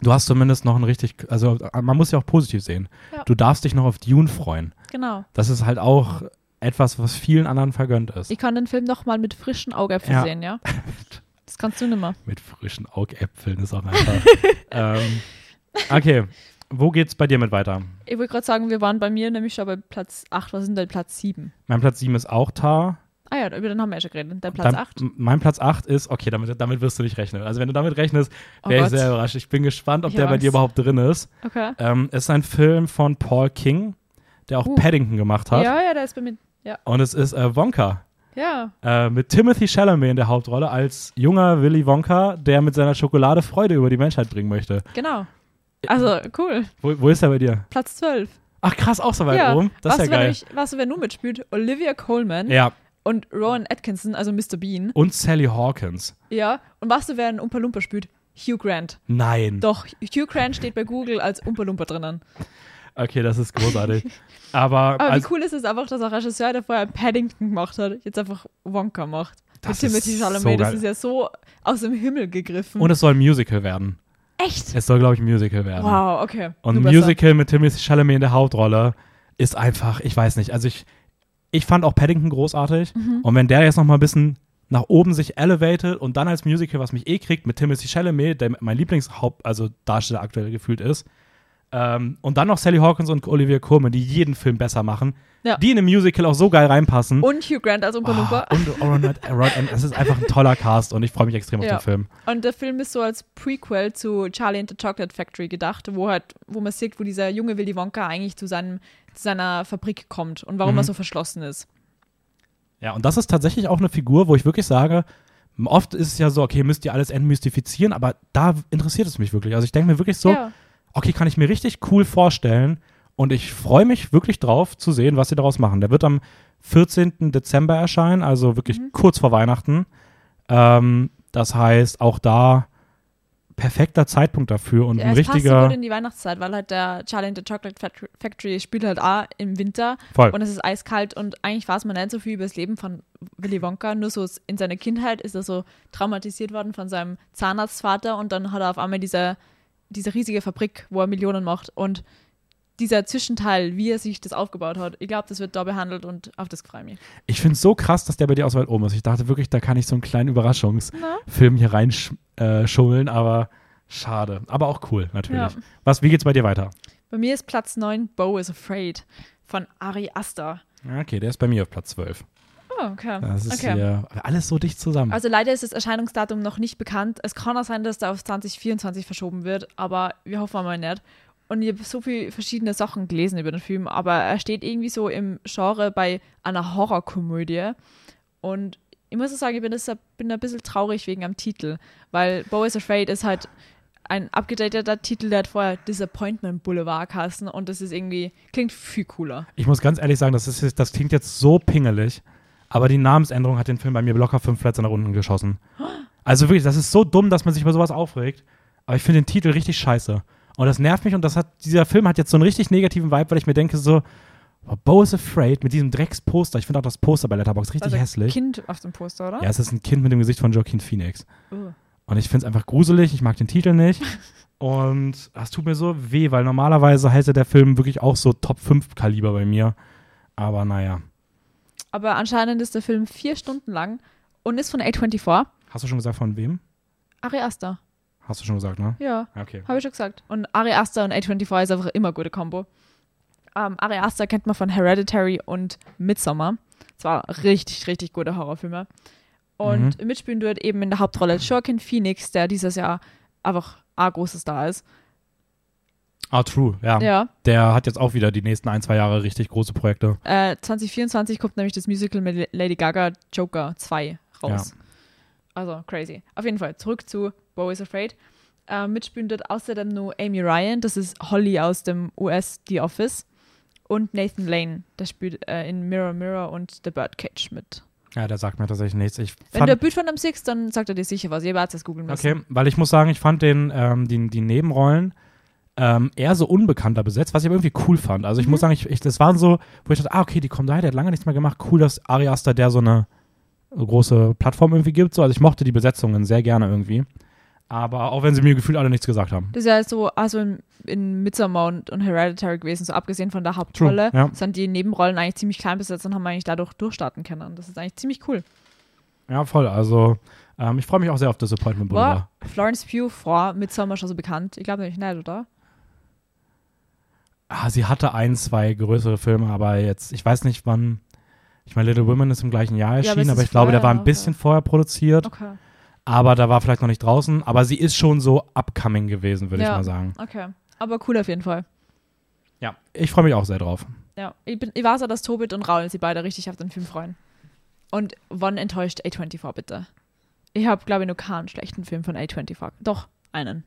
Du hast zumindest noch ein richtig, also man muss ja auch positiv sehen. Ja. Du darfst dich noch auf Dune freuen. Genau. Das ist halt auch etwas, was vielen anderen vergönnt ist. Ich kann den Film noch mal mit frischen Augäpfeln Ja. sehen, ja? [laughs] Das kannst du nimmer. Mit frischen Augäpfeln ist auch einfach. [laughs] ähm, okay, wo geht's bei dir mit weiter? Ich wollte gerade sagen, wir waren bei mir nämlich schon bei Platz 8. Was sind denn Platz 7? Mein Platz 7 ist auch Tar. Ah ja, über den haben wir ja schon geredet. Der Platz Dein- 8. m- Mein Platz 8 ist, okay, damit, damit wirst du nicht rechnen. Also wenn du damit rechnest, Oh wäre ich Gott. sehr überrascht. Ich bin gespannt, ob Ich der bei dir überhaupt drin ist. Okay. Ähm, es ist ein Film von Paul King, der auch Uh. Paddington gemacht hat. Ja, ja, der ist bei mir. Ja. Und es ist äh, Wonka. Ja. Äh, mit Timothy Chalamet in der Hauptrolle als junger Willy Wonka, der mit seiner Schokolade Freude über die Menschheit bringen möchte. Genau. Also, cool. Wo, wo ist er bei dir? Platz 12. Ach krass, auch so weit ja. oben. Das ist ja geil. Weißt du, wer nur mitspielt? Olivia Coleman Ja, und Rowan Atkinson, also Mr. Bean. und Sally Hawkins. Ja. Und weißt du, wer einen Umpa Lumpa spielt? Hugh Grant. Nein. Doch, Hugh Grant steht bei Google als Umpa Lumpa drinnen. Okay, das ist großartig. Aber, [laughs] Aber wie cool ist es einfach, dass der Regisseur, der vorher Paddington gemacht hat, jetzt einfach Wonka macht. Das Mit ist Timothy so Chalamet. das geil. ist ja so aus dem Himmel gegriffen. und es soll ein Musical werden. Echt? Es soll, glaube ich, ein Musical werden. Wow, okay. Und ein. Musical mit Timothy Chalamet in der Hauptrolle ist einfach, ich weiß nicht, also ich, ich fand auch Paddington großartig. Mhm. Und wenn der jetzt noch mal ein bisschen nach oben sich elevated und dann als Musical, was mich eh kriegt, mit Timothy Chalamet, der mein Lieblingshaupt, also Darsteller aktuell gefühlt ist, ähm, und dann noch Sally Hawkins und Olivia Colman, die jeden Film besser machen, Ja. die in einem Musical auch so geil reinpassen. Und Hugh Grant als Umpa Lumpa. Ah, und Ron, Ron, es ist einfach ein toller Cast und ich freue mich extrem auf Ja. den Film. Und der Film ist so als Prequel zu Charlie and the Chocolate Factory gedacht, wo halt, wo man sieht, wo dieser junge Willy Wonka eigentlich zu, seinem, zu seiner Fabrik kommt und warum Mhm. er so verschlossen ist. Ja, und das ist tatsächlich auch eine Figur, wo ich wirklich sage, oft ist es ja so, okay, müsst ihr alles entmystifizieren, aber da interessiert es mich wirklich. Also ich denke mir wirklich so, Ja. Okay, kann ich mir richtig cool vorstellen und ich freue mich wirklich drauf zu sehen, was sie daraus machen. Der wird am 14. Dezember erscheinen, also wirklich Mhm. kurz vor Weihnachten. Ähm, das heißt, auch da perfekter Zeitpunkt dafür und Ja, ein es passt so richtiger. gut in die Weihnachtszeit, weil halt der Charlie and the Chocolate Fact- Factory spielt halt auch im Winter Voll. und es ist eiskalt und eigentlich weiß man nicht so viel über das Leben von Willy Wonka, nur so in seiner Kindheit ist er so traumatisiert worden von seinem Zahnarztvater und dann hat er auf einmal diese, diese riesige Fabrik, wo er Millionen macht und dieser Zwischenteil, wie er sich das aufgebaut hat, ich glaube, das wird da behandelt und auf das freue ich mich. Ich finde es so krass, dass der bei dir aus weit oben ist. Ich dachte wirklich, da kann ich so einen kleinen Überraschungsfilm hier reinschummeln, äh, aber schade. Aber auch cool, natürlich. Ja. Was, wie geht's bei dir weiter? Bei mir ist Platz 9 Bo is Afraid von Ari Aster. Okay, der ist bei mir auf Platz 12. Oh, okay. Das ist okay. hier alles so dicht zusammen. Also leider ist das Erscheinungsdatum noch nicht bekannt. Es kann auch sein, dass der auf 2024 verschoben wird, aber wir hoffen mal nicht. Und ich habe so viele verschiedene Sachen gelesen über den Film, aber er steht irgendwie so im Genre bei einer Horrorkomödie. Und ich muss sagen, ich bin, das, bin ein bisschen traurig wegen am Titel, weil Bo is Afraid ist halt ein abgedateter Titel, der hat vorher Disappointment Boulevard kassen und das ist irgendwie, klingt viel cooler. ich muss ganz ehrlich sagen, das, ist, das klingt jetzt so pingelig, aber die Namensänderung hat den Film bei mir locker fünf Plätze nach unten geschossen. Also wirklich, das ist so dumm, dass man sich über sowas aufregt. Aber ich finde den Titel richtig scheiße. Und das nervt mich und das hat, dieser Film hat jetzt so einen richtig negativen Vibe, weil ich mir denke so, Bo is Afraid mit diesem Drecksposter. Ich finde auch das Poster bei Letterboxd richtig Also hässlich. Kind auf dem Poster, oder? Ja, es ist ein Kind mit dem Gesicht von Joaquin Phoenix. Oh. Und ich finde es einfach gruselig, ich mag den Titel nicht. [laughs] Und das tut mir so weh, weil normalerweise hätte der Film wirklich auch so Top 5 Kaliber bei mir. Aber naja. Aber anscheinend ist der Film vier Stunden lang und ist von A24. Hast du schon gesagt, von wem? Ari Aster. Hast du schon gesagt, ne? Ja, Okay. habe ich schon gesagt. Und Ari Aster und A24 ist einfach immer gute Kombo. Ähm, Ari Aster kennt man von Hereditary und Midsommar. Zwar richtig, richtig gute Horrorfilme. Und mitspielen dort eben in der Hauptrolle Joaquin Phoenix, der dieses Jahr einfach ein großer Star ist. Ah, true, ja. Ja. Der hat jetzt auch wieder die nächsten ein, zwei Jahre richtig große Projekte. Äh, 2024 kommt nämlich das Musical mit Lady Gaga Joker 2 raus. Also crazy. Auf jeden Fall, zurück zu Bo is Afraid. Äh, mitspielen dort außerdem nur Amy Ryan, das ist Holly aus dem US The Office. Und Nathan Lane, der spielt äh, in Mirror Mirror und The Birdcage mit. Ja, der sagt mir tatsächlich nichts. Ich Wenn du ein Bild von dem siehst, dann sagt er dir sicher was. Ihr werdet es googeln müssen. okay, weil ich muss sagen, ich fand den, ähm, die, die Nebenrollen ähm, eher so unbekannter besetzt, was ich aber irgendwie cool fand. Also ich Mhm. muss sagen, ich, ich, das waren so, wo ich dachte, ah, okay, die kommen daher, der hat lange nichts mehr gemacht. Cool, dass Ari Aster der so eine große Plattform irgendwie gibt. So. Also ich mochte die Besetzungen sehr gerne irgendwie. Aber auch wenn sie mir gefühlt alle nichts gesagt haben. Das ist ja so, also in, in Midsommar und, und Hereditary gewesen, so abgesehen von der Hauptrolle, True, ja. sind die Nebenrollen eigentlich ziemlich klein besetzt und haben eigentlich dadurch durchstarten können. Das ist eigentlich ziemlich cool. Ja, voll. Also ähm, ich freue mich auch sehr auf Disappointment Boulevard. War Florence Pugh vor Midsommar schon so bekannt? Ich glaube nicht, oder? Ah, sie hatte ein, zwei größere Filme, aber jetzt, ich weiß nicht wann. Ich meine, Little Women ist im gleichen Jahr aber erschienen, es aber, ist ich glaube, der war ein bisschen vorher produziert, Okay. aber da war vielleicht noch nicht draußen. Aber sie ist schon so upcoming gewesen, würde ich Ja. mal sagen. Okay. Aber cool auf jeden Fall. Ja, ich freue mich auch sehr drauf. Ja. Ich, bin, ich weiß auch, dass Tobit und Raul sich beide richtig auf den Film freuen. Und wann enttäuscht A24 bitte? Ich habe, glaube ich, nur keinen schlechten Film von A24. Doch, einen.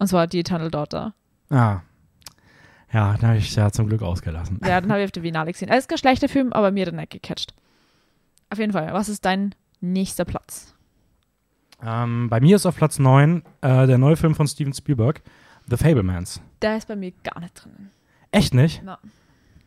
Und zwar die Eternal Daughter. Ah. Ja, da habe ich ja zum Glück ausgelassen. Ja, den habe ich auf der Biennale gesehen. Es ist kein schlechter Film, aber mir er nicht gecatcht. Auf jeden Fall, was ist dein nächster Platz? Ähm, bei mir ist auf Platz 9 äh, der neue Film von Steven Spielberg, The Fablemans. Der ist bei mir gar nicht drin. Echt nicht? Na.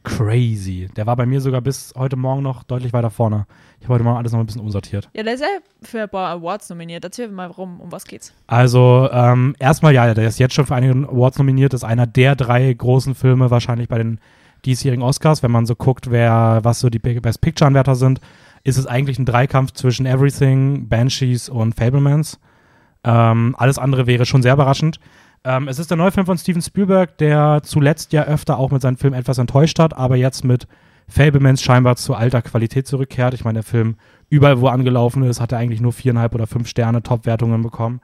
Crazy. Der war bei mir sogar bis heute Morgen noch deutlich weiter vorne. Ich habe heute Morgen alles noch ein bisschen umsortiert. Ja, der ist ja für ein paar Awards nominiert. Erzähl mal, warum, um was geht's? Also, ähm, erstmal, ja, der ist jetzt schon für einige Awards nominiert, ist einer der drei großen Filme wahrscheinlich bei den diesjährigen Oscars. Wenn man so guckt, wer, was so die Best Picture-Anwärter sind, ist es eigentlich ein Dreikampf zwischen Everything, Banshees und Fablemans. Ähm, alles andere wäre schon sehr überraschend. Ähm, es ist der neue Film von Steven Spielberg, der zuletzt ja öfter auch mit seinen Filmen etwas enttäuscht hat, aber jetzt mit Fablemans scheinbar zu alter Qualität zurückkehrt. Ich meine, der Film überall, wo angelaufen ist, hat er eigentlich nur viereinhalb oder fünf Sterne Top-Wertungen bekommen.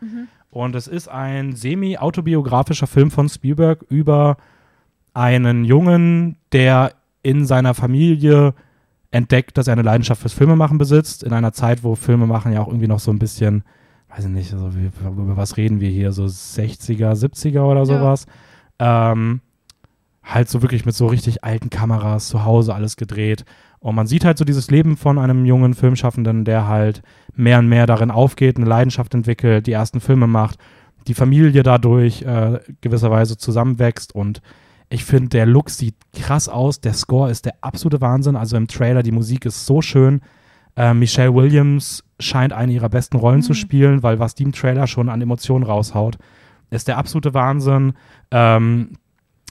Und es ist ein semi-autobiografischer Film von Spielberg über einen Jungen, der in seiner Familie entdeckt, dass er eine Leidenschaft fürs Filmemachen besitzt, in einer Zeit, wo Filmemachen ja auch irgendwie noch so ein bisschen, weiß ich nicht, also wie, über was reden wir hier, so 60er, 70er oder Ja. sowas. Ähm, halt so wirklich mit so richtig alten Kameras zu Hause alles gedreht. Und man sieht halt so dieses Leben von einem jungen Filmschaffenden, der halt mehr und mehr darin aufgeht, eine Leidenschaft entwickelt, die ersten Filme macht, die Familie dadurch äh, gewisserweise zusammenwächst und ich finde, der Look sieht krass aus, der Score ist der absolute Wahnsinn, also im Trailer, die Musik ist so schön. Äh, Michelle Williams scheint eine ihrer besten Rollen zu Mhm. spielen, weil was die im Trailer schon an Emotionen raushaut, ist der absolute Wahnsinn. Ähm,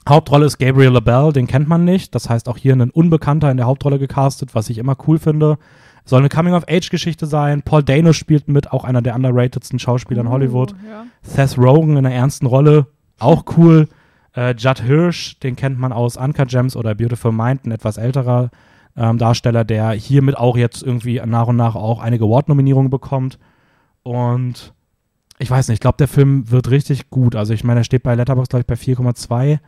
Hauptrolle ist Gabriel LaBelle, den kennt man nicht. Das heißt auch hier ein Unbekannter in der Hauptrolle gecastet, was ich immer cool finde. Soll eine Coming-of-Age-Geschichte sein. Paul Dano spielt mit, auch einer der underratedsten Schauspieler in Hollywood. Oh, ja. Seth Rogen in einer ernsten Rolle, auch [laughs] cool. Äh, Judd Hirsch, den kennt man aus Uncut Gems oder Beautiful Mind, ein etwas älterer ähm, Darsteller, der hiermit auch jetzt irgendwie nach und nach auch einige Award-Nominierungen bekommt. Und ich weiß nicht, ich glaube, der Film wird richtig gut. Also ich meine, er steht bei Letterboxd, glaube ich, bei 4,2.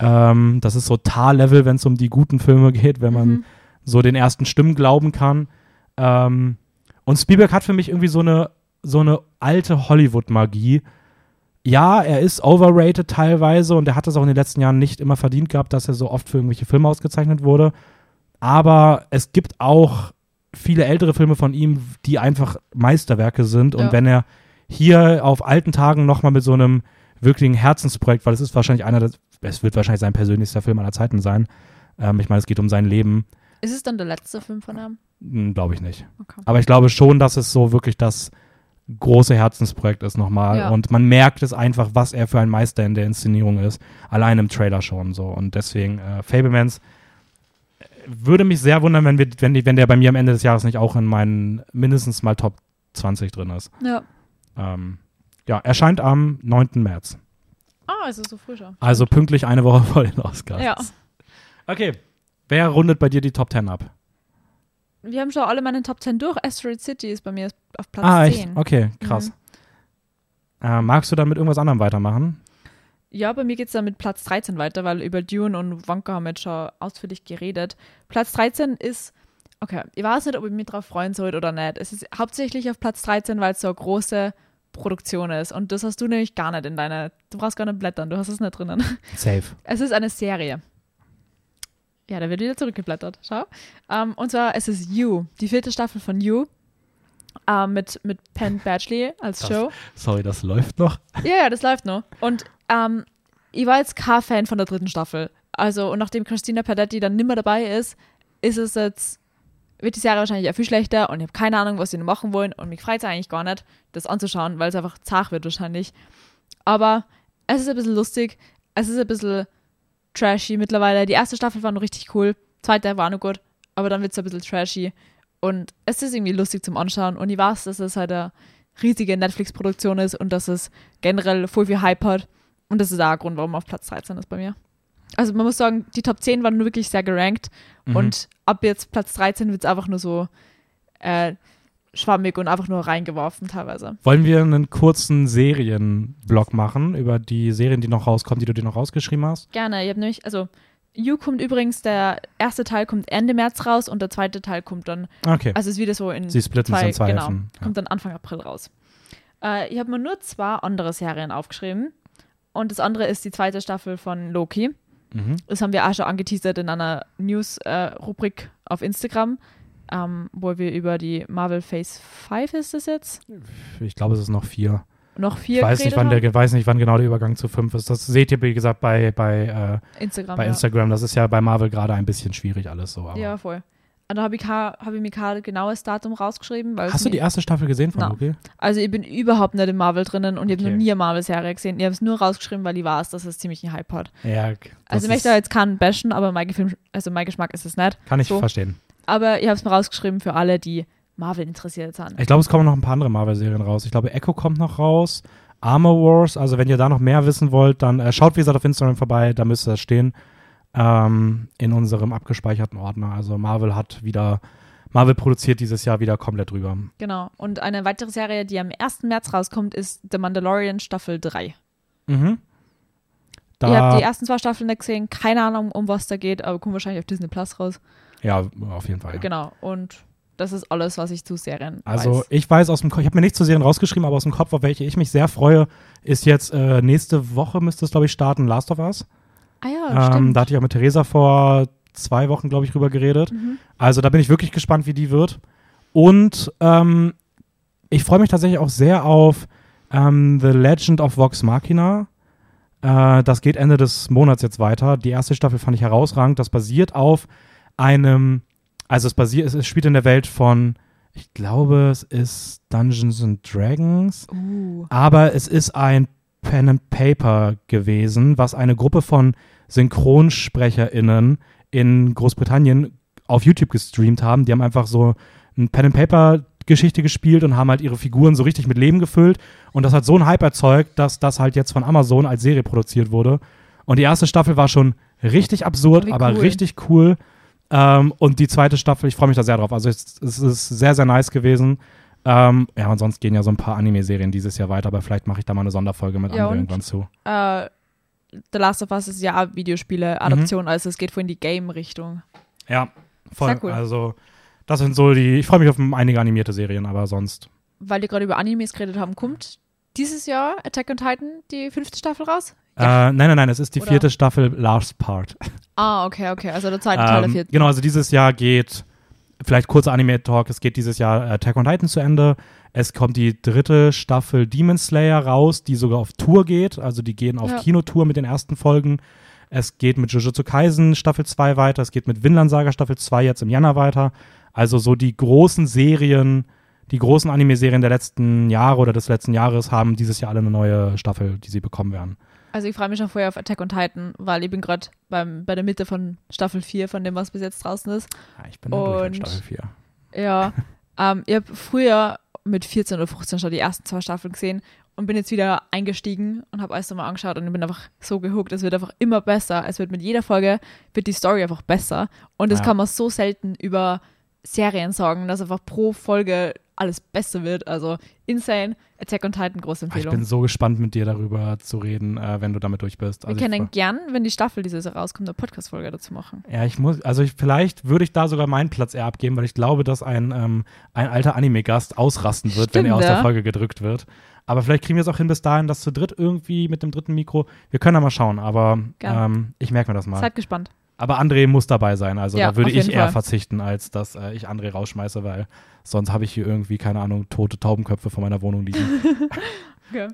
Ähm, das ist so Tar-Level, wenn es um die guten Filme geht, wenn man Mhm. so den ersten Stimmen glauben kann. Ähm, und Spielberg hat für mich irgendwie so eine, so eine alte Hollywood-Magie. Ja, er ist overrated teilweise und er hat es auch in den letzten Jahren nicht immer verdient gehabt, dass er so oft für irgendwelche Filme ausgezeichnet wurde. Aber es gibt auch viele ältere Filme von ihm, die einfach Meisterwerke sind. Und Ja. wenn er hier auf alten Tagen nochmal mit so einem wirklichen Herzensprojekt, weil es ist wahrscheinlich einer, es wird wahrscheinlich sein persönlichster Film aller Zeiten sein. Ähm, ich meine, es geht um sein Leben. Ist es dann der letzte Film von ihm? Glaube ich nicht. Okay. Aber ich glaube schon, dass es so wirklich das große Herzensprojekt ist nochmal. Ja. Und man merkt es einfach, was er für ein Meister in der Inszenierung ist. Allein im Trailer schon so. Und deswegen, äh, Fablemans würde mich sehr wundern, wenn, wir, wenn, die, wenn der bei mir am Ende des Jahres nicht auch in meinen mindestens mal Top 20 drin ist. Ja. Ähm, ja, erscheint am 9. März. Ah, ist es so früh schon. Also pünktlich eine Woche [laughs] vor den Oscars. Ja. Okay. Wer rundet bei dir die Top 10 ab? Wir haben schon alle meine Top 10 durch. Asteroid City ist bei mir auf Platz ah, echt? 10. Okay, krass. Mhm. Äh, magst du dann mit irgendwas anderem weitermachen? Ja, bei mir geht es dann mit Platz 13 weiter, weil über Dune und Wonka haben wir jetzt schon ausführlich geredet. Platz 13 ist, okay, ich weiß nicht, ob ich mich drauf freuen soll oder nicht. Es ist hauptsächlich auf Platz 13, weil es so eine große Produktion ist. Und das hast du nämlich gar nicht in deiner, du brauchst gar nicht blättern, du hast es nicht drinnen. Safe. Es ist eine Serie. Ja, da wird wieder zurückgeblättert. Schau. Ähm, und zwar es ist You, die vierte Staffel von You. Ähm, mit, mit Penn Badgley als Das- Joe. Sorry, das läuft noch. Ja, ja, das läuft noch. Und ähm, ich war jetzt kein Fan von der dritten Staffel. Also, und nachdem Christina Perdetti dann nimmer dabei ist, ist es jetzt, wird die Serie wahrscheinlich ja viel schlechter und ich habe keine Ahnung, was sie noch machen wollen und mich freut es eigentlich gar nicht, das anzuschauen, weil es einfach zart wird wahrscheinlich. Aber es ist ein bisschen lustig, es ist ein bisschen trashy mittlerweile. Die erste Staffel war noch richtig cool, zweite war noch gut, aber dann wird es ein bisschen trashy. Und es ist irgendwie lustig zum Anschauen und ich weiß, dass es halt eine riesige Netflix-Produktion ist und dass es generell voll viel Hype hat. Und das ist auch ein Grund, warum er auf Platz 13 ist bei mir. Also man muss sagen, die Top 10 waren wirklich sehr gerankt Mhm. und ab jetzt Platz 13 wird es einfach nur so äh, schwammig und einfach nur reingeworfen teilweise. Wollen wir einen kurzen Serienblock machen über die Serien, die noch rauskommen, die du dir noch rausgeschrieben hast? Gerne. Ich habe nämlich, also You kommt übrigens, der erste Teil kommt Ende März raus und der zweite Teil kommt dann, Okay. also ist wieder so in Sie splitten zwei, in zwei genau, Hälften. Ja. kommt dann Anfang April raus. Äh, ich habe mir nur zwei andere Serien aufgeschrieben und das andere ist die zweite Staffel von Loki. Mhm. Das haben wir auch schon angeteasert in einer News-Rubrik auf Instagram, ähm, wo wir über die Marvel Phase 5 ist es jetzt? Ich glaube, es ist noch vier. Noch vier Ich weiß nicht, wann haben? der, weiß nicht, wann genau der Übergang zu fünf ist. Das seht ihr, wie gesagt, bei, bei, äh, Instagram. bei ja. Instagram. Das ist ja bei Marvel gerade ein bisschen schwierig alles so. Aber Ja, voll. Und da habe ich, hab ich mir kein genaues Datum rausgeschrieben. Hast du die erste Staffel gesehen von. Loki? Also ich bin überhaupt nicht im Marvel drinnen und ich habe Okay. noch nie eine Marvel-Serie gesehen. Ich habe es nur rausgeschrieben, weil ich weiß, dass es ziemlich einen Hype hat. Ja. Also ich möchte jetzt keinen bashen, aber mein, Gefilm, also mein Geschmack ist es nicht. Kann ich so. verstehen. Aber ich habe es mir rausgeschrieben für alle, die Marvel interessiert sind. Ich glaube, es kommen noch ein paar andere Marvel-Serien raus. Ich glaube, Echo kommt noch raus. Armor Wars, also wenn ihr da noch mehr wissen wollt, dann äh, schaut wie gesagt auf Instagram vorbei, da müsste das stehen. Ähm, in unserem abgespeicherten Ordner. Also Marvel hat wieder, Marvel produziert dieses Jahr wieder komplett drüber. Genau. Und eine weitere Serie, die am 1. März rauskommt, ist The Mandalorian Staffel 3. Mhm. ich habe Da, die ersten zwei Staffeln nicht gesehen, keine Ahnung, um was da geht, aber kommt wahrscheinlich auf Disney Plus raus. ja, auf jeden Fall. Ja. Genau. Und das ist alles, was ich zu Serien Also weiß. ich weiß aus dem Kopf, ich habe mir nicht zu Serien rausgeschrieben, aber aus dem Kopf, auf welche ich mich sehr freue, ist jetzt äh, nächste Woche müsste es, glaube ich, starten, Last of Us. Ah ja, ähm, stimmt. da hatte ich auch mit Theresa vor zwei Wochen, glaube ich, drüber geredet. Mhm. Also da bin ich wirklich gespannt, wie die wird. Und ähm, ich freue mich tatsächlich auch sehr auf ähm, The Legend of Vox Machina. Äh, das geht Ende des Monats jetzt weiter. Die erste Staffel fand ich herausragend. Das basiert auf einem, also es basiert, es, es spielt in der Welt von, ich glaube, es ist Dungeons and Dragons. Uh. Aber es ist ein Pen and Paper gewesen, was eine Gruppe von SynchronsprecherInnen in Großbritannien auf YouTube gestreamt haben. Die haben einfach so ein Pen and Paper Geschichte gespielt und haben halt ihre Figuren so richtig mit Leben gefüllt. Und das hat so einen Hype erzeugt, dass das halt jetzt von Amazon als Serie produziert wurde. Und die erste Staffel war schon richtig absurd, Wie aber cool. richtig cool. Ähm, und die zweite Staffel, ich freue mich da sehr drauf. Also es, es ist sehr, sehr nice gewesen. Ähm, ja, und sonst gehen ja so ein paar Anime-Serien dieses Jahr weiter, aber vielleicht mache ich da mal eine Sonderfolge mit Ja, irgendwann zu. Äh, The Last of Us ist ja Videospiele-Adaption, also es geht voll in die Game-Richtung. Ja, voll. Cool. Also, das sind so die. Ich freue mich auf einige animierte Serien, aber sonst. Weil die gerade über Animes geredet haben, kommt dieses Jahr Attack on Titan die fünfte Staffel raus? Äh, nein, nein, nein, es ist die Oder? vierte Staffel Last Part. Ah, okay, okay, also der zweite Teil der Ähm, vierten. genau, also dieses Jahr geht, vielleicht kurzer Anime-Talk, es geht dieses Jahr äh, Attack on Titan zu Ende. Es kommt die dritte Staffel Demon Slayer raus, die sogar auf Tour geht. Also die gehen auf Ja. Kinotour mit den ersten Folgen. Es geht mit Jujutsu Kaisen Staffel 2 weiter. Es geht mit Vinland Saga Staffel 2 jetzt im Januar weiter. Also so die großen Serien, die großen Anime-Serien der letzten Jahre oder des letzten Jahres haben dieses Jahr alle eine neue Staffel, die sie bekommen werden. Also ich freue mich schon vorher auf Attack on Titan, weil ich bin gerade bei der Mitte von Staffel 4, von dem, was bis jetzt draußen ist. Ja, ich bin durch Und- Staffel 4. Ja, [laughs] ähm, ich habe früher mit 14 oder 15 schon die ersten zwei Staffeln gesehen und bin jetzt wieder eingestiegen und habe alles nochmal angeschaut und bin einfach so gehuckt. Es wird einfach immer besser. Es wird mit jeder Folge, wird die Story einfach besser. Und das Ja. kann man so selten über Serien sagen, dass einfach pro Folge alles besser wird. Also insane. Attack on Titan, große Ah, Ich Empfehlung. bin so gespannt, mit dir darüber zu reden, äh, wenn du damit durch bist. Wir Also ich können gern, wenn die Staffel dieses Jahr rauskommt, eine Podcast-Folge dazu machen. Ja, ich muss, also ich, vielleicht würde ich da sogar meinen Platz eher abgeben, weil ich glaube, dass ein, ähm, ein alter Anime-Gast ausrasten wird, wenn er Stimmt, aus der ja. Folge gedrückt wird. Aber vielleicht kriegen wir es auch hin bis dahin, dass zu dritt irgendwie mit dem dritten Mikro. Wir können da mal schauen, aber ähm, ich merke mir das mal. Seid gespannt. Aber André muss dabei sein. Also Ja, da würde ich eher Fall. verzichten, als dass äh, ich André rausschmeiße, weil sonst habe ich hier irgendwie, keine Ahnung, tote Taubenköpfe vor meiner Wohnung liegen. [laughs] Okay.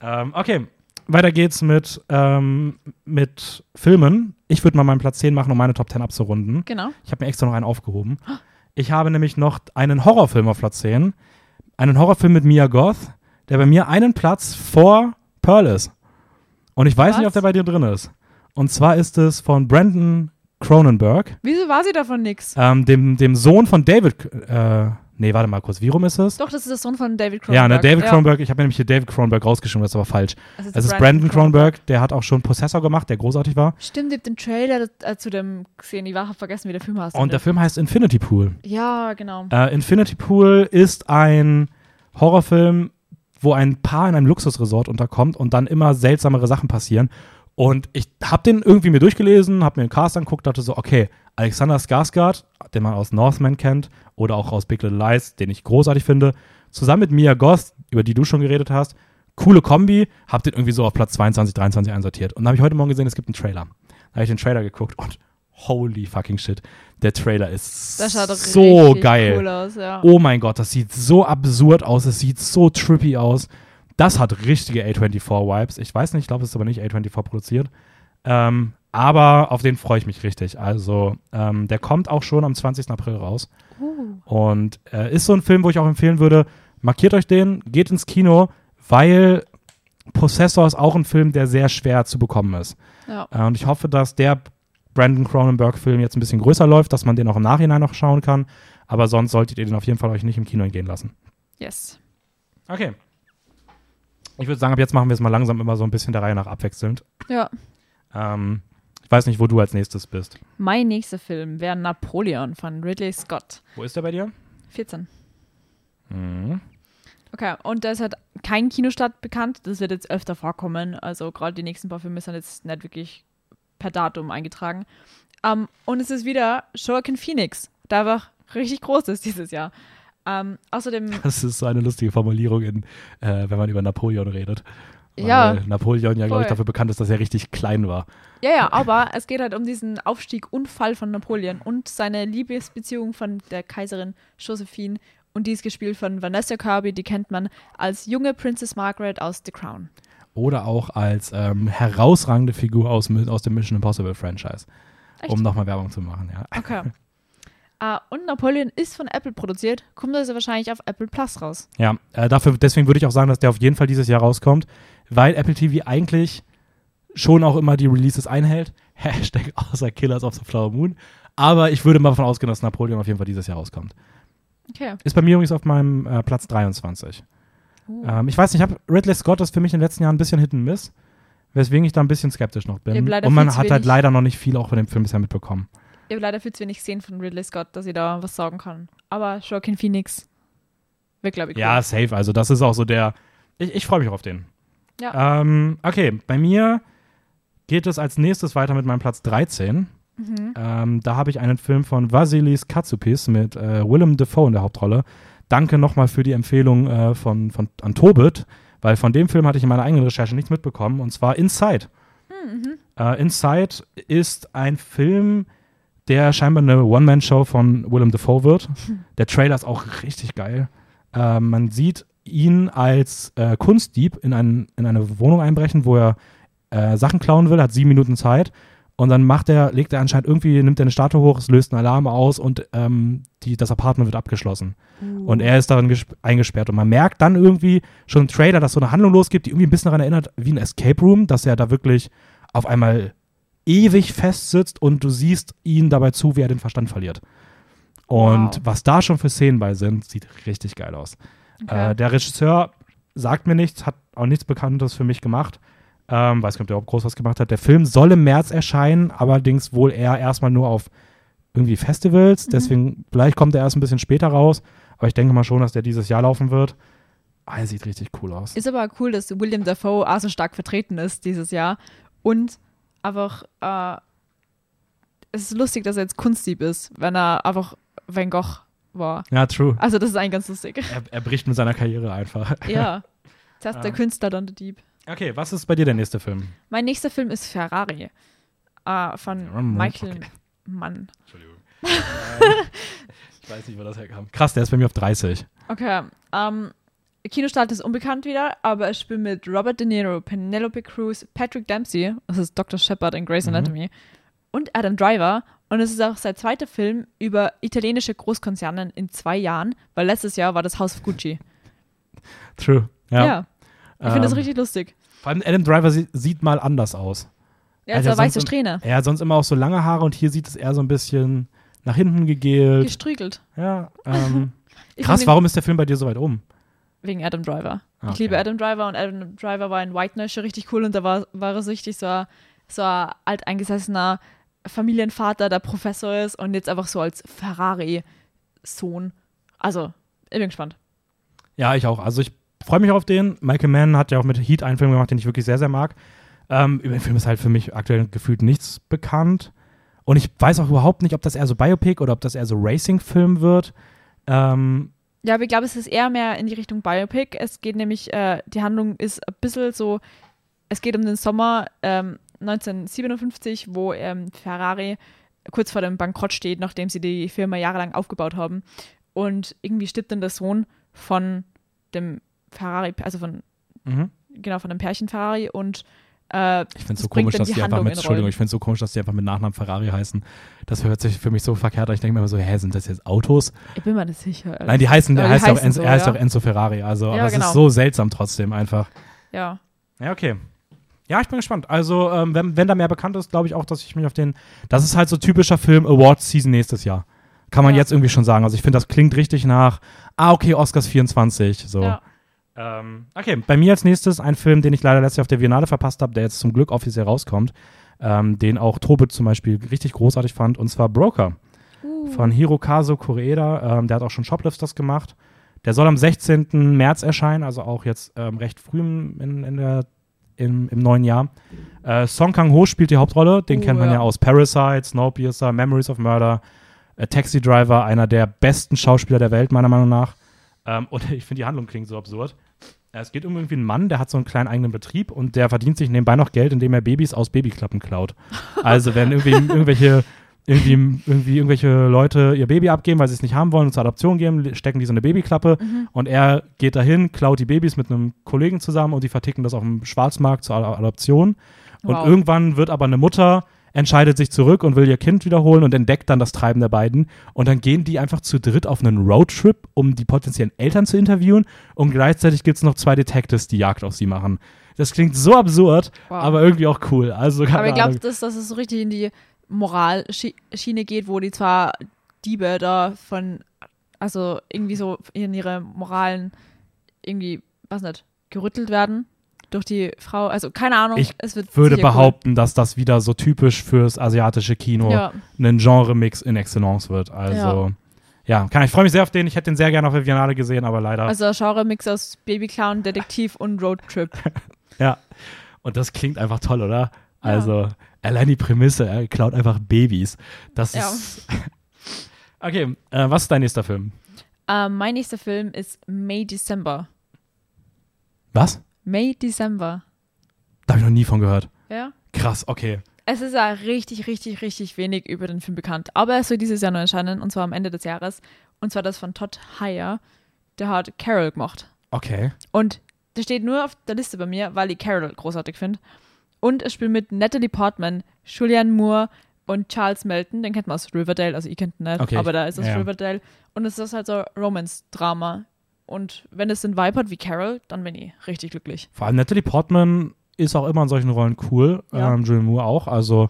ähm, okay, weiter geht's mit, ähm, mit Filmen. Ich würde mal meinen Platz 10 machen, um meine Top 10 abzurunden. Genau. Ich habe mir extra noch einen aufgehoben. Ich habe nämlich noch einen Horrorfilm auf Platz 10. Einen Horrorfilm mit Mia Goth, der bei mir einen Platz vor Pearl ist. Und ich weiß Was? nicht, ob der bei dir drin ist. Und zwar ist es von Brandon Cronenberg, Wieso war sie davon nix? ähm, dem, dem Sohn von David, äh, Nee, warte mal kurz. Wie rum ist es? Doch, das ist der Sohn von David Cronenberg. Ja, ne, David Cronenberg, ich habe nämlich hier David Cronenberg rausgeschrieben, das ist aber falsch. Das Es ist Brandon Cronenberg, der hat auch schon Possessor gemacht, der großartig war. Stimmt, ich hab den Trailer äh, zu dem gesehen. Ich habe vergessen, wie der Film heißt. Und der Film heißt Infinity Pool. ja, genau. Äh, Infinity Pool ist ein Horrorfilm, wo ein Paar in einem Luxusresort unterkommt und dann immer seltsamere Sachen passieren. Und ich habe den irgendwie mir durchgelesen, habe mir den Cast angeguckt, dachte so, okay, Alexander Skarsgård, den man aus Northman kennt oder auch aus Big Little Lies, den ich großartig finde, zusammen mit Mia Goth, über die du schon geredet hast, coole Kombi, hab den irgendwie so auf Platz 22, 23 einsortiert. Und dann habe ich heute Morgen gesehen, es gibt einen Trailer. Da habe ich den Trailer geguckt und holy fucking shit, der Trailer ist so geil. cool aus, ja. Oh mein Gott, das sieht so absurd aus, es sieht so trippy aus. Das hat richtige A24-Vibes. Ich weiß nicht, ich glaube, es ist aber nicht A24 produziert. Ähm, aber auf den freue ich mich richtig. Also, ähm, der kommt auch schon am 20. April raus. Uh. Und äh, ist so ein Film, wo ich auch empfehlen würde, markiert euch den, geht ins Kino, weil Possessor ist auch ein Film, der sehr schwer zu bekommen ist. Ja. Äh, und ich hoffe, dass der Brandon Cronenberg-Film jetzt ein bisschen größer läuft, dass man den auch im Nachhinein noch schauen kann. Aber sonst solltet ihr den auf jeden Fall euch nicht im Kino entgehen lassen. Yes. Okay. Ich würde sagen, ab jetzt machen wir es mal langsam immer so ein bisschen der Reihe nach abwechselnd. Ja. Ähm, ich weiß nicht, wo du als nächstes bist. Mein nächster Film wäre Napoleon von Ridley Scott. Wo ist der bei dir? 14. Mhm. Okay, und da ist halt kein Kinostart bekannt. Das wird jetzt öfter vorkommen. Also gerade die nächsten paar Filme sind jetzt nicht wirklich per Datum eingetragen. Ähm, und es ist wieder Joaquin Phoenix, der einfach richtig groß ist dieses Jahr. Ähm, außerdem, Das ist so eine lustige Formulierung, in, äh, wenn man über Napoleon redet. Weil Ja. Napoleon ja, glaube ich, dafür bekannt ist, dass er richtig klein war. ja, ja, aber es geht halt um diesen Aufstieg und Fall von Napoleon und seine Liebesbeziehung von der Kaiserin Josephine. Und die ist gespielt von Vanessa Kirby, die kennt man als junge Princess Margaret aus The Crown. Oder auch als ähm, herausragende Figur aus, aus dem Mission Impossible Franchise. Echt? Um nochmal Werbung zu machen, ja. Okay. [laughs] Ah, und Napoleon ist von Apple produziert, kommt also wahrscheinlich auf Apple Plus raus. Ja, äh, dafür, deswegen würde ich auch sagen, dass der auf jeden Fall dieses Jahr rauskommt, weil Apple TV eigentlich schon auch immer die Releases einhält. [laughs] Hashtag außer Killers of the Flower Moon. Aber ich würde mal davon ausgehen, dass Napoleon auf jeden Fall dieses Jahr rauskommt. Okay. Ist bei mir übrigens auf meinem äh, Platz 23. Uh. Ähm, ich weiß nicht, ich habe Ridley Scott ist für mich in den letzten Jahren ein bisschen Hit and Miss, weswegen ich da ein bisschen skeptisch noch bin. Und man hat halt leider noch nicht viel auch von dem Film bisher mitbekommen. Ich habe leider viel zu wenig gesehen von Ridley Scott, dass ich da was sagen kann. Aber Joaquin Phoenix wird, glaube ich, cool. Ja, safe. Also das ist auch so der. Ich, ich freue mich auf den. Ja. Ähm, okay, bei mir geht es als nächstes weiter mit meinem Platz 13. Mhm. Ähm, da habe ich einen Film von Vasilis Katsupis mit äh, Willem Dafoe in der Hauptrolle. Danke nochmal für die Empfehlung äh, von, von an Tobit, weil von dem Film hatte ich in meiner eigenen Recherche nichts mitbekommen, und zwar Inside. Mhm. Äh, Inside ist ein Film, der scheinbar eine One-Man-Show von Willem Dafoe wird. Der Trailer ist auch richtig geil. Äh, man sieht ihn als äh, Kunstdieb in, ein, in eine Wohnung einbrechen, wo er äh, Sachen klauen will, hat sieben Minuten Zeit. Und dann macht er, legt er anscheinend irgendwie, nimmt er eine Statue hoch, es löst einen Alarm aus und ähm, die, das Apartment wird abgeschlossen. Uh. Und er ist darin gesp- eingesperrt. Und man merkt dann irgendwie schon im Trailer, dass so eine Handlung losgeht, die irgendwie ein bisschen daran erinnert, wie ein Escape Room, dass er da wirklich auf einmal ewig festsitzt und du siehst ihn dabei zu, wie er den Verstand verliert. Und Wow. was da schon für Szenen bei sind, sieht richtig geil aus. Okay. Äh, der Regisseur sagt mir nichts, hat auch nichts Bekanntes für mich gemacht. Ähm, weiß nicht, ob der überhaupt groß was gemacht hat. Der Film soll im März erscheinen, allerdings wohl eher erstmal nur auf irgendwie Festivals. Mhm. Deswegen, vielleicht kommt er erst ein bisschen später raus. Aber ich denke mal schon, dass der dieses Jahr laufen wird. Ah, er sieht richtig cool aus. Ist aber cool, dass William Dafoe auch so stark vertreten ist dieses Jahr. Und einfach, äh, es ist lustig, dass er jetzt Kunstdieb ist, wenn er einfach Van Gogh war. Ja, true. Also das ist eigentlich ganz lustig. Er, er bricht mit seiner Karriere einfach. [laughs] ja. Zuerst der Ja. künstler, dann der Dieb. Okay, was ist bei dir der nächste Film? Mein nächster Film ist Ferrari äh, von Ja, Michael okay. Mann. Entschuldigung. [laughs] Ähm, [laughs] ich weiß nicht, wo das herkam. Krass, der ist bei mir auf 30. Okay, ähm, Kinostart ist unbekannt wieder, aber es spielt mit Robert De Niro, Penelope Cruz, Patrick Dempsey, das ist Dr. Shepard in Grey's Mhm. Anatomy, und Adam Driver. Und es ist auch sein zweiter Film über italienische Großkonzerne in zwei Jahren, weil letztes Jahr war das House of Gucci. [laughs] True. Ja. Ja, ich finde das Ähm, richtig lustig. Vor allem Adam Driver sie, sieht mal anders aus. Ist also weiße Strähne. Er hat sonst immer auch so lange Haare und hier sieht es eher so ein bisschen nach hinten gegelt. Gestrügelt. ja, ähm, [laughs] Ich krass, warum ist der Film bei dir so weit oben? Wegen Adam Driver. Ah, Ich liebe okay. Adam Driver und Adam Driver war in White schon richtig cool und da war, war er richtig so ein, so ein alteingesessener Familienvater, der Professor ist und jetzt einfach so als Ferrari-Sohn. Also, ich bin gespannt. Ja, ich auch. Also ich freue mich auf den. Michael Mann hat ja auch mit Heat einen Film gemacht, den ich wirklich sehr, sehr mag. Ähm, über den Film ist halt für mich aktuell gefühlt nichts bekannt. Und ich weiß auch überhaupt nicht, ob das eher so Biopic oder ob das eher so Racing-Film wird. Ähm, Ja, aber ich glaube, es ist eher mehr in die Richtung Biopic. Es geht nämlich, äh, die Handlung ist ein bisschen so, es geht um den Sommer ähm, 1957, wo ähm, Ferrari kurz vor dem Bankrott steht, nachdem sie die Firma jahrelang aufgebaut haben. Und irgendwie stirbt dann der Sohn von dem Ferrari, also von, mhm. genau, von dem Pärchen Ferrari und äh, Ich finde es Das so komisch, dass die die einfach mit, Entschuldigung, ich finde so komisch, dass die einfach mit Nachnamen Ferrari heißen. Das hört sich für mich so verkehrt an. Ich denke mir immer so, hä, sind das jetzt Autos? ich bin mir nicht sicher. Nein, die heißen, Ja, er die heißt, auch heißen Enzo, so, er heißt ja. auch Enzo Ferrari. Also, Ja, aber es genau. ist so seltsam trotzdem einfach. Ja. Ja, okay. Ja, ich bin gespannt. Also, ähm, wenn, wenn da mehr bekannt ist, glaube ich auch, dass ich mich auf den. Das ist halt so typischer Film Awards Season nächstes Jahr. Kann man Ja. jetzt irgendwie schon sagen. Also, ich finde, das klingt richtig nach. Ah, okay, Oscars 24. So. ja. Ähm, okay, bei mir als nächstes ein Film, den ich leider letztes Jahr auf der Biennale verpasst habe, der jetzt zum Glück offiziell rauskommt. Ähm, den auch Tobit zum Beispiel richtig großartig fand, und zwar Broker Uh. von Hirokazu Koreeda. Ähm, der hat auch schon Shoplifters gemacht. Der soll am 16. März erscheinen, also auch jetzt ähm, recht früh im, in, in der, im, im neuen Jahr. Äh, Song Kang-ho spielt die Hauptrolle. Den Oh, kennt man ja. ja. aus Parasite, Snowpiercer, Memories of Murder, äh, Taxi Driver, einer der besten Schauspieler der Welt, meiner Meinung nach. Ähm, und [laughs] ich finde, die Handlung klingt so absurd. Äh, Es geht um irgendwie einen Mann, der hat so einen kleinen eigenen Betrieb und der verdient sich nebenbei noch Geld, indem er Babys aus Babyklappen klaut. [laughs] Also wenn irgendwie irgendwelche irgendwie, irgendwie irgendwelche Leute ihr Baby abgeben, weil sie es nicht haben wollen und zur Adoption geben, stecken die so eine Babyklappe Mhm. und er geht dahin, klaut die Babys mit einem Kollegen zusammen und die verticken das auf dem Schwarzmarkt zur Ad- Adoption. Und Wow. irgendwann wird aber eine Mutter entscheidet sich zurück und will ihr Kind wiederholen und entdeckt dann das Treiben der beiden. Und dann gehen die einfach zu dritt auf einen Roadtrip, um die potenziellen Eltern zu interviewen. Und gleichzeitig gibt es noch zwei Detectives, die Jagd auf sie machen. Das klingt so absurd, Wow. aber irgendwie auch cool. Also, Aber ich glaube, dass, dass es so richtig in die Moralschiene geht, wo die zwar Diebe da von, also irgendwie so in ihre Moralen irgendwie, was nicht, gerüttelt werden durch die Frau. Also keine Ahnung. Ich es wird würde behaupten, dass das wieder so typisch fürs asiatische Kino Cool. Ja, ein Genre-Mix in Excellence wird. Also, ja, kann, ich freue mich sehr auf den. Ich hätte den sehr gerne auf der Biennale gesehen, aber leider. also Genre-Mix aus Babyclown, Detektiv und Roadtrip. [laughs] Ja. Und das klingt einfach toll, oder? Also, allein die Prämisse, er klaut einfach Babys. Das Ja. ist. [laughs] okay, äh, was ist dein nächster Film? Ähm, mein nächster Film ist May December. Was? May December. Da habe ich noch nie von gehört. Ja. Krass, okay. Es ist ja richtig, richtig, richtig wenig über den Film bekannt. Aber es soll dieses Jahr noch erscheinen, und zwar am Ende des Jahres. Und zwar das von Todd Heyer. Der hat Carol gemacht. Okay. Und der steht nur auf der Liste bei mir, weil ich Carol großartig finde. Und es spielt mit Natalie Portman, Julianne Moore und Charles Melton. Den kennt man aus Riverdale, also ich kennt ihn nicht, Okay, aber da ist es ja. Riverdale. Und es ist halt so Romance-Drama. Und wenn es den Vibe hat wie Carol, dann bin ich richtig glücklich. Vor allem Natalie Portman ist auch immer in solchen Rollen cool. Ja. Ähm, Julian Moore auch. Also,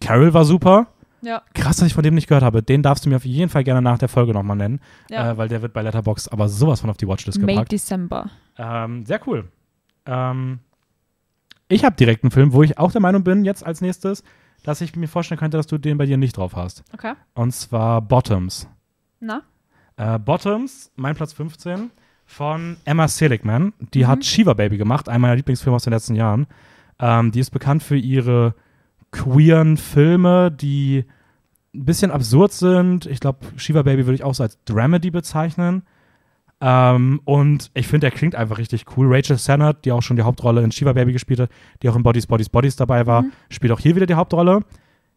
Carol war super. Ja, Krass, dass ich von dem nicht gehört habe. Den darfst du mir auf jeden Fall gerne nach der Folge nochmal nennen, ja. äh, weil der wird bei Letterboxd aber sowas von auf die Watchlist May gepackt. December. Ähm, sehr cool. Ähm, ich habe direkt einen Film, wo ich auch der Meinung bin, jetzt als nächstes, dass ich mir vorstellen könnte, dass du den bei dir nicht drauf hast. Okay. Und zwar Bottoms. Na? Äh, Bottoms, mein Platz 15, von Emma Seligman. Die Mhm. hat Shiva Baby gemacht, einer meiner Lieblingsfilme aus den letzten Jahren. Ähm, die ist bekannt für ihre queeren Filme, die ein bisschen absurd sind. Ich glaube, Shiva Baby würde ich auch so als Dramedy bezeichnen. Ähm, und ich finde, er klingt einfach richtig cool. Rachel Sennett, die auch schon die Hauptrolle in Shiva Baby gespielt hat, die auch in Bodies, Bodies, Bodies dabei war, Mhm. spielt auch hier wieder die Hauptrolle.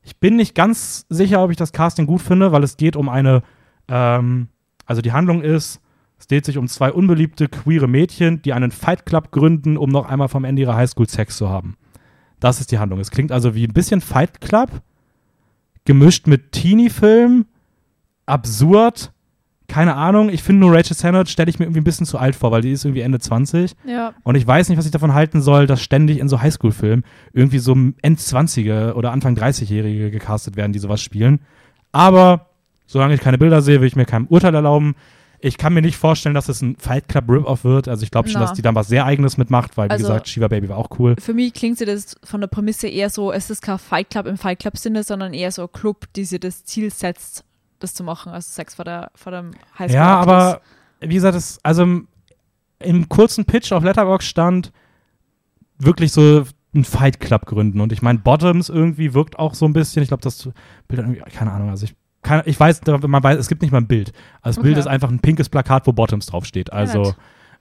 Ich bin nicht ganz sicher, ob ich das Casting gut finde, weil es geht um eine, ähm, also die Handlung ist, es dreht sich um zwei unbeliebte queere Mädchen, die einen Fight Club gründen, um noch einmal vom Ende ihrer Highschool Sex zu haben. Das ist die Handlung. Es klingt also wie ein bisschen Fight Club, gemischt mit Teenie-Film, absurd, keine Ahnung. Ich finde nur Rachel Sennett stelle ich mir irgendwie ein bisschen zu alt vor, weil die ist irgendwie Ende 20 Ja. und ich weiß nicht, was ich davon halten soll, dass ständig in so Highschool-Filmen irgendwie so End-20er oder Anfang 30-Jährige gecastet werden, die sowas spielen. Aber solange ich keine Bilder sehe, will ich mir kein Urteil erlauben. Ich kann mir nicht vorstellen, dass es ein Fight Club Rip-Off wird. Also ich glaube schon, Na. dass die dann was sehr Eigenes mitmacht, weil wie Also- gesagt, Shiva Baby war auch cool. Für mich klingt sie das von der Prämisse eher so, es ist kein Fight Club im Fight Club Sinne, sondern eher so ein Club, die sich das Ziel setzt, das zu machen, also Sex vor, der, vor dem Highschool. Ja, aber wie gesagt, es, also im, im kurzen Pitch auf Letterbox stand wirklich so ein Fight Club gründen. Und ich meine, Bottoms irgendwie wirkt auch so ein bisschen. Ich glaube, das Bild irgendwie, keine Ahnung, also ich kann, ich weiß, man weiß, es gibt nicht mal ein Bild. Also das Bild Okay. ist einfach ein pinkes Plakat, wo Bottoms draufsteht. Also,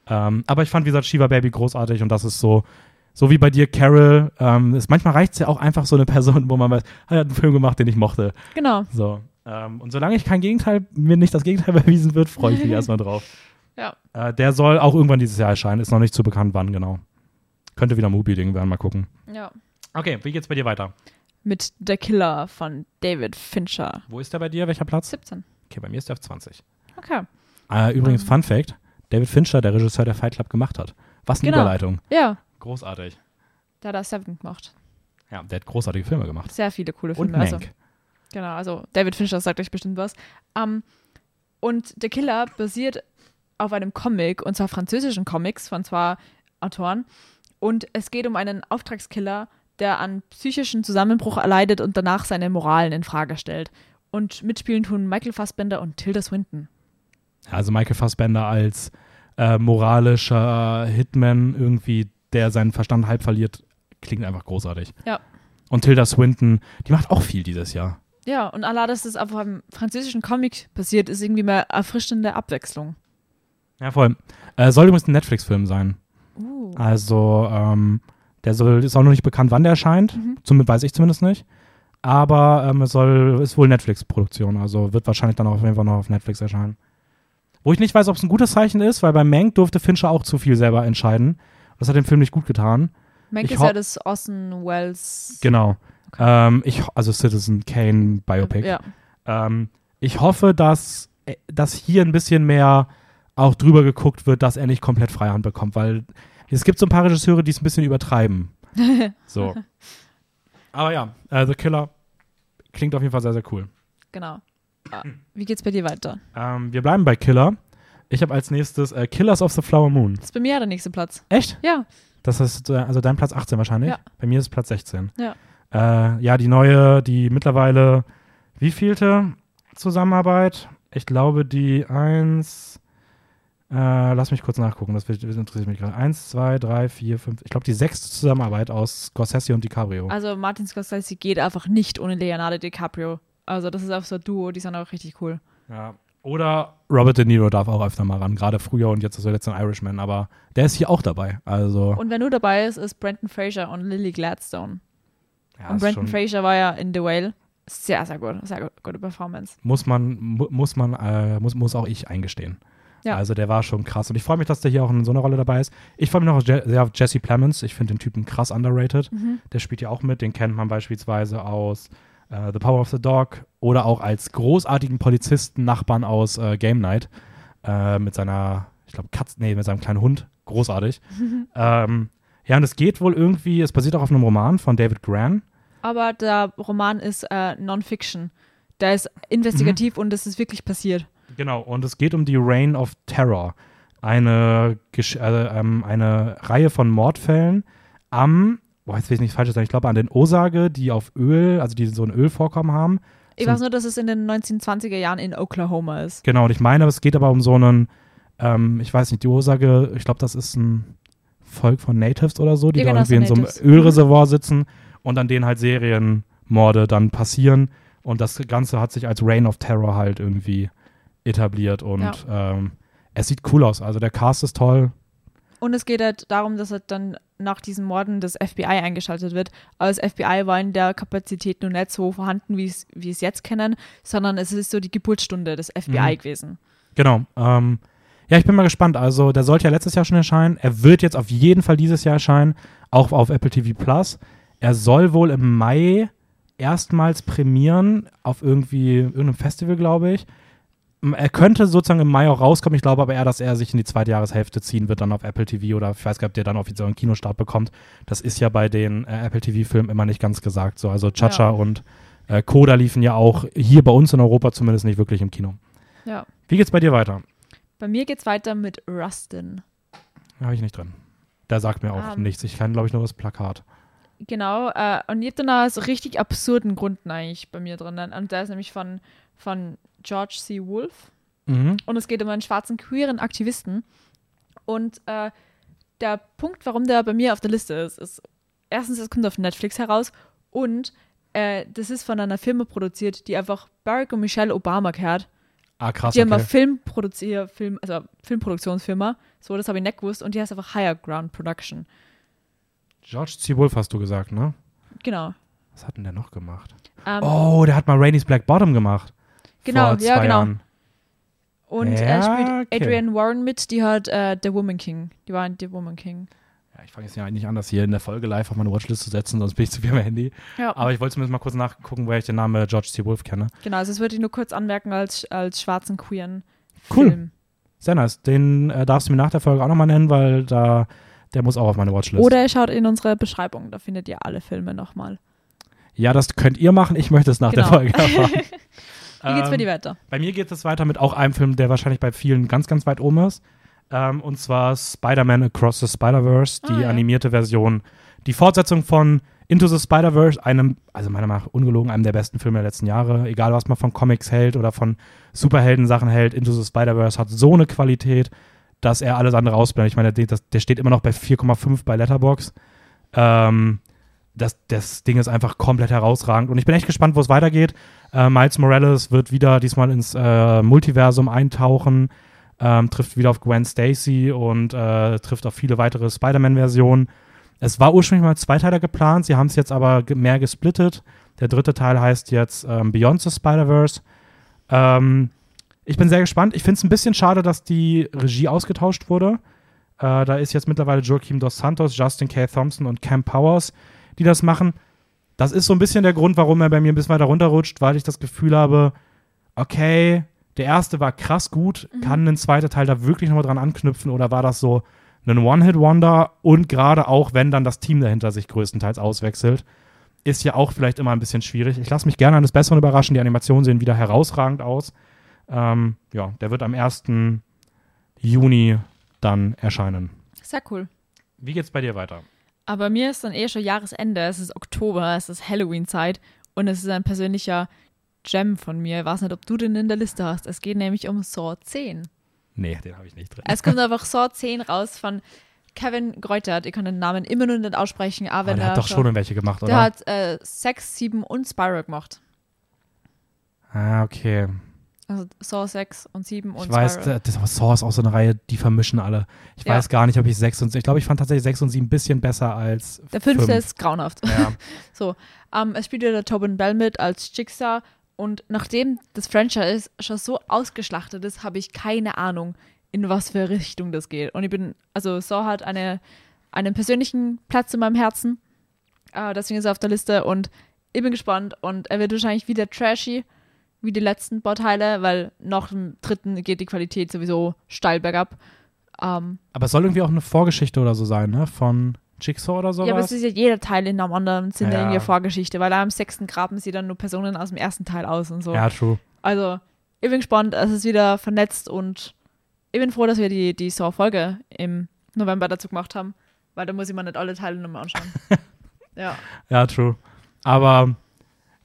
ähm, aber ich fand, wie gesagt, Shiva Baby großartig und das ist so, so wie bei dir, Carol. Ähm, ist, manchmal reicht es ja auch einfach so eine Person, wo man weiß, ah, er hat einen Film gemacht, den ich mochte. Genau. So. Ähm, und solange ich kein Gegenteil, mir nicht das Gegenteil [laughs] bewiesen wird, freue ich mich [laughs] erstmal drauf. Ja. Äh, der soll auch irgendwann dieses Jahr erscheinen, ist noch nicht zu bekannt, wann genau. Könnte wieder Movie-Ding werden, mal gucken. Ja. Okay, wie geht's bei dir weiter? Mit Der Killer von David Fincher. Wo ist der bei dir? Welcher Platz? 17. Okay, bei mir ist der auf 20. Okay. Äh, übrigens. Fun Fact: David Fincher, der Regisseur, der Fight Club gemacht hat. Was eine Genau. Überleitung. Ja, Großartig. der hat da Seven gemacht. Ja, der hat großartige Filme gemacht. Sehr viele coole Und Filme. Also, Mank. genau, also David Fincher sagt euch bestimmt was. Ähm, und Der Killer basiert auf einem Comic, und zwar französischen Comics von zwei Autoren. Und es geht um einen Auftragskiller, der an psychischen Zusammenbruch erleidet und danach seine Moralen in Frage stellt. Und mitspielen tun Michael Fassbender und Tilda Swinton. Also Michael Fassbender als äh, moralischer Hitman irgendwie, der seinen Verstand halb verliert, klingt einfach großartig. Ja. Und Tilda Swinton, die macht auch viel dieses Jahr. Ja, und Allah, dass das auf einem französischen Comic basiert, ist irgendwie mal erfrischende Abwechslung. Ja, voll. Äh, soll übrigens ein Netflix-Film sein. Uh. Also, ähm, der soll, ist auch noch nicht bekannt, wann der erscheint. Mhm. Zumindest weiß ich zumindest nicht. Aber ähm, es soll, ist wohl Netflix-Produktion. Also wird wahrscheinlich dann auch auf jeden Fall noch auf Netflix erscheinen. Wo ich nicht weiß, ob es ein gutes Zeichen ist, weil bei Mank durfte Fincher auch zu viel selber entscheiden. Das hat dem Film nicht gut getan. Mank ist ja das Orson Welles. Genau. Ähm, ich, also Citizen Kane Biopic. Ja. Ähm, ich hoffe, dass, äh, dass hier ein bisschen mehr auch drüber geguckt wird, dass er nicht komplett Freihand bekommt, weil es gibt so ein paar Regisseure, die es ein bisschen übertreiben. [laughs] so. Aber ja, äh, The Killer klingt auf jeden Fall sehr, sehr cool. Genau. Ah, Wie geht's bei dir weiter? Ähm, wir bleiben bei Killer. Ich habe als nächstes äh, Killers of the Flower Moon. Das ist bei mir der nächste Platz. Echt? Ja, Das ist äh, also dein Platz 18 wahrscheinlich? Ja. Bei mir ist es Platz 16. Ja. Äh, ja, die neue, die mittlerweile, wie vielte Zusammenarbeit? Ich glaube, die eins, äh, lass mich kurz nachgucken, das, das interessiert mich gerade. Eins, zwei, drei, vier, fünf, ich glaube, die sechste Zusammenarbeit aus Scorsese und DiCaprio. also Martin Scorsese geht einfach nicht ohne Leonardo DiCaprio. Also das ist auch so ein Duo, die sind auch richtig cool. Ja. Oder Robert De Niro darf auch öfter mal ran, gerade früher und jetzt ist er jetzt ein Irishman, aber der ist hier auch dabei. Also, Und wer nur dabei ist, ist Brendan Fraser und Lily Gladstone. ja, und schon- Fraser war ja in The Whale. Sehr, sehr gut. Sehr gut, gute Performance. muss man, mu muss man, äh, muss, muss auch ich eingestehen. Ja. Also der war schon krass. Und ich freue mich, dass der hier auch in so einer Rolle dabei ist. Ich freue mich noch sehr auf Jesse Plemons. Ich finde den Typen krass underrated. Mhm. Der spielt ja auch mit. Den kennt man beispielsweise aus äh, The Power of the Dog oder auch als großartigen Polizisten, Nachbarn aus äh, Game Night. Äh, mit seiner, ich glaube, Katz, nee, mit seinem kleinen Hund. Großartig. [laughs] ähm, ja, und es geht wohl irgendwie, es basiert auch auf einem Roman von David Gran. Aber der Roman ist äh, Non-Fiction. Der ist investigativ Mhm. und es ist wirklich passiert. Genau, und es geht um die Reign of Terror. Eine, Gesch äh, ähm, eine Reihe von Mordfällen am, boah, jetzt will ich nicht falsch sagen, ich glaube an den Osage, die auf Öl, also die so ein Ölvorkommen haben. Ich weiß nur, dass es in den 1920er Jahren in Oklahoma ist. Genau, und ich meine, es geht aber um so einen, ähm, ich weiß nicht, die Osage, ich glaube, das ist ein Volk von Natives oder so, die Ja, da genau, irgendwie in so einem Natives. Ölreservoir sitzen und an denen halt Serienmorde dann passieren. Und das Ganze hat sich als Reign of Terror halt irgendwie etabliert und ähm, es sieht cool aus. Also der Cast ist toll. Und es geht halt darum, dass halt dann nach diesen Morden das FBI eingeschaltet wird. Aber das FBI war in der Kapazität nur nicht so vorhanden, wie es wie es jetzt kennen, sondern es ist so die Geburtsstunde des FBI Mhm. gewesen. Genau. Ähm, ja, ich bin mal gespannt. Also der sollte ja letztes Jahr schon erscheinen. Er wird jetzt auf jeden Fall dieses Jahr erscheinen, auch auf Apple TV Plus. Er soll wohl im Mai erstmals premieren auf irgendwie irgendeinem Festival, glaube ich. Er könnte sozusagen im Mai auch rauskommen. Ich glaube aber eher, dass er sich in die zweite Jahreshälfte ziehen wird, dann auf Apple TV oder ich weiß gar nicht, ob der dann offiziell einen Kinostart bekommt. Das ist ja bei den äh, Apple TV-Filmen immer nicht ganz gesagt. So, also Chacha Ja. und Äh, Coda liefen ja auch hier bei uns in Europa zumindest nicht wirklich im Kino. Ja. Wie geht's bei dir weiter? Bei mir geht's weiter mit Rustin. Habe ich nicht drin. Der sagt mir auch Ähm. nichts. Ich kann, glaube ich, nur das Plakat. Genau, äh, und ihr habt dann da so richtig absurden Gründen eigentlich bei mir drin. Und der ist nämlich von, von George C. Wolfe. Mhm. Und es geht um einen schwarzen queeren Aktivisten. Und äh, der Punkt, warum der bei mir auf der Liste ist, ist erstens, es kommt auf Netflix heraus und äh, das ist von einer Firma produziert, die einfach Barack und Michelle Obama gehört. Ah, krass. Die haben eine Okay. Filmproduzier, Film, also Filmproduktionsfirma. So, das habe ich nicht gewusst. Und die heißt einfach Higher Ground Production. George C. Wolfe hast du gesagt, ne? Genau. Was hat denn der noch gemacht? Ähm, Oh, der hat mal Rainey's Black Bottom gemacht. Genau, ja, genau. Jahren. Und Ja, er spielt okay. Adrian Warren mit, die hat äh, The Woman King. Die war in The Woman King. Ja, ich fange jetzt ja eigentlich an, das hier in der Folge live auf meine Watchlist zu setzen, sonst bin ich zu viel am Handy. Ja. Aber ich wollte zumindest mal kurz nachgucken, woher ich den Namen George C. Wolfe kenne. Genau, also das würde ich nur kurz anmerken als, als schwarzen queeren Cool. Film. Sehr nice. Den äh, darfst du mir nach der Folge auch nochmal nennen, weil da, der muss auch auf meine Watchlist. Oder ihr schaut in unsere Beschreibung, da findet ihr alle Filme nochmal. ja, das könnt ihr machen. Ich möchte es nach der Genau. Folge erfahren. [laughs] Wie geht's bei Ähm, dir weiter? Bei mir geht es weiter mit auch einem Film, der wahrscheinlich bei vielen ganz, ganz weit oben ist. Ähm, und zwar Spider-Man Across the Spider-Verse, die Ah, ja. animierte Version. Die Fortsetzung von Into the Spider-Verse, einem, also meiner Meinung nach ungelogen, einem der besten Filme der letzten Jahre. Egal, was man von Comics hält oder von Superhelden-Sachen hält, Into the Spider-Verse hat so eine Qualität, dass er alles andere ausblendet. Ich meine, der, der steht immer noch bei 4,5 bei Letterbox. Ähm, das, das Ding ist einfach komplett herausragend. Und ich bin echt gespannt, wo es weitergeht. Äh, Miles Morales wird wieder diesmal ins äh, Multiversum eintauchen, ähm, trifft wieder auf Gwen Stacy und äh, trifft auf viele weitere Spider-Man-Versionen. Es war ursprünglich mal zwei Teile geplant, sie haben es jetzt aber mehr gesplittet. Der dritte Teil heißt jetzt ähm, Beyond the Spider-Verse. Ähm, ich bin sehr gespannt. Ich finde es ein bisschen schade, dass die Regie ausgetauscht wurde. Äh, da ist jetzt mittlerweile Joaquim Dos Santos, Justin K. Thompson und Cam Powers, die das machen. Das ist so ein bisschen der Grund, warum er bei mir ein bisschen weiter runterrutscht, weil ich das Gefühl habe, okay, der erste war krass gut, kann ein zweiter Teil da wirklich nochmal dran anknüpfen oder war das so ein One-Hit-Wonder und gerade auch, wenn dann das Team dahinter sich größtenteils auswechselt, ist ja auch vielleicht immer ein bisschen schwierig. Ich lasse mich gerne eines Besseren überraschen, die Animationen sehen wieder herausragend aus. Ähm, ja, der wird am 1. Juni dann erscheinen. Sehr cool. Wie geht's bei dir weiter? Aber mir ist dann eh schon Jahresende, es ist Oktober, es ist Halloween-Zeit und es ist ein persönlicher Gem von mir. Ich weiß nicht, ob du den in der Liste hast. Es geht nämlich um Saw 10. Nee, den habe ich nicht drin. Es kommt [laughs] einfach Saw 10 raus von Kevin Greutert. Ich kann den Namen immer nur nicht aussprechen, aber Aber wenn der er hat doch schon irgendwelche gemacht, Der oder? hat äh, 6, 7 und Spiral gemacht. ah, okay. Also Saw 6 und 7 und Ich weiß, Spiral. das, das Saw ist auch so eine Reihe, die vermischen alle. Ich Ja. weiß gar nicht, ob ich 6 und ich glaube, ich fand tatsächlich 6 und 7 ein bisschen besser als Der fünfte fünf. ist grauenhaft. Ja. [laughs] So, ähm, es spielt ja der Tobin Bell mit als Jigsaw und nachdem das Franchise schon so ausgeschlachtet ist, habe ich keine Ahnung, in was für Richtung das geht. Und ich bin, also Saw hat eine, einen persönlichen Platz in meinem Herzen, äh, deswegen ist er auf der Liste und ich bin gespannt und er wird wahrscheinlich wieder trashy, wie die letzten Bauteile, weil nach dem dritten geht die Qualität sowieso steil bergab. Ähm, Aber es soll irgendwie auch eine Vorgeschichte oder so sein, ne? Von Jigsaw oder sowas. Ja, aber es ist ja jeder Teil in einem anderen Sinne Ja. irgendwie Vorgeschichte, weil am sechsten graben sie dann nur Personen aus dem ersten Teil aus und so. ja, true. Also, ich bin gespannt, es ist wieder vernetzt und ich bin froh, dass wir die, die Saw-Folge im November dazu gemacht haben, weil da muss ich mir nicht alle Teile nochmal anschauen. [laughs] ja. Ja, true. Aber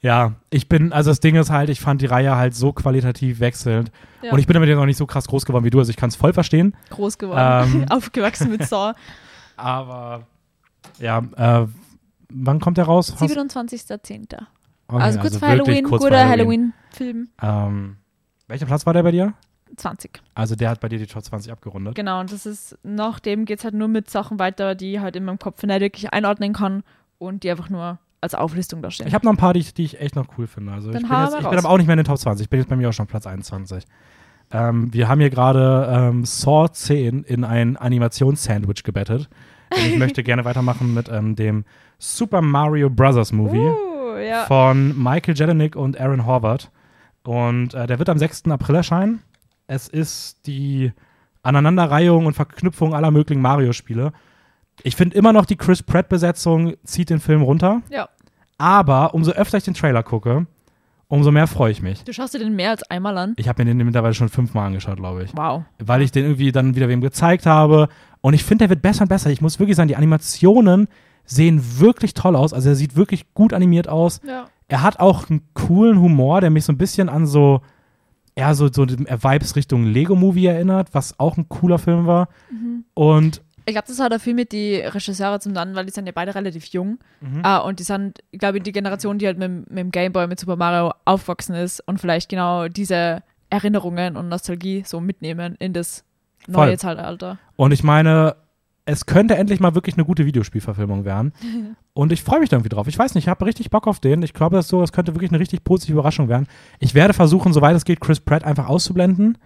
ja, ich bin, also das Ding ist halt, ich fand die Reihe halt so qualitativ wechselnd. ja. Und ich bin damit jetzt noch nicht so krass groß geworden wie du, also ich kann es voll verstehen. groß geworden, Ähm. [laughs] aufgewachsen mit Saw. [laughs] Aber ja, äh, wann kommt der raus? Hast- 27.10. Okay, also kurz vor wirklich Halloween, kurz vor guter Halloween-Film. Ähm, welcher Platz war der bei dir? 20. Also der hat bei dir die Top 20 abgerundet. Genau, und das ist, nachdem geht es halt nur mit Sachen weiter, die ich halt in meinem Kopf nicht wirklich einordnen kann und die einfach nur als Auflistung da stehen. Ich habe noch ein paar, die ich, die ich echt noch cool finde. Also Dann ich bin, jetzt, ich bin aber auch nicht mehr in den Top 20. Ich bin jetzt bei mir auch schon Platz 21. Ähm, wir haben hier gerade ähm, Saw 10 in ein Animations-Sandwich gebettet. Und ich möchte [laughs] gerne weitermachen mit ähm, dem Super Mario Bros. Movie Uh, ja. von Michael Jelenic und Aaron Horvath. Und äh, der wird am 6. April erscheinen. Es ist die Aneinanderreihung und Verknüpfung aller möglichen Mario-Spiele. Ich finde immer noch, die Chris Pratt-Besetzung zieht den Film runter. Ja. Aber umso öfter ich den Trailer gucke, umso mehr freue ich mich. Du schaust dir den mehr als einmal an? Ich habe mir den mittlerweile schon fünfmal angeschaut, glaube ich. Wow. Weil ich den irgendwie dann wieder wem gezeigt habe. Und ich finde, der wird besser und besser. Ich muss wirklich sagen, die Animationen sehen wirklich toll aus. Also er sieht wirklich gut animiert aus. Ja. Er hat auch einen coolen Humor, der mich so ein bisschen an so, eher so, so Vibes Richtung Lego-Movie erinnert, was auch ein cooler Film war. Und Ich glaube, das hat auch viel mit die Regisseure zum dann, weil die sind ja beide relativ jung. Mhm. Ah, und die sind, ich glaube, die Generation, die halt mit, mit dem Gameboy, mit Super Mario aufgewachsen ist und vielleicht genau diese Erinnerungen und Nostalgie so mitnehmen in das Voll. neue Zeitalter. Und ich meine, es könnte endlich mal wirklich eine gute Videospielverfilmung werden. [laughs] Und ich freue mich da irgendwie drauf. Ich weiß nicht, ich habe richtig Bock auf den. Ich glaube, das so, es könnte wirklich eine richtig positive Überraschung werden. Ich werde versuchen, soweit es geht, Chris Pratt einfach auszublenden.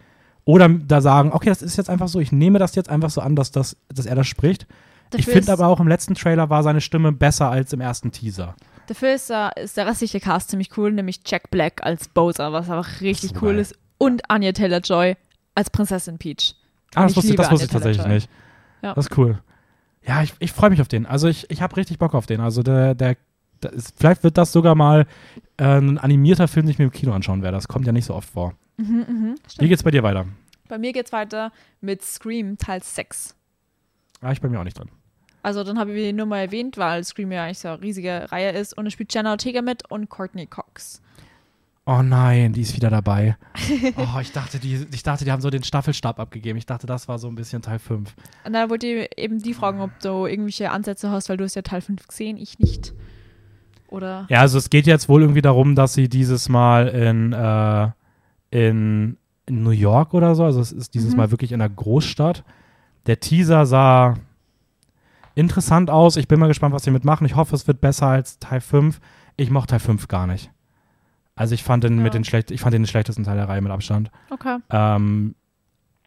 Oder da sagen, okay, das ist jetzt einfach so, ich nehme das jetzt einfach so an, dass, das, dass er das spricht. ich Dafür finde ist- aber auch im letzten Trailer war seine Stimme besser als im ersten Teaser. Dafür ist, äh, ist der restliche Cast ziemlich cool, nämlich Jack Black als Bowser, was einfach richtig So cool geil. ist. Und Anya Taylor-Joy als Prinzessin Peach. Ah, das ich wusste, das wusste ich tatsächlich nicht. Ja. Das ist cool. Ja, ich, ich freue mich auf den. Also ich, ich habe richtig Bock auf den. Also der, der ist, vielleicht wird das sogar mal äh, ein animierter Film, den ich mir im Kino anschauen werde. Das kommt ja nicht so oft vor. Mhm, mhm. Wie geht's bei dir weiter? Bei mir geht's weiter mit Scream Teil 6. Ah, ich bin mir auch nicht drin. Also dann habe ich ihn nur mal erwähnt, weil Scream ja eigentlich so eine riesige Reihe ist und es spielt Jenna Ortega mit und Courtney Cox. Oh nein, die ist wieder dabei. [laughs] Oh, ich dachte, die, ich dachte, die haben so den Staffelstab abgegeben. Ich dachte, das war so ein bisschen Teil 5. Und da wollte ich eben die fragen, ob du irgendwelche Ansätze hast, weil du hast ja Teil 5 gesehen, ich nicht. Oder Ja, also es geht jetzt wohl irgendwie darum, dass sie dieses Mal in, äh, in, New York oder so, also es ist dieses Mhm. Mal wirklich in einer Großstadt. Der Teaser sah interessant aus. Ich bin mal gespannt, was sie mitmachen. Ich hoffe, es wird besser als Teil 5. Ich mochte Teil 5 gar nicht. Also ich fand den Ja. mit den schlecht, ich fand den den schlechtesten Teil der Reihe mit Abstand. okay. Ähm,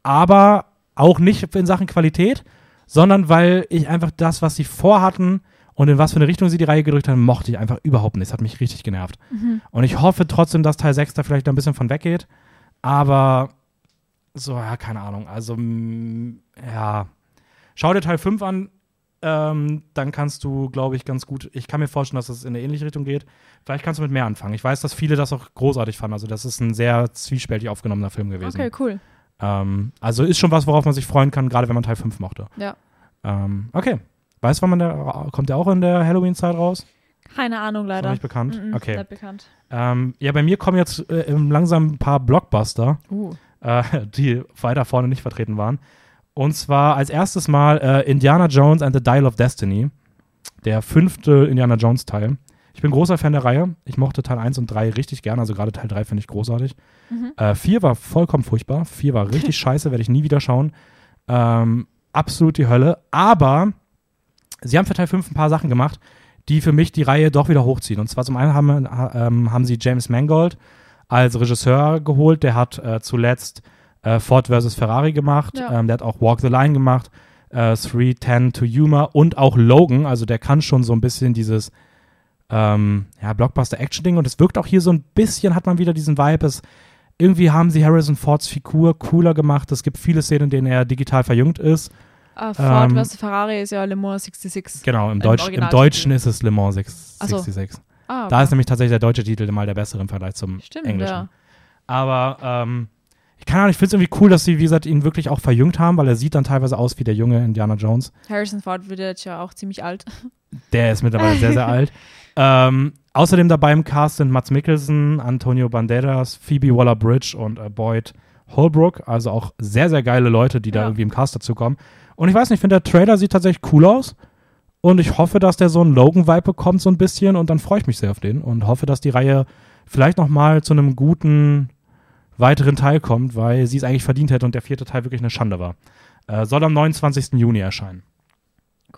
aber auch nicht in Sachen Qualität, sondern weil ich einfach das, was sie vorhatten und in was für eine Richtung sie die Reihe gedrückt haben, mochte ich einfach überhaupt nicht. Das hat mich richtig genervt. Mhm. Und ich hoffe trotzdem, dass Teil 6 da vielleicht ein bisschen von weggeht. Aber so, ja, keine Ahnung. Also, ja. Schau dir Teil 5 an. Ähm, dann kannst du, glaube ich, ganz gut. Ich kann mir vorstellen, dass es in eine ähnliche Richtung geht. Vielleicht kannst du mit mehr anfangen. Ich weiß, dass viele das auch großartig fanden. Also, das ist ein sehr zwiespältig aufgenommener Film gewesen. Okay, cool. Ähm, also ist schon was, worauf man sich freuen kann, gerade wenn man Teil 5 mochte. Ja. Ähm, okay. Weißt du, wann man der, kommt der auch in der Halloween-Zeit raus? Keine Ahnung Ist noch leider. nicht bekannt? Mhm, okay. Nicht bekannt. Ähm, ja, bei mir kommen jetzt äh, langsam ein paar Blockbuster, Uh. äh, die weiter vorne nicht vertreten waren. Und zwar als erstes mal äh, Indiana Jones and the Dial of Destiny. Der fünfte Indiana Jones Teil. Ich bin großer Fan der Reihe. Ich mochte Teil 1 und 3 richtig gerne. Also gerade Teil 3 finde ich großartig. Mhm. Äh, 4 war vollkommen furchtbar. 4 war richtig [laughs] scheiße, werde ich nie wieder schauen. Ähm, absolut die Hölle. Aber sie haben für Teil 5 ein paar Sachen gemacht, die für mich die Reihe doch wieder hochziehen. Und zwar zum einen haben, ähm, haben sie James Mangold als Regisseur geholt. Der hat äh, zuletzt äh, Ford vs. Ferrari gemacht. Ja. Ähm, der hat auch Walk the Line gemacht. Äh, 310 to Yuma und auch Logan. Also der kann schon so ein bisschen dieses ähm, ja, Blockbuster-Action-Ding. Und es wirkt auch hier so ein bisschen, hat man wieder diesen Vibe. Es, irgendwie haben sie Harrison Fords Figur cooler gemacht. Es gibt viele Szenen, in denen er digital verjüngt ist. Ah, Ford Ähm, vs. Ferrari ist ja Le Mans 66. Genau, im, Im Deutsch, im. Deutschen ist es Le Mans 6, Ach so. 66. Ah, Da okay. ist nämlich tatsächlich der deutsche Titel mal der bessere im Vergleich zum Stimmt, englischen. ja. Aber ähm, ich kann auch nicht, ich finde es irgendwie cool, dass sie, wie gesagt, ihn wirklich auch verjüngt haben, weil er sieht dann teilweise aus wie der junge Indiana Jones. Harrison Ford wird jetzt ja auch ziemlich alt. Der ist mittlerweile sehr, sehr alt. [laughs] Ähm, außerdem dabei im Cast sind Mats Mikkelsen, Antonio Banderas, Phoebe Waller-Bridge und äh, Boyd Holbrook. Also auch sehr, sehr geile Leute, die da Ja. irgendwie im Cast dazukommen. Und ich weiß nicht, ich finde, der Trailer sieht tatsächlich cool aus. Und ich hoffe, dass der so einen Logan-Vibe bekommt, so ein bisschen. Und dann freue ich mich sehr auf den. Und hoffe, dass die Reihe vielleicht noch mal zu einem guten weiteren Teil kommt, weil sie es eigentlich verdient hätte und der vierte Teil wirklich eine Schande war. Äh, soll am 29. Juni erscheinen.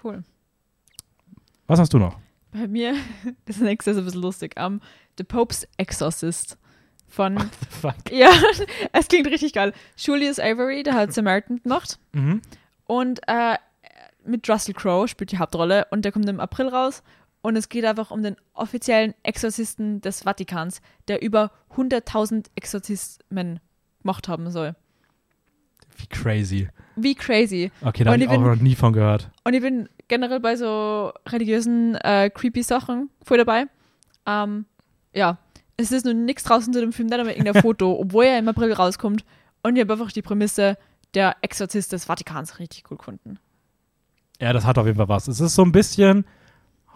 Cool. Was hast du noch? Bei mir, [laughs] das nächste ist ein bisschen lustig. Um, The Pope's Exorcist von, Fuck. ja, [laughs] es klingt richtig geil. Julius Avery, der hat Samaritan gemacht. Mhm. Und äh, mit Russell Crowe spielt die Hauptrolle und der kommt im April raus. Und es geht einfach um den offiziellen Exorzisten des Vatikans, der über 100.000 Exorzismen gemacht haben soll. Wie crazy. Wie crazy. Okay, da habe ich auch bin- noch nie von gehört. Und ich bin generell bei so religiösen, äh, creepy Sachen voll dabei. Ähm, ja, es ist nur nichts draußen zu dem Film, dann aber irgendein [laughs] Foto, obwohl er im April rauskommt. Und ich habe einfach die Prämisse der Exorzist des Vatikans richtig cool gefunden. Ja, das hat auf jeden Fall was. Es ist so ein bisschen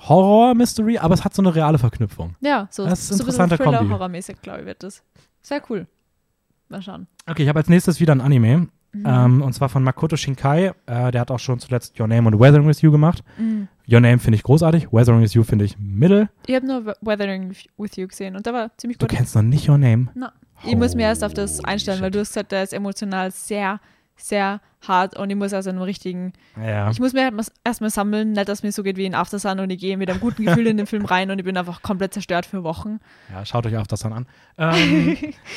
Horror-Mystery, aber es hat so eine reale Verknüpfung. Ja, so, Das ist so ein bisschen interessanter. Thriller-Horror-mäßig, glaube ich, wird das. Sehr cool. Mal schauen. Okay, ich habe als nächstes wieder ein Anime. Mhm. Ähm, und zwar von Makoto Shinkai. Äh, der hat auch schon zuletzt Your Name und Weathering with You gemacht. Mhm. Your Name finde ich großartig. Weathering with You finde ich mittel. Ich habe nur Weathering with You gesehen und der war ziemlich Du gut. kennst noch nicht Your Name. Na, ich muss mir erst auf das einstellen, weil shit. du hast gesagt, der ist emotional sehr, sehr hart und ich muss also einen richtigen. Ja. Ich muss mir erstmal sammeln, nicht, dass mir so geht wie in After Sun und ich gehe mit einem guten Gefühl in den Film rein und ich bin einfach komplett zerstört für Wochen. ja, schaut euch auch das dann an. Ähm,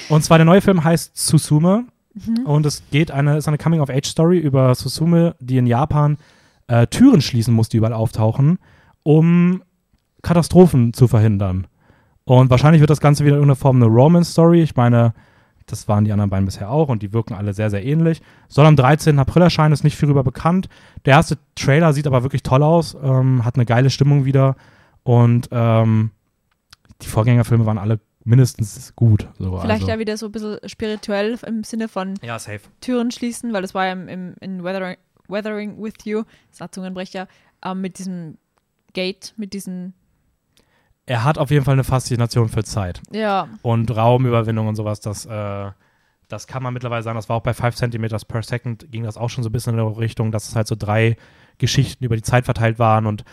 und zwar der neue Film heißt Susume. Mhm. Und es geht eine, ist eine Coming-of-Age-Story über Susume, die in Japan äh, Türen schließen muss, die überall auftauchen, um Katastrophen zu verhindern. Und wahrscheinlich wird das Ganze wieder in irgendeiner Form eine Romance-Story. Ich meine, das waren die anderen beiden bisher auch und die wirken alle sehr, sehr ähnlich. Soll am 13. April erscheinen, ist nicht viel darüber bekannt. Der erste Trailer sieht aber wirklich toll aus, ähm, hat eine geile Stimmung wieder und ähm, die Vorgängerfilme waren alle mindestens gut. So, Vielleicht also. ja wieder so ein bisschen spirituell im Sinne von Ja, safe. Türen schließen, weil das war ja im, im, in Weathering, Weathering with You, das ist ein Zungenbrecher, ähm, mit diesem Gate, mit diesen, er hat auf jeden Fall eine Faszination für Zeit ja, und Raumüberwindung und sowas. Das, äh, das kann man mittlerweile sagen. Das war auch bei 5 cm per Second, ging das auch schon so ein bisschen in der Richtung, dass es halt so drei Geschichten über die Zeit verteilt waren. Und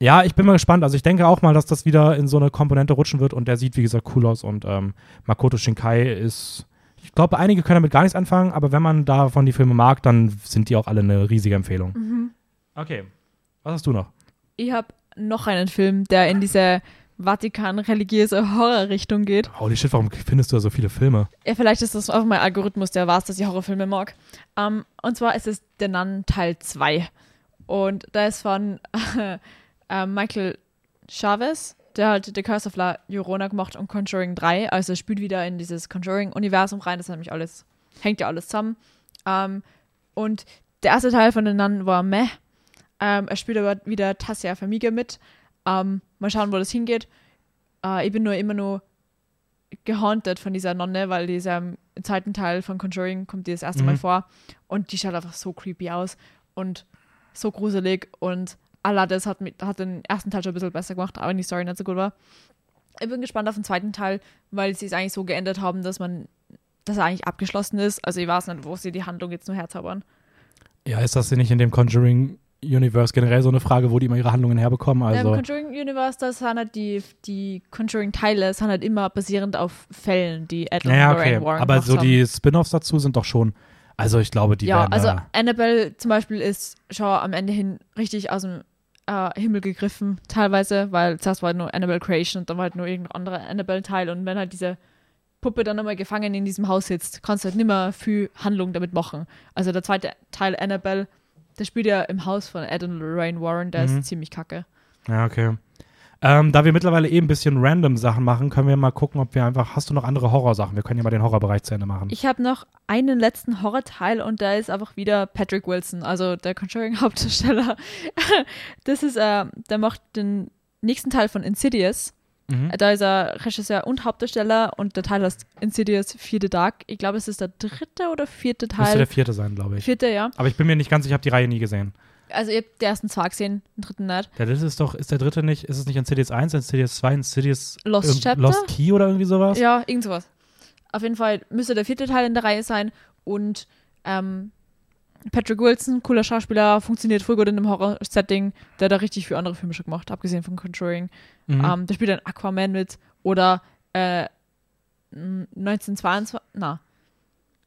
ja, ich bin mal gespannt. Also ich denke auch mal, dass das wieder in so eine Komponente rutschen wird und der sieht, wie gesagt, cool aus. Und ähm, Makoto Shinkai ist. Ich glaube, einige können damit gar nichts anfangen, aber wenn man davon die Filme mag, dann sind die auch alle eine riesige Empfehlung. mhm. Okay. Was hast du noch? Ich habe noch einen Film, der in diese Vatikan-religiöse Horrorrichtung geht. Holy shit, warum findest du da so viele Filme? Ja, vielleicht ist das einfach mein Algorithmus, der weiß, dass ich Horrorfilme mag. Ähm, und zwar ist es The Nun Teil 2. Und da ist von [laughs] äh, Michael Chavez, der hat The Curse of La Llorona gemacht und Conjuring 3. Also er spielt wieder in dieses Conjuring-Universum rein. Das ist nämlich alles, hängt ja alles zusammen. Ähm, und der erste Teil von The Nun war meh. Ähm, er spielt aber wieder Tassia Famiga mit. Ähm, mal schauen, wo das hingeht. Äh, ich bin nur immer nur gehauntet von dieser Nonne, weil dieser im zweiten Teil von Conjuring kommt die das erste Mal Mhm. vor und die schaut einfach so creepy aus und so gruselig und Aladdin hat, mit, hat den ersten Teil schon ein bisschen besser gemacht, aber die Story nicht so gut war. Ich bin gespannt auf den zweiten Teil, weil sie es eigentlich so geändert haben, dass man, dass er eigentlich abgeschlossen ist. Also ich weiß nicht, wo sie die Handlung jetzt nur herzaubern. Ja, ist das nicht in dem Conjuring Universe generell so eine Frage, wo die immer ihre Handlungen herbekommen? Ja, Also, Im Conjuring Universe, das sind halt die, die Conjuring-Teile, sind halt immer basierend auf Fällen, die Ed und naja, Lorraine okay. Warren Aber so haben. die Spin-offs dazu sind doch schon, also ich glaube, die ja, werden also da, Annabelle zum Beispiel ist schon am Ende hin richtig aus dem äh, Himmel gegriffen, teilweise, weil zuerst war halt nur Annabelle Creation und dann war halt nur irgendein anderer Annabelle-Teil und wenn halt diese Puppe dann nochmal gefangen in diesem Haus sitzt, kannst du halt nimmer viel Handlung damit machen. Also der zweite Teil Annabelle, der spielt ja im Haus von Ed und Lorraine Warren, der Mhm. ist ziemlich kacke. ja, okay. Ähm, da wir mittlerweile eh ein bisschen random Sachen machen, können wir mal gucken, ob wir einfach, hast du noch andere Horrorsachen? Wir können ja mal den Horrorbereich zu Ende machen. Ich habe noch einen letzten Horrorteil und da ist einfach wieder Patrick Wilson, also der Conjuring-Hauptdarsteller. [laughs] das ist, äh, der macht den nächsten Teil von Insidious. Mhm. Da ist er Regisseur und Hauptdarsteller und der Teil heißt Insidious Vierte Dark. Ich glaube, es ist der dritte oder vierte Müsste Teil. der vierte sein, glaube ich. Vierte, ja. Aber ich bin mir nicht ganz, ich habe die Reihe nie gesehen. Also ihr habt die ersten zwei gesehen, den dritten nicht. Der dritte ist doch, ist der dritte nicht, ist es nicht Insidious 1, Insidious 2, Insidious Lost Chapter? Lost Key oder irgendwie sowas? Ja, irgend sowas. Auf jeden Fall müsste der vierte Teil in der Reihe sein und ähm, Patrick Wilson, cooler Schauspieler, funktioniert voll gut in einem Horror-Setting. Der hat da richtig viele andere Filme schon gemacht, abgesehen von Conjuring. Mhm. Ähm, der spielt dann Aquaman mit oder äh, 1922, na,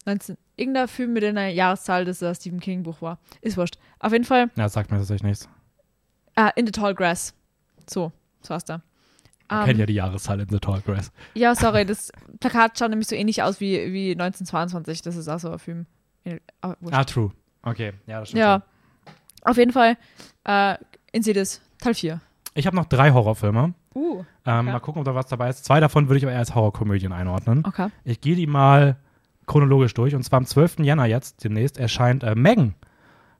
19, irgendein Film mit einer Jahreszahl, das ein Stephen King Buch war. Ist wurscht. Auf jeden Fall ja, das sagt mir tatsächlich nichts. äh, In the Tall Grass. So, so heißt er. Man kennt ja die Jahreszahl in The Tall Grass. Ja, sorry, das Plakat schaut nämlich so ähnlich aus wie, wie 1922. Das ist auch so ein Film. Ah, true. Okay, ja, das stimmt. ja, schon. auf jeden Fall. Äh, Insidious, Teil 4. Ich habe noch drei Horrorfilme. Uh, Ähm, Okay. Mal gucken, ob da was dabei ist. Zwei davon würde ich aber eher als Horrorkomödien einordnen. okay. Ich gehe die mal chronologisch durch. Und zwar am 12. Jänner jetzt demnächst erscheint äh, Megan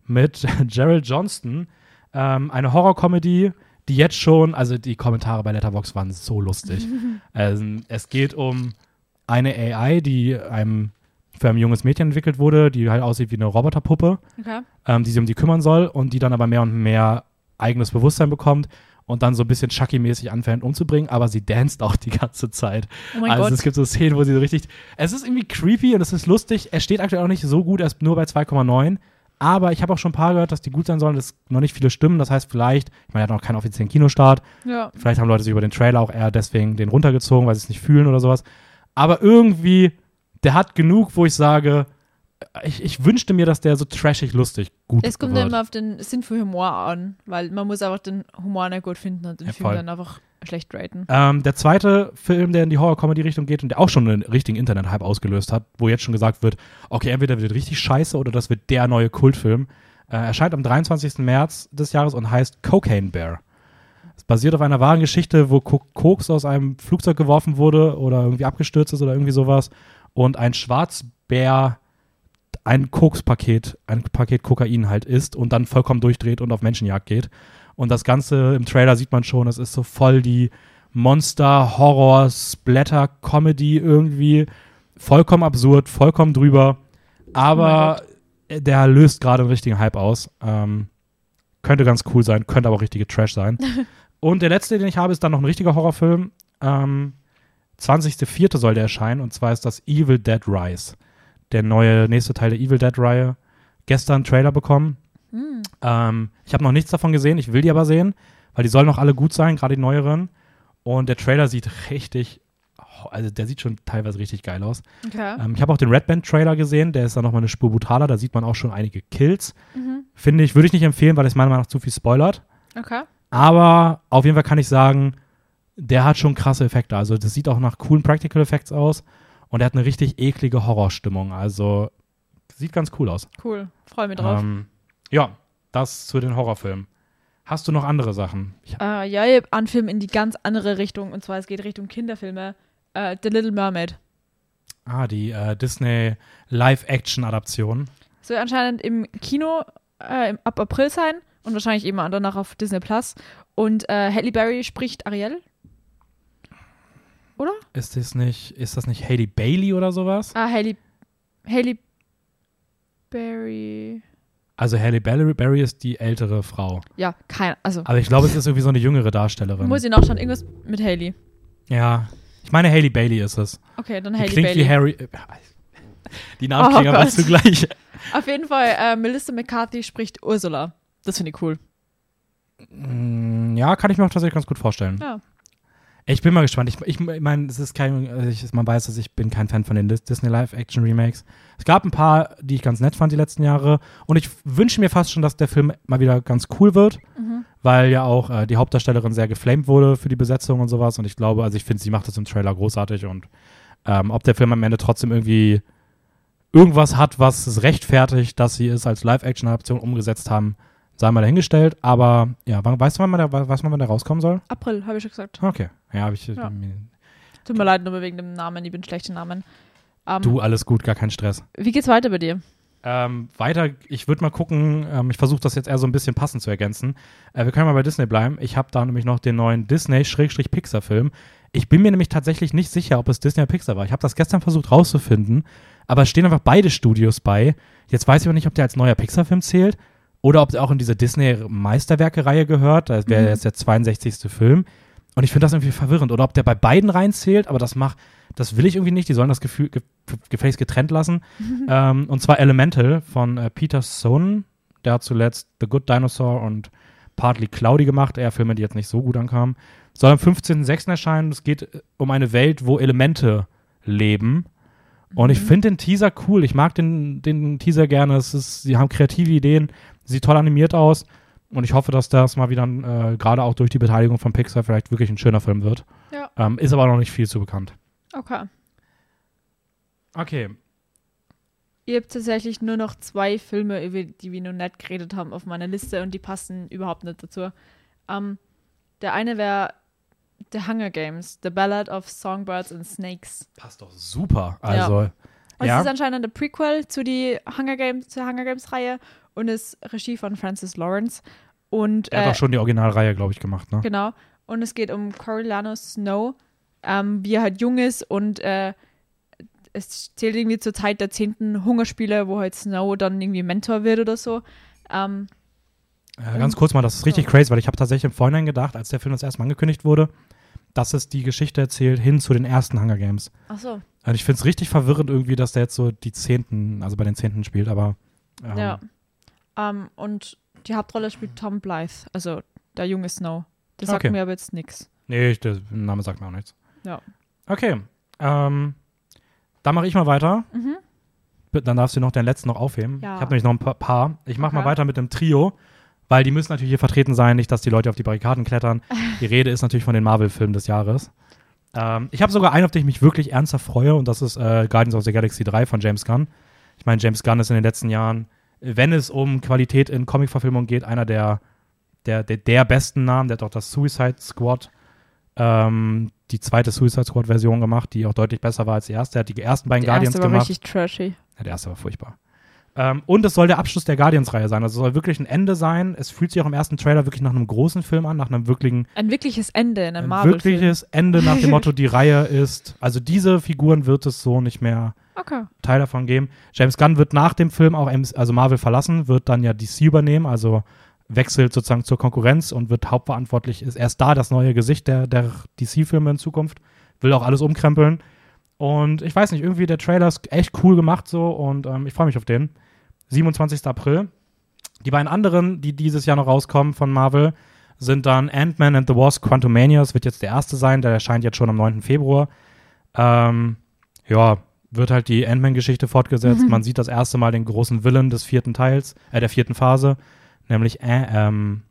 mit [laughs] Gerald Johnston. Ähm, eine Horrorkomödie, die jetzt schon, also die Kommentare bei Letterbox waren so lustig. also, [laughs] es geht um eine AI, die einem für ein junges Mädchen entwickelt wurde, die halt aussieht wie eine Roboterpuppe, Okay. ähm, die sich um die kümmern soll und die dann aber mehr und mehr eigenes Bewusstsein bekommt und dann so ein bisschen Chucky-mäßig anfängt umzubringen, aber sie danst auch die ganze Zeit. Oh also Gott. es gibt so Szenen, wo sie so richtig. Es ist irgendwie creepy und es ist lustig. Er steht aktuell auch nicht so gut, er ist nur bei 2,9. Aber ich habe auch schon ein paar gehört, dass die gut sein sollen. Das ist noch nicht viele Stimmen. Das heißt, vielleicht, ich meine, er hat noch keinen offiziellen Kinostart. Ja. Vielleicht haben Leute sich über den Trailer auch eher deswegen den runtergezogen, weil sie es nicht fühlen oder sowas. Aber irgendwie, der hat genug, wo ich sage, ich, ich wünschte mir, dass der so trashig lustig gut Es kommt wird. immer auf den Sinn für Humor an, weil man muss einfach den Humor nicht gut finden und den Ja, Film voll. dann einfach schlecht raten. Ähm, der zweite Film, der in die Horror-Comedy-Richtung geht und der auch schon einen richtigen Internet-Hype ausgelöst hat, wo jetzt schon gesagt wird, okay, entweder wird richtig scheiße oder das wird der neue Kultfilm, äh, erscheint am 23. März des Jahres und heißt Cocaine Bear. Es basiert auf einer wahren Geschichte, wo Ko- Koks aus einem Flugzeug geworfen wurde oder irgendwie abgestürzt ist oder irgendwie sowas und ein Schwarzbär ein Kokspaket, ein Paket Kokain halt isst und dann vollkommen durchdreht und auf Menschenjagd geht. Und das Ganze im Trailer sieht man schon, es ist so voll die Monster, Horror, Splatter, Comedy irgendwie. Vollkommen absurd, vollkommen drüber. Aber der löst gerade einen richtigen Hype aus. Ähm, könnte ganz cool sein, könnte aber auch richtige Trash sein. [laughs] und der letzte, den ich habe, ist dann noch ein richtiger Horrorfilm. Ähm, 20.04. soll der erscheinen und zwar ist das Evil Dead Rise. Der neue nächste Teil der Evil Dead Reihe. Gestern einen Trailer bekommen. Hm. Ähm, ich habe noch nichts davon gesehen, ich will die aber sehen, weil die sollen noch alle gut sein, gerade die neueren. Und der Trailer sieht richtig, also der sieht schon teilweise richtig geil aus. Okay. Ähm, ich habe auch den Red Band Trailer gesehen, der ist dann nochmal eine Spur brutaler, da sieht man auch schon einige Kills. Mhm. Finde ich, würde ich nicht empfehlen, weil es meiner Meinung nach zu viel spoilert. Okay. Aber auf jeden Fall kann ich sagen, der hat schon krasse Effekte. Also das sieht auch nach coolen Practical Effects aus und er hat eine richtig eklige Horrorstimmung. Also sieht ganz cool aus. Cool. Freue mich drauf. Ähm, ja, das zu den Horrorfilmen. Hast du noch andere Sachen? Äh, ja, ich hab einen Film in die ganz andere Richtung und zwar es geht Richtung Kinderfilme. Äh, The Little Mermaid. ah, die äh, Disney Live-Action-Adaption. Soll anscheinend im Kino im, ab April sein und wahrscheinlich eben danach auf Disney Plus. Und Halle Berry spricht Ariel. Oder? Ist das nicht, ist das nicht Haley Bailey oder sowas? Ah, Halle. Halle Berry. Also Halle Berry, Berry ist die ältere Frau. Ja, kein. Also, Aber ich glaube, es ist irgendwie so eine jüngere Darstellerin. muss ich noch schon irgendwas mit Haley. ja. Ich meine, Haley Bailey ist es. Okay, dann Die Halle klingt Bailey. wie Harry. äh, Die Namen Oh klingen aber zugleich. [laughs] Auf jeden Fall, äh, Melissa McCarthy spricht Ursula. Das finde ich cool. Mm, Ja, kann ich mir auch tatsächlich ganz gut vorstellen. Ja. Ich bin mal gespannt. Ich, ich meine, es ist kein, also ich, man weiß, dass ich bin kein Fan von den Dis- Disney Live-Action-Remakes. Es gab ein paar, die ich ganz nett fand die letzten Jahre. Und ich wünsche mir fast schon, dass der Film mal wieder ganz cool wird, Mhm. weil ja auch äh, die Hauptdarstellerin sehr geflamed wurde für die Besetzung und sowas. Und ich glaube, also ich finde, sie macht das im Trailer großartig. Und ähm, ob der Film am Ende trotzdem irgendwie irgendwas hat, was es rechtfertigt, dass sie es als Live-Action-Adaption umgesetzt haben, sei mal dahingestellt. Aber ja, wann, weißt du, wann man da, weiß man, wann der rauskommen soll? April, habe ich schon gesagt. Okay. Ja, habe ich. Ja. Tut mir leid, nur wegen dem Namen. Ich bin schlecht im Namen. Ähm, Du, alles gut, gar kein Stress. Wie geht's weiter bei dir? Ähm, weiter, ich würde mal gucken, ähm, ich versuche das jetzt eher so ein bisschen passend zu ergänzen. Äh, wir können mal bei Disney bleiben. Ich habe da nämlich noch den neuen Disney-Pixar-Film. Ich bin mir nämlich tatsächlich nicht sicher, ob es Disney oder Pixar war. Ich habe das gestern versucht rauszufinden, aber es stehen einfach beide Studios bei. Jetzt weiß ich aber nicht, ob der als neuer Pixar-Film zählt oder ob der auch in diese Disney-Meisterwerke-Reihe gehört. Das wäre Mhm. jetzt der 62. Film. Und ich finde das irgendwie verwirrend. Oder ob der bei beiden reinzählt, aber das macht, das will ich irgendwie nicht. Die sollen das Gefühl, ge gefälligst getrennt lassen. ähm, und zwar Elemental von äh, Peter Sohn. Der hat zuletzt The Good Dinosaur und Partly Cloudy gemacht. Eher Filme, die jetzt nicht so gut ankamen. Soll am 15.06. erscheinen. Es geht äh, um eine Welt, wo Elemente leben. Und ich Mhm. finde den Teaser cool. Ich mag den, den Teaser gerne. Es ist, sie haben kreative Ideen, sieht toll animiert aus. Und ich hoffe, dass das mal wieder, äh, gerade auch durch die Beteiligung von Pixar, vielleicht wirklich ein schöner Film wird. Ja. Ähm, ist aber noch nicht viel zu bekannt. Okay. Okay. Ich habe tatsächlich nur noch zwei Filme, über die wir noch nicht geredet haben, auf meiner Liste und die passen überhaupt nicht dazu. Ähm, der eine wäre The Hunger Games, The Ballad of Songbirds and Snakes. Passt doch super. Also, Und ja. Es ist anscheinend ein Prequel zu die Hunger Games, zur Hunger Games Reihe und ist Regie von Francis Lawrence. Und, äh, hat auch schon die Originalreihe, glaube ich, gemacht, ne? Genau. Und es geht um Coriolanus Snow, ähm, wie er halt jung ist und äh, es zählt irgendwie zur Zeit der zehnten Hungerspiele, wo halt Snow dann irgendwie Mentor wird oder so. Ähm, Äh, ganz kurz mal, das ist richtig So. crazy, weil ich habe tatsächlich im Vorhinein gedacht, als der Film das erste Mal angekündigt wurde, dass es die Geschichte erzählt hin zu den ersten Hunger Games. ach so. Und ich finde es richtig verwirrend irgendwie, dass der jetzt so die Zehnten, also bei den Zehnten spielt, aber ähm, Ja. Ähm, und die Hauptrolle spielt Tom Blythe, also der junge Snow. Das sagt Okay. mir aber jetzt nichts. Nee, der Name sagt mir auch nichts. Ja. Okay. Ähm, dann mache ich mal weiter. Mhm. Dann darfst du noch den letzten noch aufheben. Ja. Ich habe nämlich noch ein pa- paar. Ich mache mal Okay. weiter mit dem Trio, weil die müssen natürlich hier vertreten sein, nicht, dass die Leute auf die Barrikaden klettern. [laughs] Die Rede ist natürlich von den Marvel-Filmen des Jahres. Ähm, ich habe sogar einen, auf den ich mich wirklich ernsthaft freue, und das ist äh, Guardians of the Galaxy 3 von James Gunn. Ich meine, James Gunn ist in den letzten Jahren, wenn es um Qualität in Comic-Verfilmung geht, einer der, der, der, der besten Namen. Der hat auch das Suicide Squad, ähm, die zweite Suicide Squad-Version gemacht, die auch deutlich besser war als die erste. Er hat die ersten beiden Die Guardians erste war gemacht. richtig trashy. Ja, der erste war furchtbar. Ähm, und es soll der Abschluss der Guardians-Reihe sein. Also es soll wirklich ein Ende sein. Es fühlt sich auch im ersten Trailer wirklich nach einem großen Film an, nach einem wirklichen Ein wirkliches Ende in einem ein Marvel-Film. wirkliches Ende nach dem [laughs] Motto, die Reihe ist, also diese Figuren wird es so nicht mehr Okay. Teil davon geben. James Gunn wird nach dem Film auch MC also Marvel verlassen, wird dann ja DC übernehmen, also wechselt sozusagen zur Konkurrenz und wird hauptverantwortlich, ist erst da das neue Gesicht der, der DC-Filme in Zukunft, will auch alles umkrempeln. Und ich weiß nicht, irgendwie der Trailer ist echt cool gemacht so und ähm, ich freue mich auf den. 27. April. Die beiden anderen, die dieses Jahr noch rauskommen von Marvel, sind dann Ant-Man and the Wasp Quantumania. Das wird jetzt der erste sein, der erscheint jetzt schon am 9. Februar. Ähm, ja, wird halt die Ant-Man-Geschichte fortgesetzt. Man sieht das erste Mal den großen Villain des vierten Teils, äh, der vierten Phase, nämlich äh, ähm,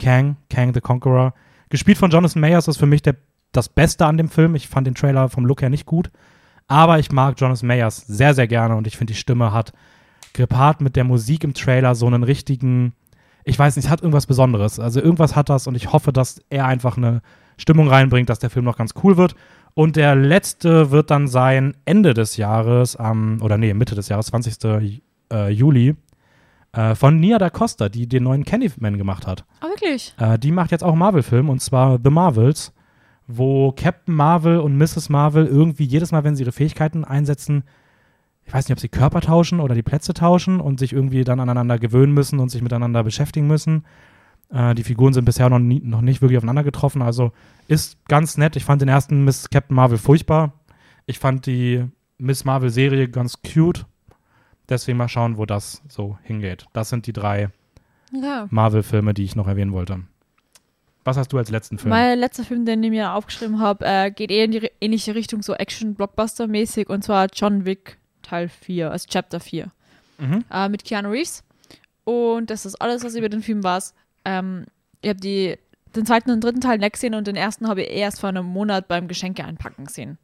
Kang, Kang the Conqueror. Gespielt von Jonathan Mayers ist für mich der, das Beste an dem Film. Ich fand den Trailer vom Look her nicht gut. Aber ich mag Jonathan Mayers sehr, sehr gerne und ich finde, die Stimme hat gepaart mit der Musik im Trailer so einen richtigen, ich weiß nicht, hat irgendwas Besonderes. Also irgendwas hat das und ich hoffe, dass er einfach eine Stimmung reinbringt, dass der Film noch ganz cool wird. Und der letzte wird dann sein Ende des Jahres, am, oder nee, Mitte des Jahres, 20. Äh, Juli, äh, von Nia da Costa, die den neuen Candyman gemacht hat. Ah, wirklich? Äh, die macht jetzt auch einen Marvel-Film und zwar The Marvels, wo Captain Marvel und Mrs. Marvel irgendwie jedes Mal, wenn sie ihre Fähigkeiten einsetzen, ich weiß nicht, ob sie Körper tauschen oder die Plätze tauschen und sich irgendwie dann aneinander gewöhnen müssen und sich miteinander beschäftigen müssen. Äh, die Figuren sind bisher noch, nie, noch nicht wirklich aufeinander getroffen, also ist ganz nett. Ich fand den ersten Miss Captain Marvel furchtbar. Ich fand die Miss Marvel-Serie ganz cute. Deswegen mal schauen, wo das so hingeht. Das sind die drei Ja. Marvel-Filme, die ich noch erwähnen wollte. Was hast du als letzten Film? Mein letzter Film, den ich mir aufgeschrieben habe, äh, geht eher in die ähnliche Richtung, so Action-Blockbuster-mäßig, und zwar John Wick Teil 4, also Chapter 4, Mhm. äh, mit Keanu Reeves. Und das ist alles, was über den Film war. Ähm, ich habe die den zweiten und dritten Teil nicht gesehen und den ersten habe ich erst vor einem Monat beim Geschenke einpacken gesehen.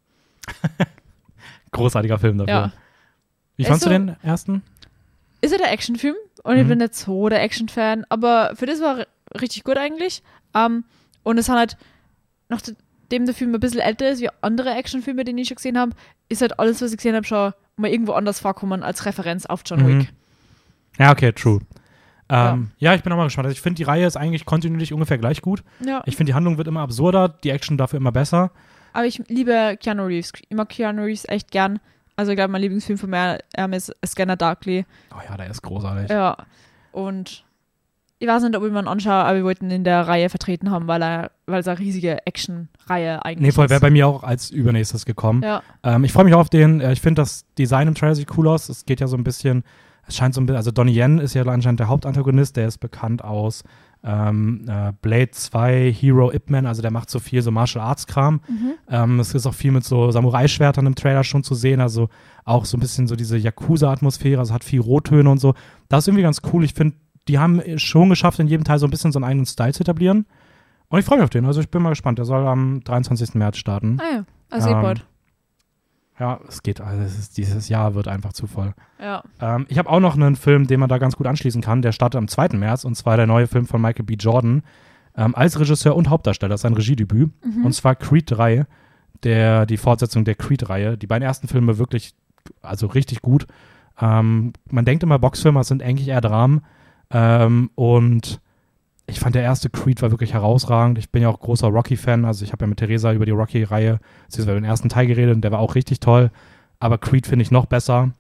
[laughs] Großartiger Film dafür. Ja. Wie Ist fandst du den ersten? Ist ja der Actionfilm und ich Mhm. bin nicht so der Action-Fan, aber für das war richtig gut eigentlich. Ähm, und es hat halt, nachdem der Film ein bisschen älter ist wie andere Actionfilme, die ich schon gesehen habe, ist halt alles, was ich gesehen habe, schon mal irgendwo anders vorkommen als Referenz auf John Mhm. Wick. Ja, okay, true. Ähm, ja. ich bin auch mal gespannt. Also ich finde, die Reihe ist eigentlich kontinuierlich ungefähr gleich gut. Ja, Ich finde, die Handlung wird immer absurder, die Action dafür immer besser. aber ich liebe Keanu Reeves. Ich mag Keanu Reeves echt gern. Also ich glaube, mein Lieblingsfilm von mir ähm, ist Scanner Darkly. Oh ja, der ist großartig. Ja, und ich weiß nicht, ob ich ihn anschaue, aber wir wollten ihn in der Reihe vertreten haben, weil er, weil es eine riesige Action-Reihe eigentlich Nee, voll, wäre ist. bei mir auch als übernächstes gekommen. Ja, Ähm, ich freue mich auch auf den. Äh, ich finde, das Design im Trailer sieht cool aus. Es geht ja so ein bisschen, es scheint so ein bisschen, also Donnie Yen ist ja anscheinend der Hauptantagonist, der ist bekannt aus ähm, äh, Blade 2, Hero Ip Man, also der macht so viel so Martial Arts Kram. Mhm. Ähm, es ist auch viel mit so Samurai-Schwertern im Trailer schon zu sehen, also auch so ein bisschen so diese Yakuza-Atmosphäre, also hat viel Rottöne und so. Das ist irgendwie ganz cool. Ich finde, die haben schon geschafft, in jedem Teil so ein bisschen so einen eigenen Style zu etablieren. Und ich freue mich auf den. Also ich bin mal gespannt. Der soll am 23. März starten. Ah ja, also Ähm, bald. Ja, es geht, also es ist, dieses Jahr wird einfach zu voll. Ja. Ähm, ich habe auch noch einen Film, den man da ganz gut anschließen kann. Der startet am 2. März und zwar der neue Film von Michael B. Jordan ähm, als Regisseur und Hauptdarsteller. sein Regiedebüt. Mhm. Und zwar Creed 3, der, die Fortsetzung der Creed-Reihe. Die beiden ersten Filme wirklich, also richtig gut. Ähm, man denkt immer, Boxfilme sind eigentlich eher Dramen. Ähm, und ich fand der erste Creed war wirklich herausragend. Ich bin ja auch großer Rocky-Fan. Also ich habe ja mit Theresa über die Rocky-Reihe, beziehungsweise über den ersten Teil geredet und der war auch richtig toll. Aber Creed finde ich noch besser,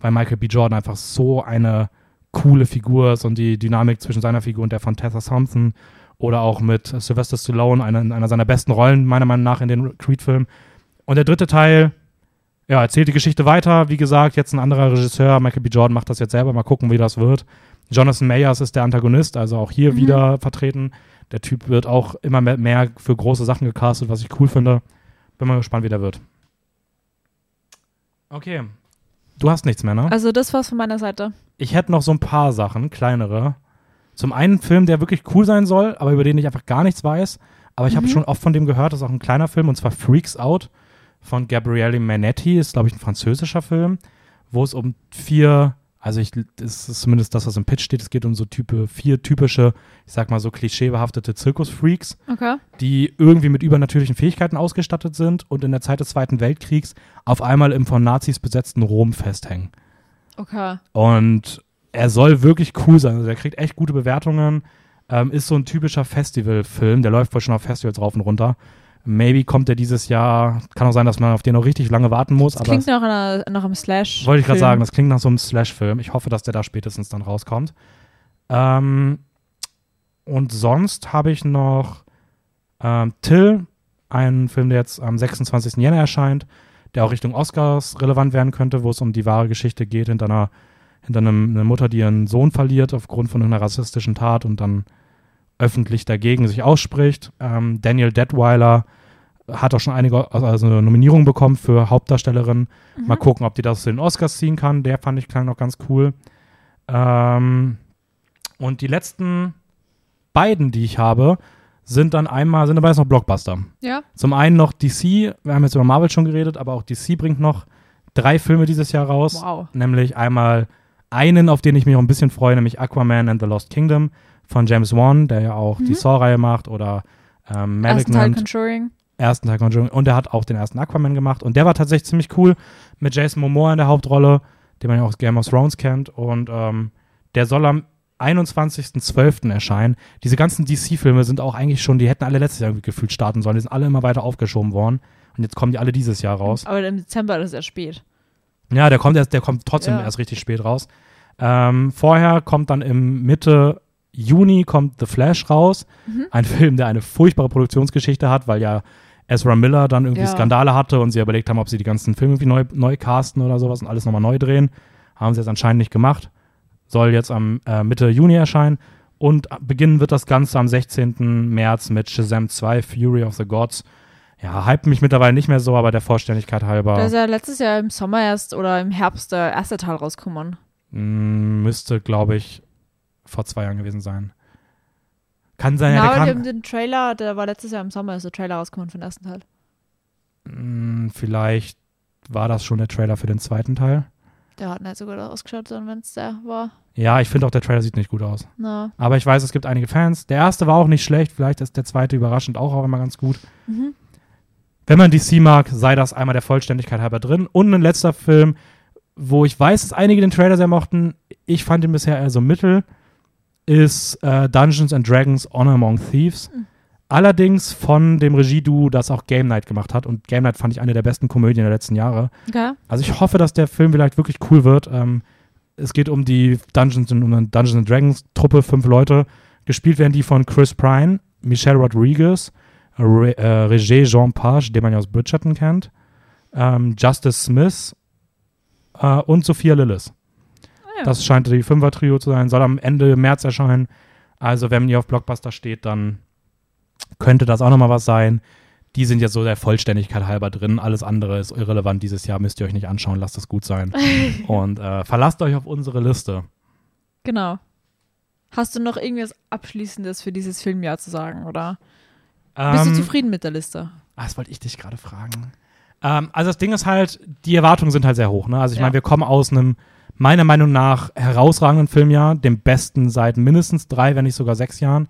weil Michael B. Jordan einfach so eine coole Figur ist und die Dynamik zwischen seiner Figur und der von Tessa Thompson oder auch mit Sylvester Stallone, einer, einer seiner besten Rollen, meiner Meinung nach, in den Creed-Filmen. Und der dritte Teil, ja, erzählt die Geschichte weiter. Wie gesagt, jetzt ein anderer Regisseur, Michael B. Jordan macht das jetzt selber. Mal gucken, wie das wird. Jonathan Mayers ist der Antagonist, also auch hier Mhm. wieder vertreten. Der Typ wird auch immer mehr, für große Sachen gecastet, was ich cool finde. Bin mal gespannt, wie der wird. Okay. Du hast nichts mehr, ne? Also das war's von meiner Seite. Ich hätte noch so ein paar Sachen, kleinere. Zum einen ein Film, der wirklich cool sein soll, aber über den ich einfach gar nichts weiß. Aber ich habe Mhm. schon oft von dem gehört, das ist auch ein kleiner Film, und zwar Freaks Out von Gabriele Manetti, ist, glaube ich, ein französischer Film, wo es um vier, also ich, das ist zumindest das, was im Pitch steht, es geht um so Type, vier typische, ich sag mal so klischeebehaftete Zirkusfreaks, Okay. die irgendwie mit übernatürlichen Fähigkeiten ausgestattet sind und in der Zeit des Zweiten Weltkriegs auf einmal im von Nazis besetzten Rom festhängen. Okay. Und er soll wirklich cool sein. Also der kriegt echt gute Bewertungen. Ähm, ist so ein typischer Festivalfilm. Der läuft wohl schon auf Festivals rauf und runter. Maybe kommt er dieses Jahr. Kann auch sein, dass man auf den noch richtig lange warten muss. Das klingt nach, einer, nach einem Slash. wollte ich gerade sagen, das klingt nach so einem Slash-Film. Ich hoffe, dass der da spätestens dann rauskommt. Ähm, und sonst habe ich noch ähm, Till, einen Film, der jetzt am 26. Jänner erscheint, der auch Richtung Oscars relevant werden könnte, wo es um die wahre Geschichte geht hinter einer, hinter einem, einer Mutter, die ihren Sohn verliert aufgrund von einer rassistischen Tat und dann öffentlich dagegen sich ausspricht. Ähm, Daniel Detweiler hat auch schon einige also eine Nominierung bekommen für Hauptdarstellerin. Mhm. Mal gucken, ob die das zu den Oscars ziehen kann. Der fand ich klang noch ganz cool. Ähm, und die letzten beiden, die ich habe, sind dann einmal, sind dabei jetzt noch Blockbuster. Ja. Zum einen noch DC, wir haben jetzt über Marvel schon geredet, aber auch DC bringt noch drei Filme dieses Jahr raus. Wow. Nämlich einmal einen, auf den ich mich auch ein bisschen freue, nämlich Aquaman and the Lost Kingdom von James Wan, der ja auch die Mhm. Saw-Reihe macht oder ähm, Ersten Teil Conjuring. ersten Teil Conjuring und er hat auch den ersten Aquaman gemacht und der war tatsächlich ziemlich cool mit Jason Momoa in der Hauptrolle, den man ja auch aus Game of Thrones kennt und ähm, der soll am 21.12. erscheinen. Diese ganzen DC-Filme sind auch eigentlich schon, die hätten alle letztes Jahr irgendwie gefühlt starten sollen, die sind alle immer weiter aufgeschoben worden und jetzt kommen die alle dieses Jahr raus. Aber im Dezember ist ja spät. Ja, der kommt erst, der kommt trotzdem Ja. erst richtig spät raus. Ähm, vorher kommt dann im Mitte Juni kommt The Flash raus. Mhm. Ein Film, der eine furchtbare Produktionsgeschichte hat, weil ja Ezra Miller dann irgendwie Ja. Skandale hatte und sie überlegt haben, ob sie die ganzen Filme irgendwie neu, neu casten oder sowas und alles nochmal neu drehen. Haben sie jetzt anscheinend nicht gemacht. Soll jetzt am äh, Mitte Juni erscheinen. Und beginnen wird das Ganze am 16. März mit Shazam 2, Fury of the Gods. Ja, hype mich mittlerweile nicht mehr so, aber der Vollständigkeit halber. Da ist ja letztes Jahr im Sommer erst oder im Herbst der erste Teil rausgekommen. Mm, müsste, glaube ich, vor zwei Jahren gewesen sein. Kann sein, ja, Genau, der kann, den Trailer, der war letztes Jahr im Sommer, ist der Trailer rausgekommen für den ersten Teil. Mm, vielleicht war das schon der Trailer für den zweiten Teil. Der hat nicht so gut ausgeschaut, sondern wenn es der war. Ja, ich finde auch, der Trailer sieht nicht gut aus. Na. Aber ich weiß, es gibt einige Fans. Der erste war auch nicht schlecht. Vielleicht ist der zweite überraschend auch, auch immer ganz gut. Mhm. Wenn man DC mag, sei das einmal der Vollständigkeit halber drin. Und ein letzter Film, wo ich weiß, dass einige den Trailer sehr mochten. Ich fand ihn bisher eher so mittel. Ist äh, Dungeons and Dragons Honor Among Thieves. Mhm. Allerdings von dem Regieduo, das auch Game Night gemacht hat. Und Game Night fand ich eine der besten Komödien der letzten Jahre. Okay. Also ich hoffe, dass der Film vielleicht wirklich cool wird. Ähm, es geht um die Dungeons, um eine Dungeons and Dragons Truppe, fünf Leute. Gespielt werden die von Chris Pine, Michelle Rodriguez, Re äh, Roger Jean Page, den man ja aus Bridgerton kennt, ähm, Justice Smith äh, und Sophia Lillis. Ja. Das scheint die Fünfer-Trio zu sein, soll am Ende März erscheinen. Also wenn ihr auf Blockbuster steht, dann könnte das auch nochmal was sein. Die sind jetzt so der Vollständigkeit halber drin. Alles andere ist irrelevant dieses Jahr. Müsst ihr euch nicht anschauen. Lasst es gut sein. [laughs] Und äh, verlasst euch auf unsere Liste. Genau. Hast du noch irgendwas Abschließendes für dieses Filmjahr zu sagen, oder? Bist du Ähm, zufrieden mit der Liste? Ah, das wollte ich dich gerade fragen. Ähm, also das Ding ist halt, die Erwartungen sind halt sehr hoch. Ne? Also ich Ja. meine, wir kommen aus einem, meiner Meinung nach, herausragenden Filmjahr, dem besten seit mindestens drei, wenn nicht sogar sechs Jahren.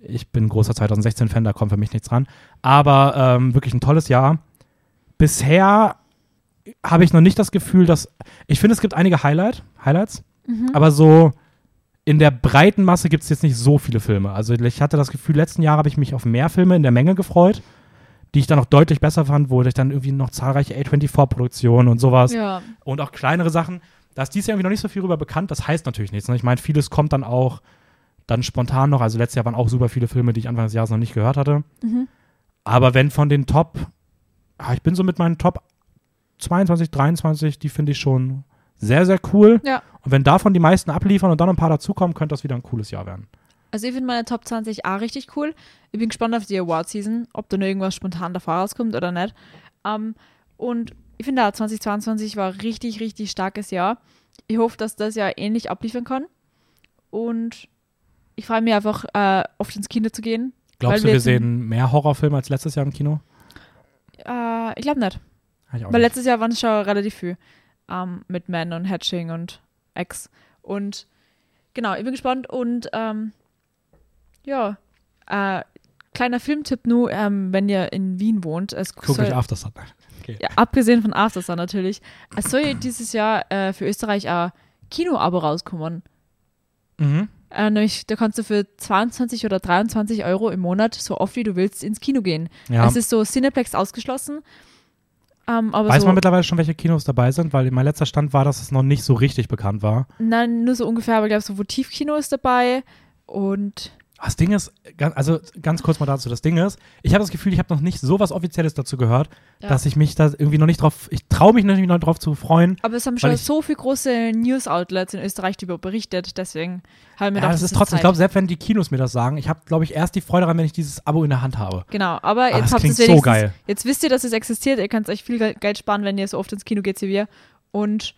Ich bin großer 2016-Fan, da kommt für mich nichts dran. Aber ähm, wirklich ein tolles Jahr. Bisher habe ich noch nicht das Gefühl, dass. Ich finde, es gibt einige Highlight, Highlights, Mhm. aber so. in der breiten Masse gibt es jetzt nicht so viele Filme. Also ich hatte das Gefühl, letzten Jahre habe ich mich auf mehr Filme in der Menge gefreut, die ich dann noch deutlich besser fand, wo ich dann irgendwie noch zahlreiche A24-Produktionen und sowas Ja. und auch kleinere Sachen. Da ist dieses Jahr irgendwie noch nicht so viel rüber bekannt. Das heißt natürlich nichts. Ne? Ich meine, vieles kommt dann auch dann spontan noch. Also letztes Jahr waren auch super viele Filme, die ich Anfang des Jahres noch nicht gehört hatte. Mhm. Aber wenn von den Top, ah, ich bin so mit meinen Top 22, 23, die finde ich schon sehr, sehr cool. Ja. Und wenn davon die meisten abliefern und dann ein paar dazukommen, könnte das wieder ein cooles Jahr werden. Also ich finde meine Top 20 auch richtig cool. Ich bin gespannt auf die Award-Season, ob da noch irgendwas spontan davor rauskommt oder nicht. Ähm, und ich finde auch 2022 war ein richtig, richtig starkes Jahr. Ich hoffe, dass das Jahr ähnlich abliefern kann. Und ich freue mich einfach, äh, oft ins Kino zu gehen. Glaubst du, wir sehen mehr Horrorfilme als letztes Jahr im Kino? Äh, ich glaube nicht. Ich Weil nicht. letztes Jahr waren es schon relativ viel. Ähm, mit Man und Hatching und X. Und genau, ich bin gespannt. Und ähm, ja, äh, kleiner Filmtipp nur, ähm, wenn ihr in Wien wohnt. Es Guck soll, euch Aftersun an. Okay. ja, abgesehen von Aftersun natürlich. Es soll ja dieses Jahr äh, für Österreich ein Kino-Abo rauskommen. Mhm. Äh, nämlich, da kannst du für 22 oder 23 Euro im Monat so oft wie du willst ins Kino gehen. Ja. Es ist so Cineplex ausgeschlossen. Ähm, aber Weiß so, man mittlerweile schon, welche Kinos dabei sind? Weil mein letzter Stand war, dass es noch nicht so richtig bekannt war. Nein, nur so ungefähr, aber ich glaube, so Votivkino ist dabei und Das Ding ist, also ganz kurz mal dazu, das Ding ist, ich habe das Gefühl, ich habe noch nicht so was Offizielles dazu gehört, Ja. dass ich mich da irgendwie noch nicht drauf, ich traue mich noch nicht noch drauf zu freuen. aber es haben schon so viele große News-Outlets in Österreich darüber berichtet, deswegen habe ich mir Ja, gedacht, das ist Zeit. trotzdem, ich glaube, selbst wenn die Kinos mir das sagen, ich habe, glaube ich, erst die Freude daran, wenn ich dieses Abo in der Hand habe. Genau, aber Ah, jetzt das habt es so geil. jetzt wisst ihr, dass es existiert, ihr könnt euch viel Ge- Geld sparen, wenn ihr so oft ins Kino geht wie wir und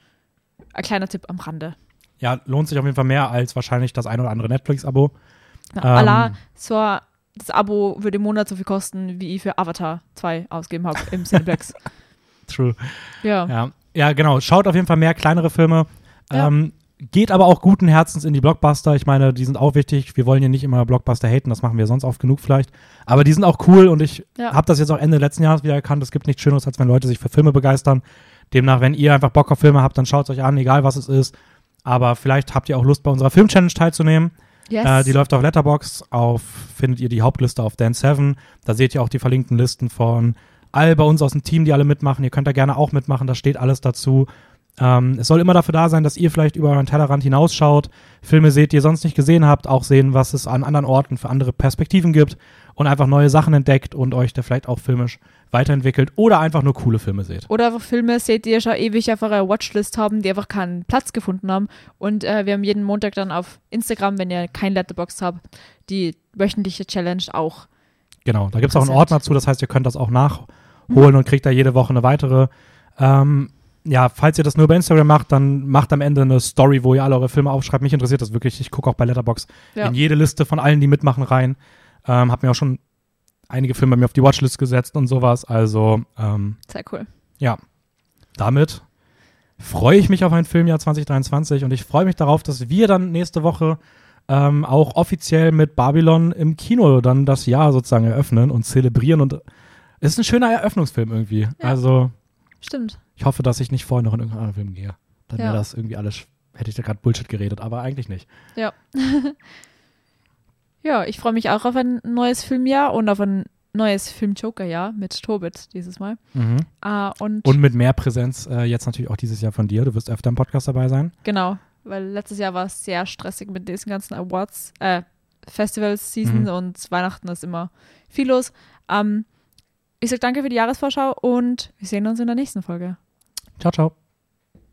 ein kleiner Tipp am Rande. Ja, lohnt sich auf jeden Fall mehr als wahrscheinlich das ein oder andere Netflix-Abo. Na, Ähm. Allah, so das Abo würde im Monat so viel kosten, wie ich für Avatar 2 ausgegeben habe im Cineplex. [laughs] True. ja. Ja. ja, genau. Schaut auf jeden Fall mehr kleinere Filme. Ja. Ähm, geht aber auch guten Herzens in die Blockbuster. Ich meine, die sind auch wichtig. Wir wollen ja nicht immer Blockbuster haten, das machen wir sonst oft genug vielleicht. Aber die sind auch cool und ich Ja. habe das jetzt auch Ende letzten Jahres wieder erkannt. Es gibt nichts Schöneres, als wenn Leute sich für Filme begeistern. Demnach, wenn ihr einfach Bock auf Filme habt, dann schaut es euch an, egal was es ist. Aber vielleicht habt ihr auch Lust, bei unserer Film-Challenge teilzunehmen. Yes. Äh, die läuft auf Letterbox. Auf findet ihr die Hauptliste auf Dan7. Da seht ihr auch die verlinkten Listen von all bei uns aus dem Team, die alle mitmachen. Ihr könnt da gerne auch mitmachen. Da steht alles dazu. Ähm, es soll immer dafür da sein, dass ihr vielleicht über euren Tellerrand hinausschaut, Filme seht, die ihr sonst nicht gesehen habt, auch sehen, was es an anderen Orten für andere Perspektiven gibt und einfach neue Sachen entdeckt und euch da vielleicht auch filmisch weiterentwickelt oder einfach nur coole Filme seht. Oder einfach Filme seht, die ihr schon ewig auf eurer Watchlist haben, die einfach keinen Platz gefunden haben. Und äh, wir haben jeden Montag dann auf Instagram, wenn ihr kein Letterbox habt, die wöchentliche Challenge auch. Genau, da gibt es auch einen. Ordner zu, das heißt, ihr könnt das auch nachholen und kriegt da jede Woche eine weitere. Ähm, ja, falls ihr das nur bei Instagram macht, dann macht am Ende eine Story, wo ihr alle eure Filme aufschreibt. Mich interessiert das wirklich. Ich gucke auch bei Letterbox Ja. in jede Liste von allen, die mitmachen, rein. Ähm, hab mir auch schon einige Filme bei mir auf die Watchlist gesetzt und sowas. Also, ähm, Sehr cool. ja, damit freue ich mich auf ein Filmjahr 2023 und ich freue mich darauf, dass wir dann nächste Woche ähm, auch offiziell mit Babylon im Kino dann das Jahr sozusagen eröffnen und zelebrieren und es ist ein schöner Eröffnungsfilm irgendwie. Also Stimmt. ich hoffe, dass ich nicht vorher noch in irgendeinen anderen Film gehe. Dann Ja. wäre das irgendwie alles, hätte ich da gerade Bullshit geredet, aber eigentlich nicht. Ja. [laughs] ja, ich freue mich auch auf ein neues Filmjahr und auf ein neues Film-Joker-Jahr mit Tobit dieses Mal. Äh, und, Und mit mehr Präsenz äh, jetzt natürlich auch dieses Jahr von dir. Du wirst öfter im Podcast dabei sein. genau, weil letztes Jahr war es sehr stressig mit diesen ganzen Awards, äh, Festivals, Season Mhm. und Weihnachten ist immer viel los. Ähm, ich sage danke für die Jahresvorschau und wir sehen uns in der nächsten Folge. Ciao, ciao.